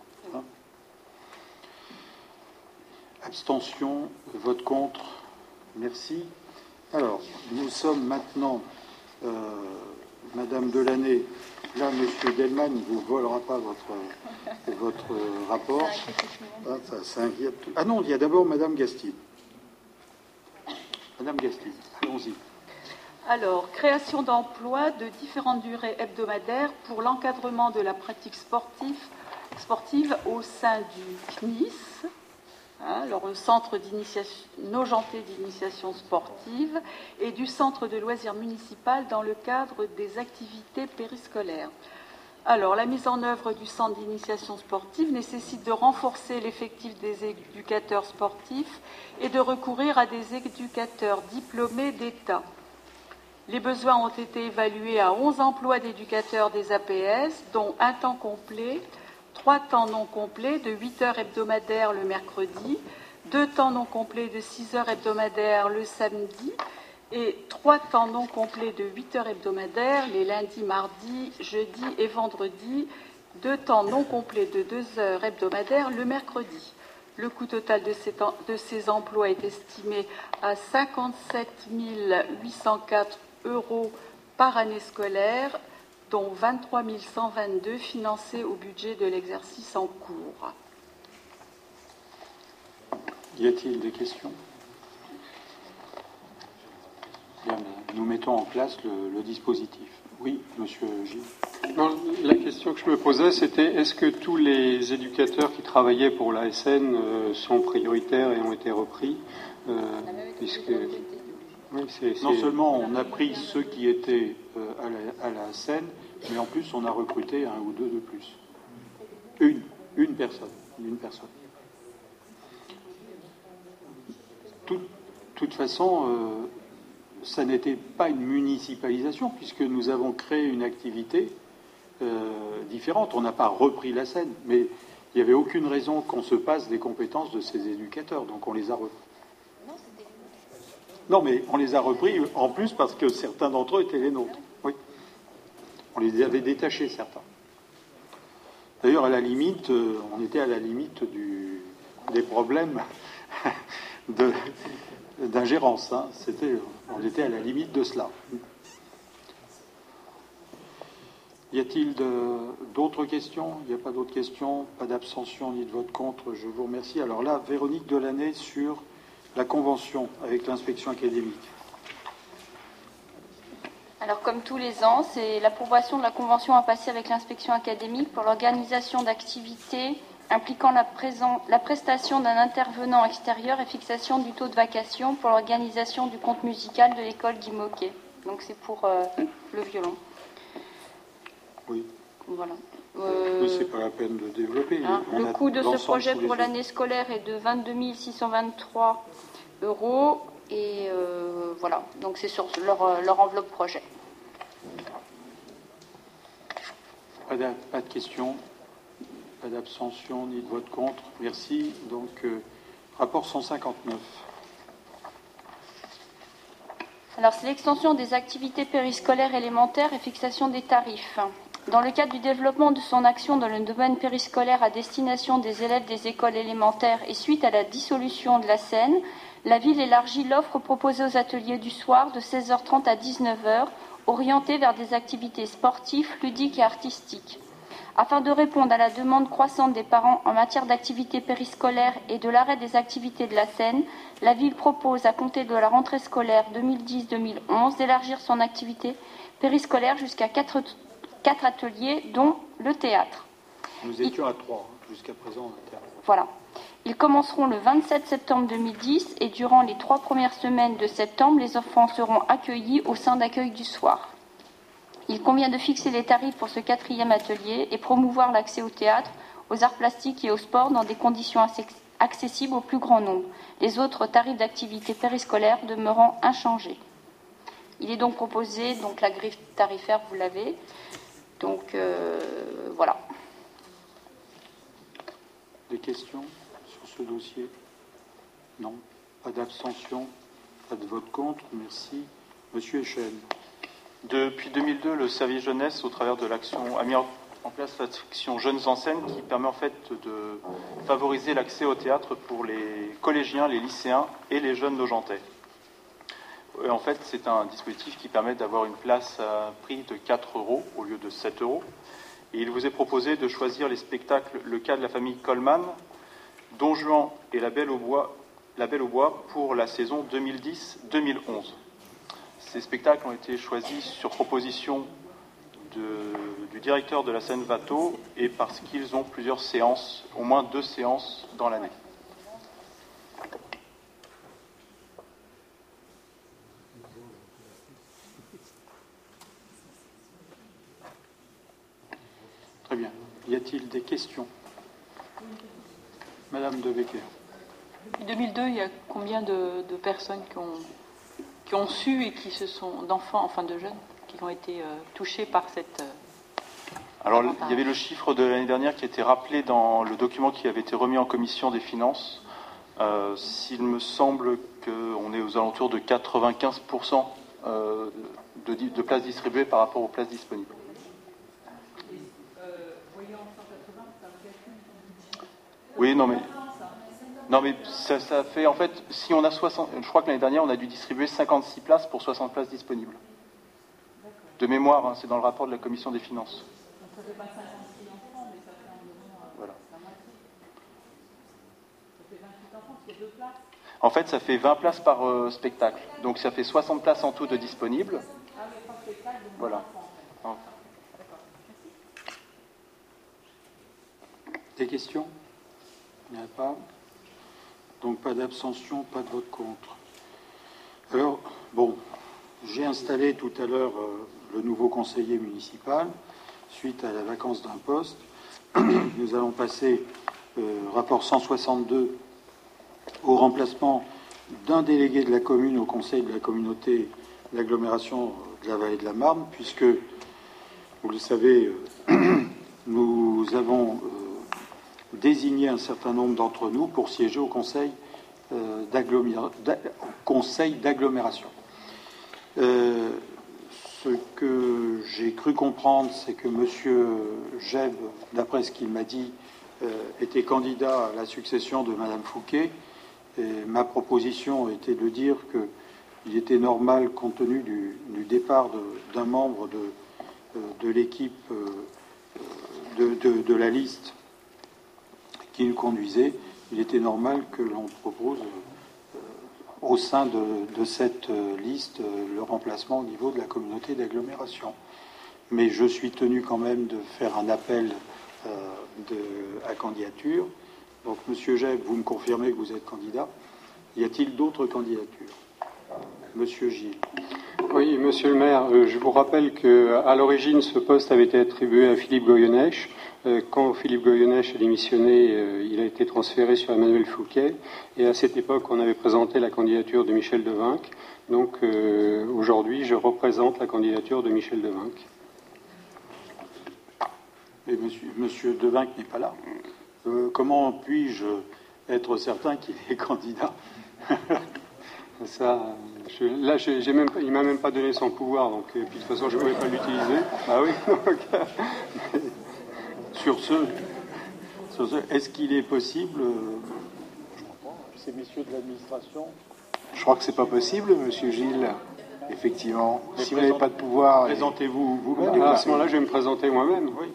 A: Abstention, vote contre, merci. Alors, nous sommes maintenant, euh, Madame Delaney, là, Monsieur Delman ne vous volera pas votre, votre rapport. Ah, ah, non, il y a d'abord Madame Gastine. Madame Gastine, allons-y.
N: Alors, création d'emplois de différentes durées hebdomadaires pour l'encadrement de la pratique sportive, sportive au sein du CNIS Hein, le centre nojenté d'initiation sportive et du centre de loisirs municipal dans le cadre des activités périscolaires. Alors, la mise en œuvre du centre d'initiation sportive nécessite de renforcer l'effectif des éducateurs sportifs et de recourir à des éducateurs diplômés d'État. Les besoins ont été évalués à 11 emplois d'éducateurs des APS, dont un temps complet, trois temps non complets de 8 heures hebdomadaires le mercredi, deux temps non complets de 6 heures hebdomadaires le samedi et trois temps non complets de 8 heures hebdomadaires les lundis, mardis, jeudis et vendredis, deux temps non complets de 2 heures hebdomadaires le mercredi. Le coût total de ces, de ces emplois est estimé à 57 804 euros par année scolaire, dont 23 122 financés au budget de l'exercice en cours.
A: Y a-t-il des questions? Nous mettons en place le, dispositif. Oui, monsieur Gilles.
I: la question que je me posais, c'était est-ce que tous les éducateurs qui travaillaient pour l'ASN euh, sont prioritaires et ont été repris euh, puisque...
A: Non seulement on a pris ceux qui étaient euh, à, la, scène, mais en plus on a recruté un ou deux de plus. Une, une personne, une personne. De toute façon, euh, ça n'était pas une municipalisation puisque nous avons créé une activité euh, différente. On n'a pas repris la scène, mais il n'y avait aucune raison qu'on se passe des compétences de ces éducateurs, donc on les a. Non, mais on les a repris en plus parce que certains d'entre eux étaient les nôtres. Oui. On les avait détachés, certains. D'ailleurs, à la limite, euh, on était à la limite des problèmes d'ingérence. Hein. on était à la limite de cela. Y a-t-il d'autres questions? Il n'y a pas d'autres questions? Pas d'abstention ni de vote contre Je vous remercie. Alors là, Véronique Delaney sur la convention avec l'inspection académique
E: alors, comme tous les ans, c'est l'approbation de la convention à passer avec l'inspection académique pour l'organisation d'activités impliquant la, la prestation d'un intervenant extérieur et fixation du taux de vacation pour l'organisation du compte musical de l'école Guy Donc c'est pour euh, le violon.
A: Oui.
E: Voilà. Euh,
A: c'est pas la peine de développer.
E: hein, le coût de ce projet pour l'année scolaire est de 22 623 euros. Et euh, voilà, donc c'est sur leur, leur enveloppe projet.
A: Pas de, pas de questions, pas d'abstention ni de vote contre. Merci. Donc, euh, rapport 159.
E: Alors, c'est l'extension des activités périscolaires élémentaires et fixation des tarifs. Dans le cadre du développement de son action dans le domaine périscolaire à destination des élèves des écoles élémentaires et suite à la dissolution de la Seine, la ville élargit l'offre proposée aux ateliers du soir de 16h30 à 19h, orientée vers des activités sportives, ludiques et artistiques. Afin de répondre à la demande croissante des parents en matière d'activités périscolaires et de l'arrêt des activités de la Seine, la ville propose, à compter de la rentrée scolaire 2010-2011, d'élargir son activité périscolaire jusqu'à quatre, quatre ateliers, dont le théâtre.
A: Nous étions à 3 jusqu'à présent.
E: Voilà. Ils commenceront le 27 septembre 2010 et durant les trois premières semaines de septembre, les enfants seront accueillis au sein d'accueil du soir. Il convient de fixer les tarifs pour ce quatrième atelier et promouvoir l'accès au théâtre, aux arts plastiques et au sport dans des conditions accessibles au plus grand nombre, les autres tarifs d'activité périscolaire demeurant inchangés. Il est donc proposé, donc la grille tarifaire, vous l'avez. Donc euh, voilà.
A: Des questions sur ce dossier? Non. Pas d'abstention, pas de vote contre. Merci. Monsieur Echel.
H: Depuis 2002, le service jeunesse, au travers de l'action, a mis en place l'action Jeunes en scène qui permet en fait de favoriser l'accès au théâtre pour les collégiens, les lycéens et les jeunes nojentais. Et en fait, c'est un dispositif qui permet d'avoir une place à prix de 4 euros au lieu de 7 euros. Et il vous est proposé de choisir les spectacles Le cas de la famille Coleman, Don Juan et La Belle au Bois, La pour la saison 2010-2011. Ces spectacles ont été choisis sur proposition du directeur de la scène Vato et parce qu'ils ont plusieurs séances, au moins deux séances dans l'année.
A: Très bien. Y a-t-il des questions? Madame de Becker.
M: Depuis 2002, il y a combien de, de personnes qui ont, qui ont su et qui se sont, d'enfants, enfin de jeunes, qui ont été euh, touchés par cette. euh,
H: Alors, il y avait le chiffre de l'année dernière qui était rappelé dans le document qui avait été remis en commission des finances. Euh, S'il me semble qu'on est aux alentours de 95% euh, de places distribuées par rapport aux places disponibles. Oui, non, mais. Non, mais ça, fait. En fait, si on a 60. Je crois que l'année dernière, on a dû distribuer 56 places pour 60 places disponibles. De mémoire, hein, c'est dans le rapport de la commission des finances. Voilà. En fait, ça fait 20 places par euh, spectacle. Donc ça fait 60 places en tout de disponibles. Voilà.
A: Des questions? Il n'y en a pas. Donc pas d'abstention, pas de vote contre. Alors, bon, j'ai installé tout à l'heure euh, le nouveau conseiller municipal suite à la vacance d'un poste. Nous allons passer euh, rapport 162 au remplacement d'un délégué de la commune au conseil de la communauté d'agglomération de la vallée de la Marne, puisque, vous le savez, euh, nous avons désigné un certain nombre d'entre nous pour siéger au conseil euh, d'agglomération. Euh, ce que j'ai cru comprendre, c'est que M. Jeb, d'après ce qu'il m'a dit, euh, était candidat à la succession de Mme Fouquet. Et ma proposition était de dire qu'il était normal, compte tenu du, départ d'un membre de, l'équipe de la liste qui nous conduisait, il était normal que l'on propose euh, au sein de, cette euh, liste euh, le remplacement au niveau de la communauté d'agglomération. Mais je suis tenu quand même de faire un appel à candidature. Donc, Monsieur Jeb, vous me confirmez que vous êtes candidat. Y a-t-il d'autres candidatures? Monsieur Gilles.
I: Oui, monsieur le maire, euh, je vous rappelle qu'à l'origine, ce poste avait été attribué à Philippe Goyonèche. Euh, quand Philippe Goyonèche a démissionné, euh, il a été transféré sur Emmanuel Fouquet. Et à cette époque, on avait présenté la candidature de Michel Devinck. Donc aujourd'hui, je représente la candidature de Michel Devinck.
A: Et monsieur, monsieur Devinck n'est pas là. comment puis-je être certain qu'il est candidat?
I: Ça, là, j'ai même, il m'a même pas donné son pouvoir, donc et puis de toute façon, je ne pouvais pas l'utiliser.
A: Ah oui. sur ce, est-ce qu'il est possible euh,
K: Ces messieurs de l'administration. Je crois que c'est pas possible, Monsieur Gilles. Effectivement. si vous n'avez pas de pouvoir.
A: Présentez-vous vous-même.
I: à ce moment-là, je vais me présenter moi-même.
A: Oui.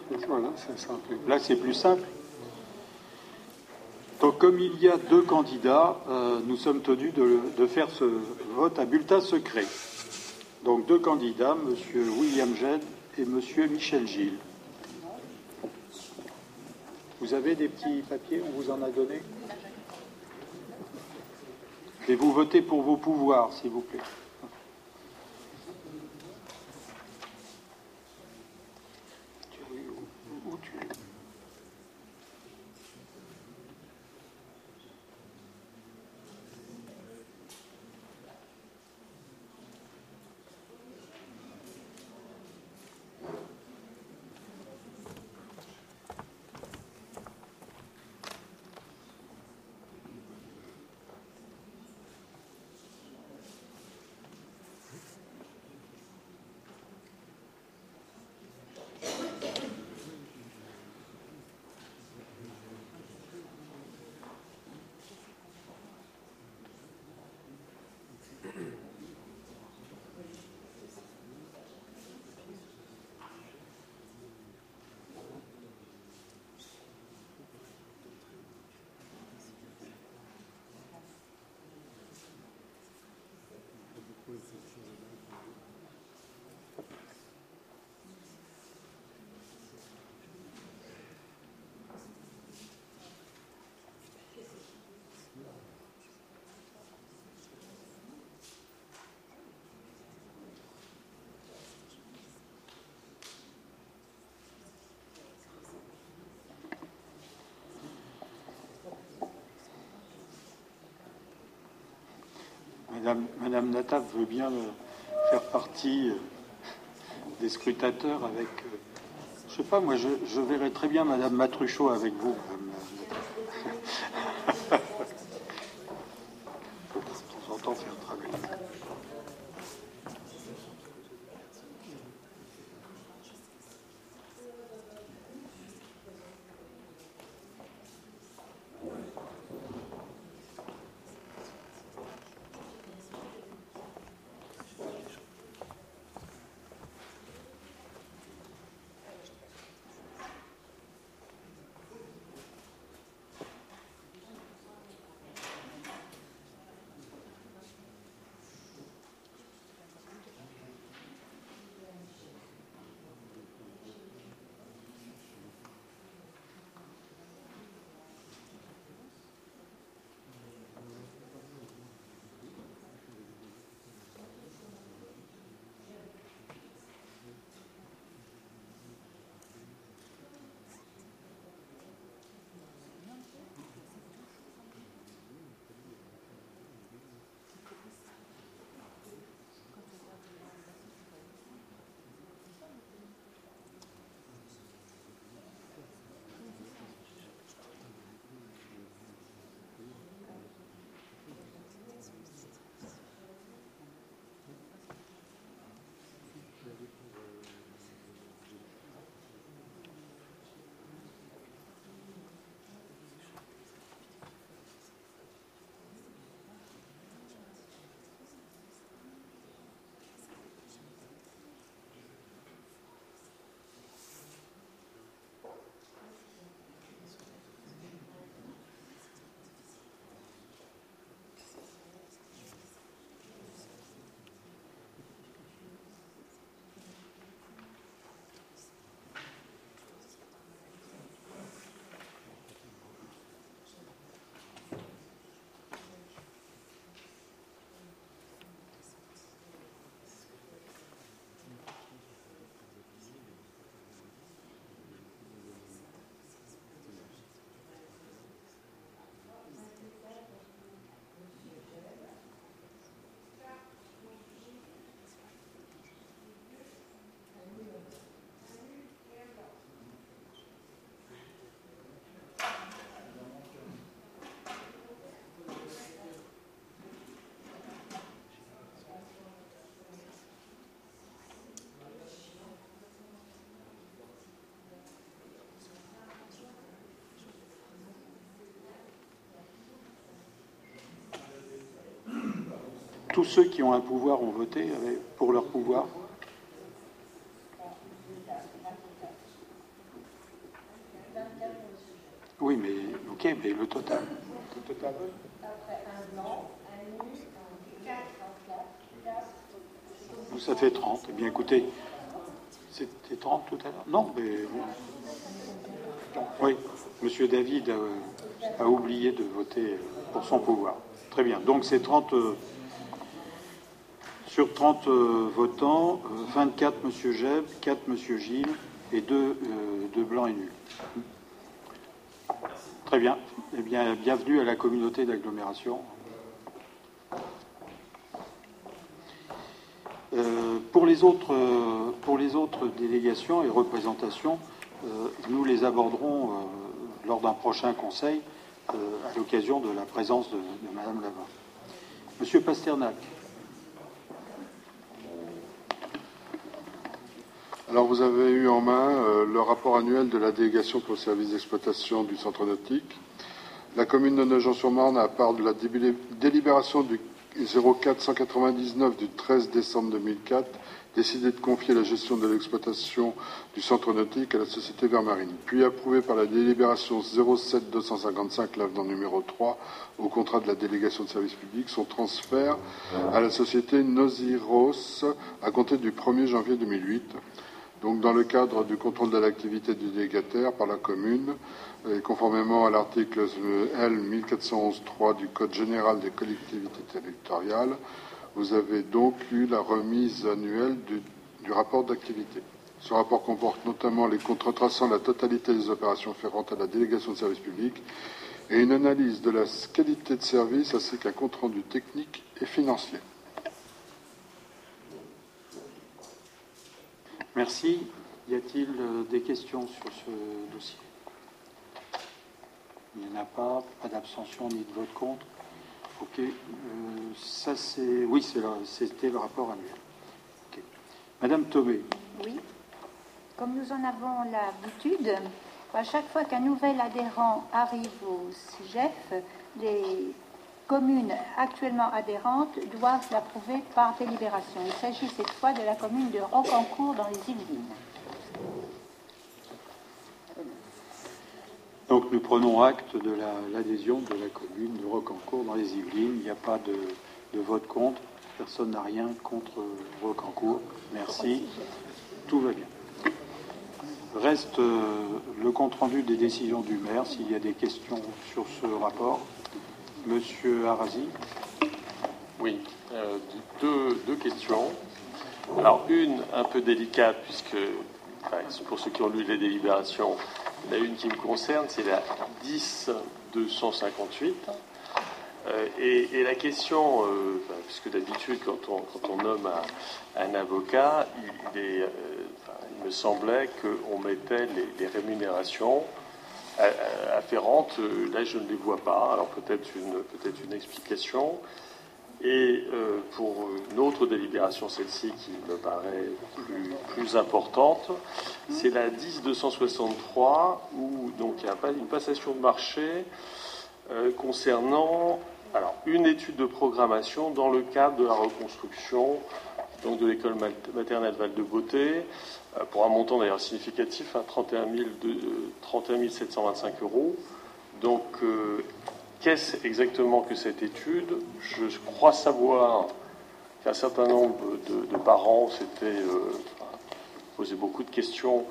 A: Là, c'est plus simple. Comme il y a deux candidats, euh, nous sommes tenus de, faire ce vote à bulletin secret. Donc, deux candidats, M. William Jed et M. Michel Gilles. Vous avez des petits papiers On vous en a donné? Et vous votez pour vos pouvoirs, s'il vous plaît. Madame, Madame Nata veut bien euh, faire partie euh, des scrutateurs avec. Euh, je sais pas, moi, je, je très bien Madame Matruchot avec vous, tous ceux qui ont un pouvoir ont voté pour leur pouvoir Oui, mais ok, mais le total. Le total. Ça fait 30. Eh bien, écoutez, c'était 30 tout à l'heure Non, mais. Oui, M. David a, oublié de voter pour son pouvoir. Très bien. Donc, c'est 30. Sur 30 euh, votants, 24 M. Jeb, 4 M. Gilles et 2, euh, blancs et nuls. Très bien. Eh bien, bienvenue à la communauté d'agglomération. Euh, pour, les autres, délégations et représentations, nous les aborderons lors d'un prochain conseil à l'occasion de la présence de, de Madame Lavin. Monsieur Pasternak.
G: Alors vous avez eu en main le rapport annuel de la délégation pour le service d'exploitation du centre nautique. La commune de Nogent-sur-Marne, à part de la délibération du 0499 du 13 décembre 2004 décidé de confier la gestion de l'exploitation du centre nautique à la société Vermarine, puis approuvé par la délibération 07 255 l'avenant numéro 3 au contrat de la délégation de service public, son transfert à la société Nosiros à compter du 1er janvier 2008. Dans le cadre du contrôle de l'activité du délégataire par la commune, et conformément à l'article L 1411.3 du Code général des collectivités territoriales, vous avez donc eu la remise annuelle du, rapport d'activité. Ce rapport comporte notamment les comptes retraçant la totalité des opérations afférentes à la délégation de service public et une analyse de la qualité de service ainsi qu'un compte rendu technique et financier.
A: Merci. Y a-t-il euh, des questions sur ce dossier? Il n'y en a pas. Pas d'abstention ni de vote contre. Ok. Euh, ça, c'est. Oui, c'était le rapport annuel. Madame Thomé.
F: Oui. Comme nous en avons l'habitude, à chaque fois qu'un nouvel adhérent arrive au CIGEF, les communes actuellement adhérentes doivent l'approuver par délibération. Il s'agit cette fois de la commune de Rocancourt dans les Yvelines.
A: Donc nous prenons acte de l'adhésion de la commune de Rocancourt dans les Yvelines. Il n'y a pas de, vote contre. Personne n'a rien contre Rocancourt. Merci. Tout va bien. Reste euh, le compte-rendu des décisions du maire. S'il y a des questions sur ce rapport. Monsieur Arasi.
C: Oui, euh, deux, questions. Alors, une un peu délicate, puisque pour ceux qui ont lu les délibérations, il y a une qui me concerne, c'est la 10-258. Euh, et, la question, euh, puisque d'habitude, quand on, nomme un, avocat, il, me semblait qu'on mettait les rémunérations afférentes, euh, là je ne les vois pas. Alors peut-être une, peut-être une explication. Et euh, pour une autre délibération, celle-ci qui me paraît plus, plus importante, c'est la 10-263 où donc il y a une passation de marché euh, concernant alors, une étude de programmation dans le cadre de la reconstruction donc de l'école maternelle Val-de-Beauté, euh, pour un montant d'ailleurs significatif, à 31, 725 euros. Donc, euh, qu'est-ce exactement que cette étude? Je crois savoir qu'un certain nombre de, parents s'étaient euh, posé beaucoup de questions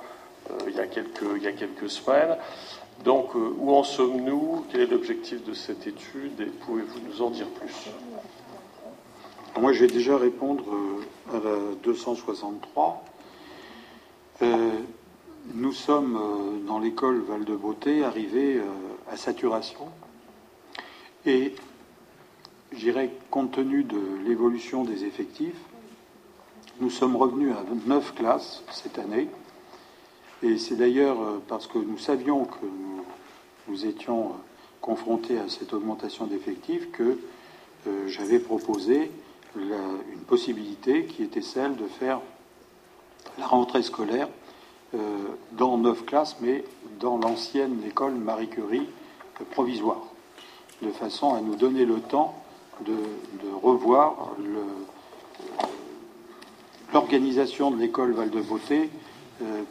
C: il, y a quelques, il y a quelques semaines. Donc, où en sommes-nous? Quel est l'objectif de cette étude? Et pouvez-vous nous en dire plus?
A: Moi, je vais déjà répondre à la 263. Euh, nous sommes euh, dans l'école Val-de-Beauté arrivés euh, à saturation et j'irai compte tenu de l'évolution des effectifs, nous sommes revenus à neuf classes cette année et c'est d'ailleurs parce que nous savions que nous, étions confrontés à cette augmentation d'effectifs que j'avais proposé une possibilité qui était celle de faire la rentrée scolaire euh, dans neuf classes, mais dans l'ancienne école Marie Curie provisoire, de façon à nous donner le temps de, revoir l'organisation de l'école Val-de-Beauté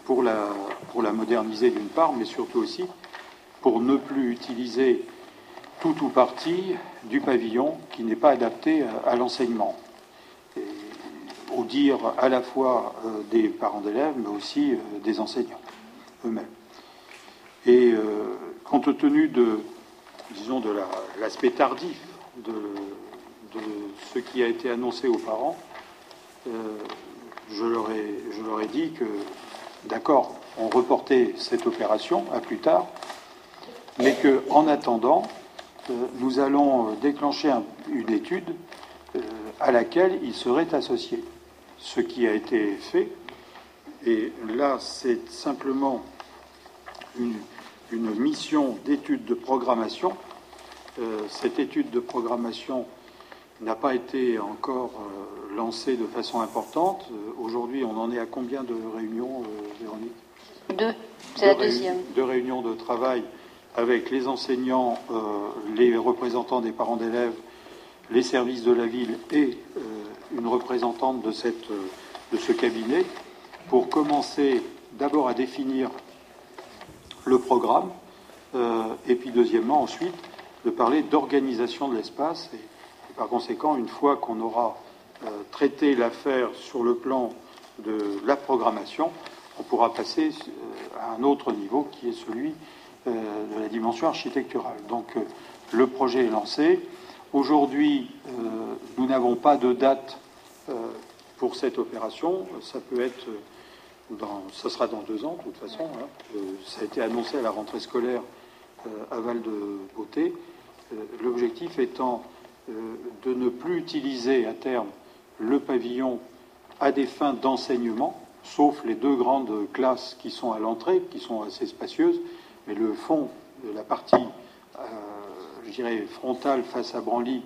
A: pour la, pour la moderniser d'une part, mais surtout aussi pour ne plus utiliser tout ou partie du pavillon qui n'est pas adapté à, l'enseignement. Au dire à la fois euh, des parents d'élèves, mais aussi euh, des enseignants eux-mêmes. Et euh, compte tenu de, disons, de l'aspect tardif de, ce qui a été annoncé aux parents, je, leur ai, je leur ai dit que, d'accord, on reportait cette opération à plus tard, mais qu'en attendant, euh, nous allons euh, déclencher une étude euh, à laquelle il serait associé. Ce qui a été fait, et là c'est simplement une, mission d'étude de programmation. cette étude de programmation n'a pas été encore lancée de façon importante. Aujourd'hui, on en est à combien de réunions, Véronique?
E: Deux, c'est la deuxième.
A: Deux réunions de travail avec les enseignants, euh, les représentants des parents d'élèves, les services de la ville et euh, une représentante euh, de ce cabinet pour commencer d'abord à définir le programme et puis deuxièmement ensuite de parler d'organisation de l'espace et, par conséquent une fois qu'on aura traité l'affaire sur le plan de la programmation, on pourra passer à un autre niveau qui est celui de la dimension architecturale. Donc euh, le projet est lancé. Aujourd'hui, euh, nous n'avons pas de date pour cette opération. Ça peut être, ça sera dans deux ans de toute façon. Hein. ça a été annoncé à la rentrée scolaire à Val de Beauté. L'objectif étant de ne plus utiliser à terme le pavillon à des fins d'enseignement, sauf les deux grandes classes qui sont à l'entrée, qui sont assez spacieuses, mais le fond de la partie, euh, je dirais, frontale face à Branly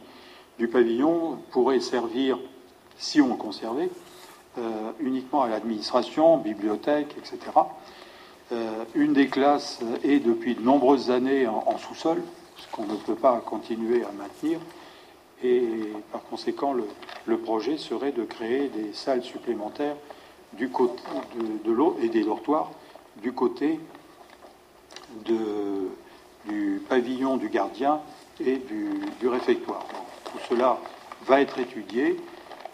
A: du pavillon pourrait servir, si on le conservait, euh, uniquement à l'administration, bibliothèque, etc. Euh, une des classes est depuis de nombreuses années en, sous-sol, ce qu'on ne peut pas continuer à maintenir. Et par conséquent, le, projet serait de créer des salles supplémentaires du côté de, de l'eau et des dortoirs du côté du pavillon du gardien et du, réfectoire. tout cela va être étudié.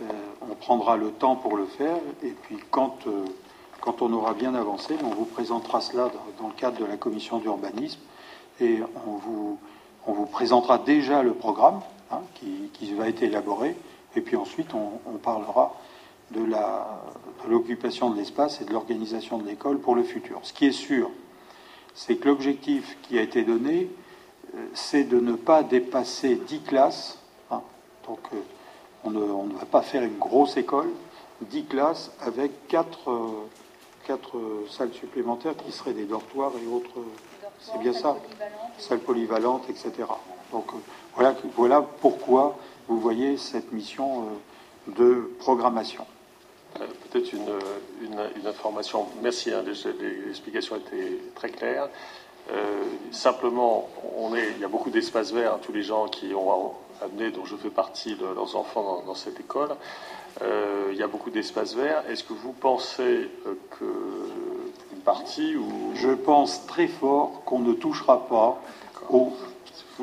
A: Euh, on prendra le temps pour le faire. Et puis, quand, euh, quand on aura bien avancé, on vous présentera cela dans, le cadre de la commission d'urbanisme. Et on vous, on vous présentera déjà le programme hein, qui, qui, va être élaboré. Et puis ensuite, on, on parlera de l'occupation de l'espace et de l'organisation de l'école pour le futur. Ce qui est sûr, c'est que l'objectif qui a été donné, euh, c'est de ne pas dépasser 10 classes. Hein. donc, euh, on ne, va pas faire une grosse école, 10 classes avec 4, euh, salles supplémentaires qui seraient des dortoirs et autres. C'est bien ça Salles polyvalentes, etc. Donc, voilà, voilà pourquoi vous voyez cette mission de programmation.
C: Euh, peut-être une, information. Merci, hein, l'explication était très claire. Euh, simplement, on est, il y a beaucoup d'espaces verts. tous les gens qui ont amené, dont je fais partie, leurs enfants dans, cette école. Euh, il y a beaucoup d'espaces verts. Est-ce que vous pensez que une partie ou
A: Je pense très fort qu'on ne touchera pas au,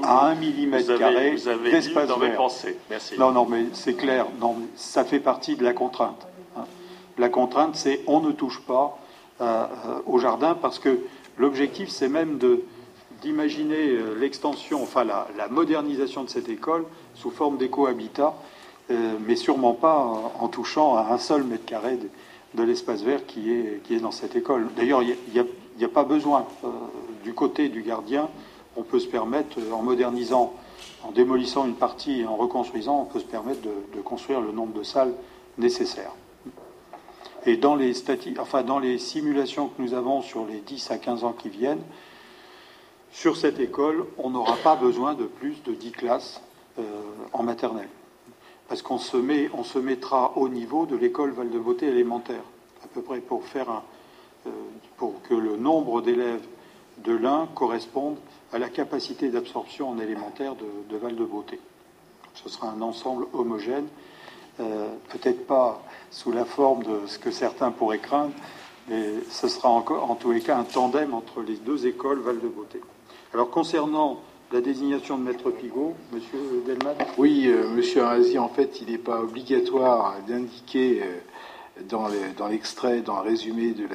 A: à un millimètre carré d'espace vert.
C: Merci.
A: Non, non, mais c'est clair. Non, ça fait partie de la contrainte. La contrainte, c'est on ne touche pas euh, euh, au jardin parce que l'objectif, c'est même d'imaginer euh, l'extension, enfin la, modernisation de cette école sous forme d'éco-habitat, mais sûrement pas en, touchant à un seul mètre carré de, l'espace vert qui est, qui est dans cette école. D'ailleurs, il n'y a, pas besoin. du côté du gardien, on peut se permettre, en modernisant, en démolissant une partie et en reconstruisant, on peut se permettre de construire le nombre de salles nécessaires. Et dans les, enfin, dans les simulations que nous avons sur les 10 à 15 ans qui viennent, sur cette école, on n'aura pas besoin de plus de 10 classes euh, en maternelle. Parce qu'on se, met, on se mettra au niveau de l'école Val-de-Beauté élémentaire, à peu près pour, faire un, euh, pour que le nombre d'élèves de l'un corresponde à la capacité d'absorption en élémentaire de, de Val-de-Beauté. Ce sera un ensemble homogène, euh, peut-être pas sous la forme de ce que certains pourraient craindre, mais ce sera encore, en tous les cas un tandem entre les deux écoles Val de Beauté. Alors concernant la désignation de Maître Pigot, Monsieur Delman
K: Oui, euh, Monsieur en fait, il n'est pas obligatoire d'indiquer euh, dans l'extrait, dans, le résumé de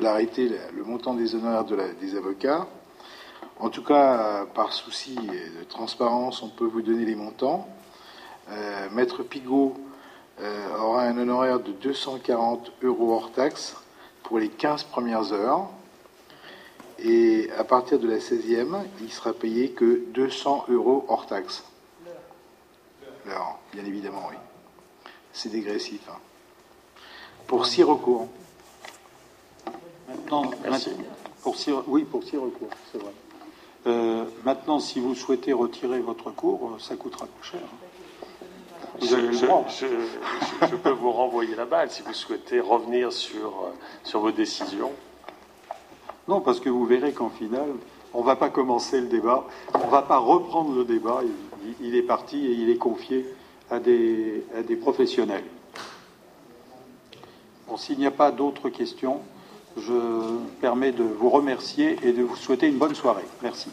K: l'arrêté, la, le montant des honoraires des avocats. En tout cas, par souci de transparence, on peut vous donner les montants. Euh, Maître Pigot aura un honoraire de 240 euros hors taxe pour les 15 premières heures. Et à partir de la 16e, il sera payé que 200 euros hors taxe. Alors, bien évidemment, oui. C'est dégressif. Hein. Pour six recours.
A: Maintenant, pour six, oui, pour six recours, c'est vrai. Euh, maintenant, si vous souhaitez retirer votre recours, ça coûtera plus cher.
C: Vous je, je, je, peux vous renvoyer la balle si vous souhaitez revenir sur, sur vos décisions.
A: Non, parce que vous verrez qu'en final, on ne va pas commencer le débat, on ne va pas reprendre le débat, il, est parti et il est confié à des, à des professionnels. Bon, s'il n'y a pas d'autres questions, je me permets de vous remercier et de vous souhaiter une bonne soirée. Merci.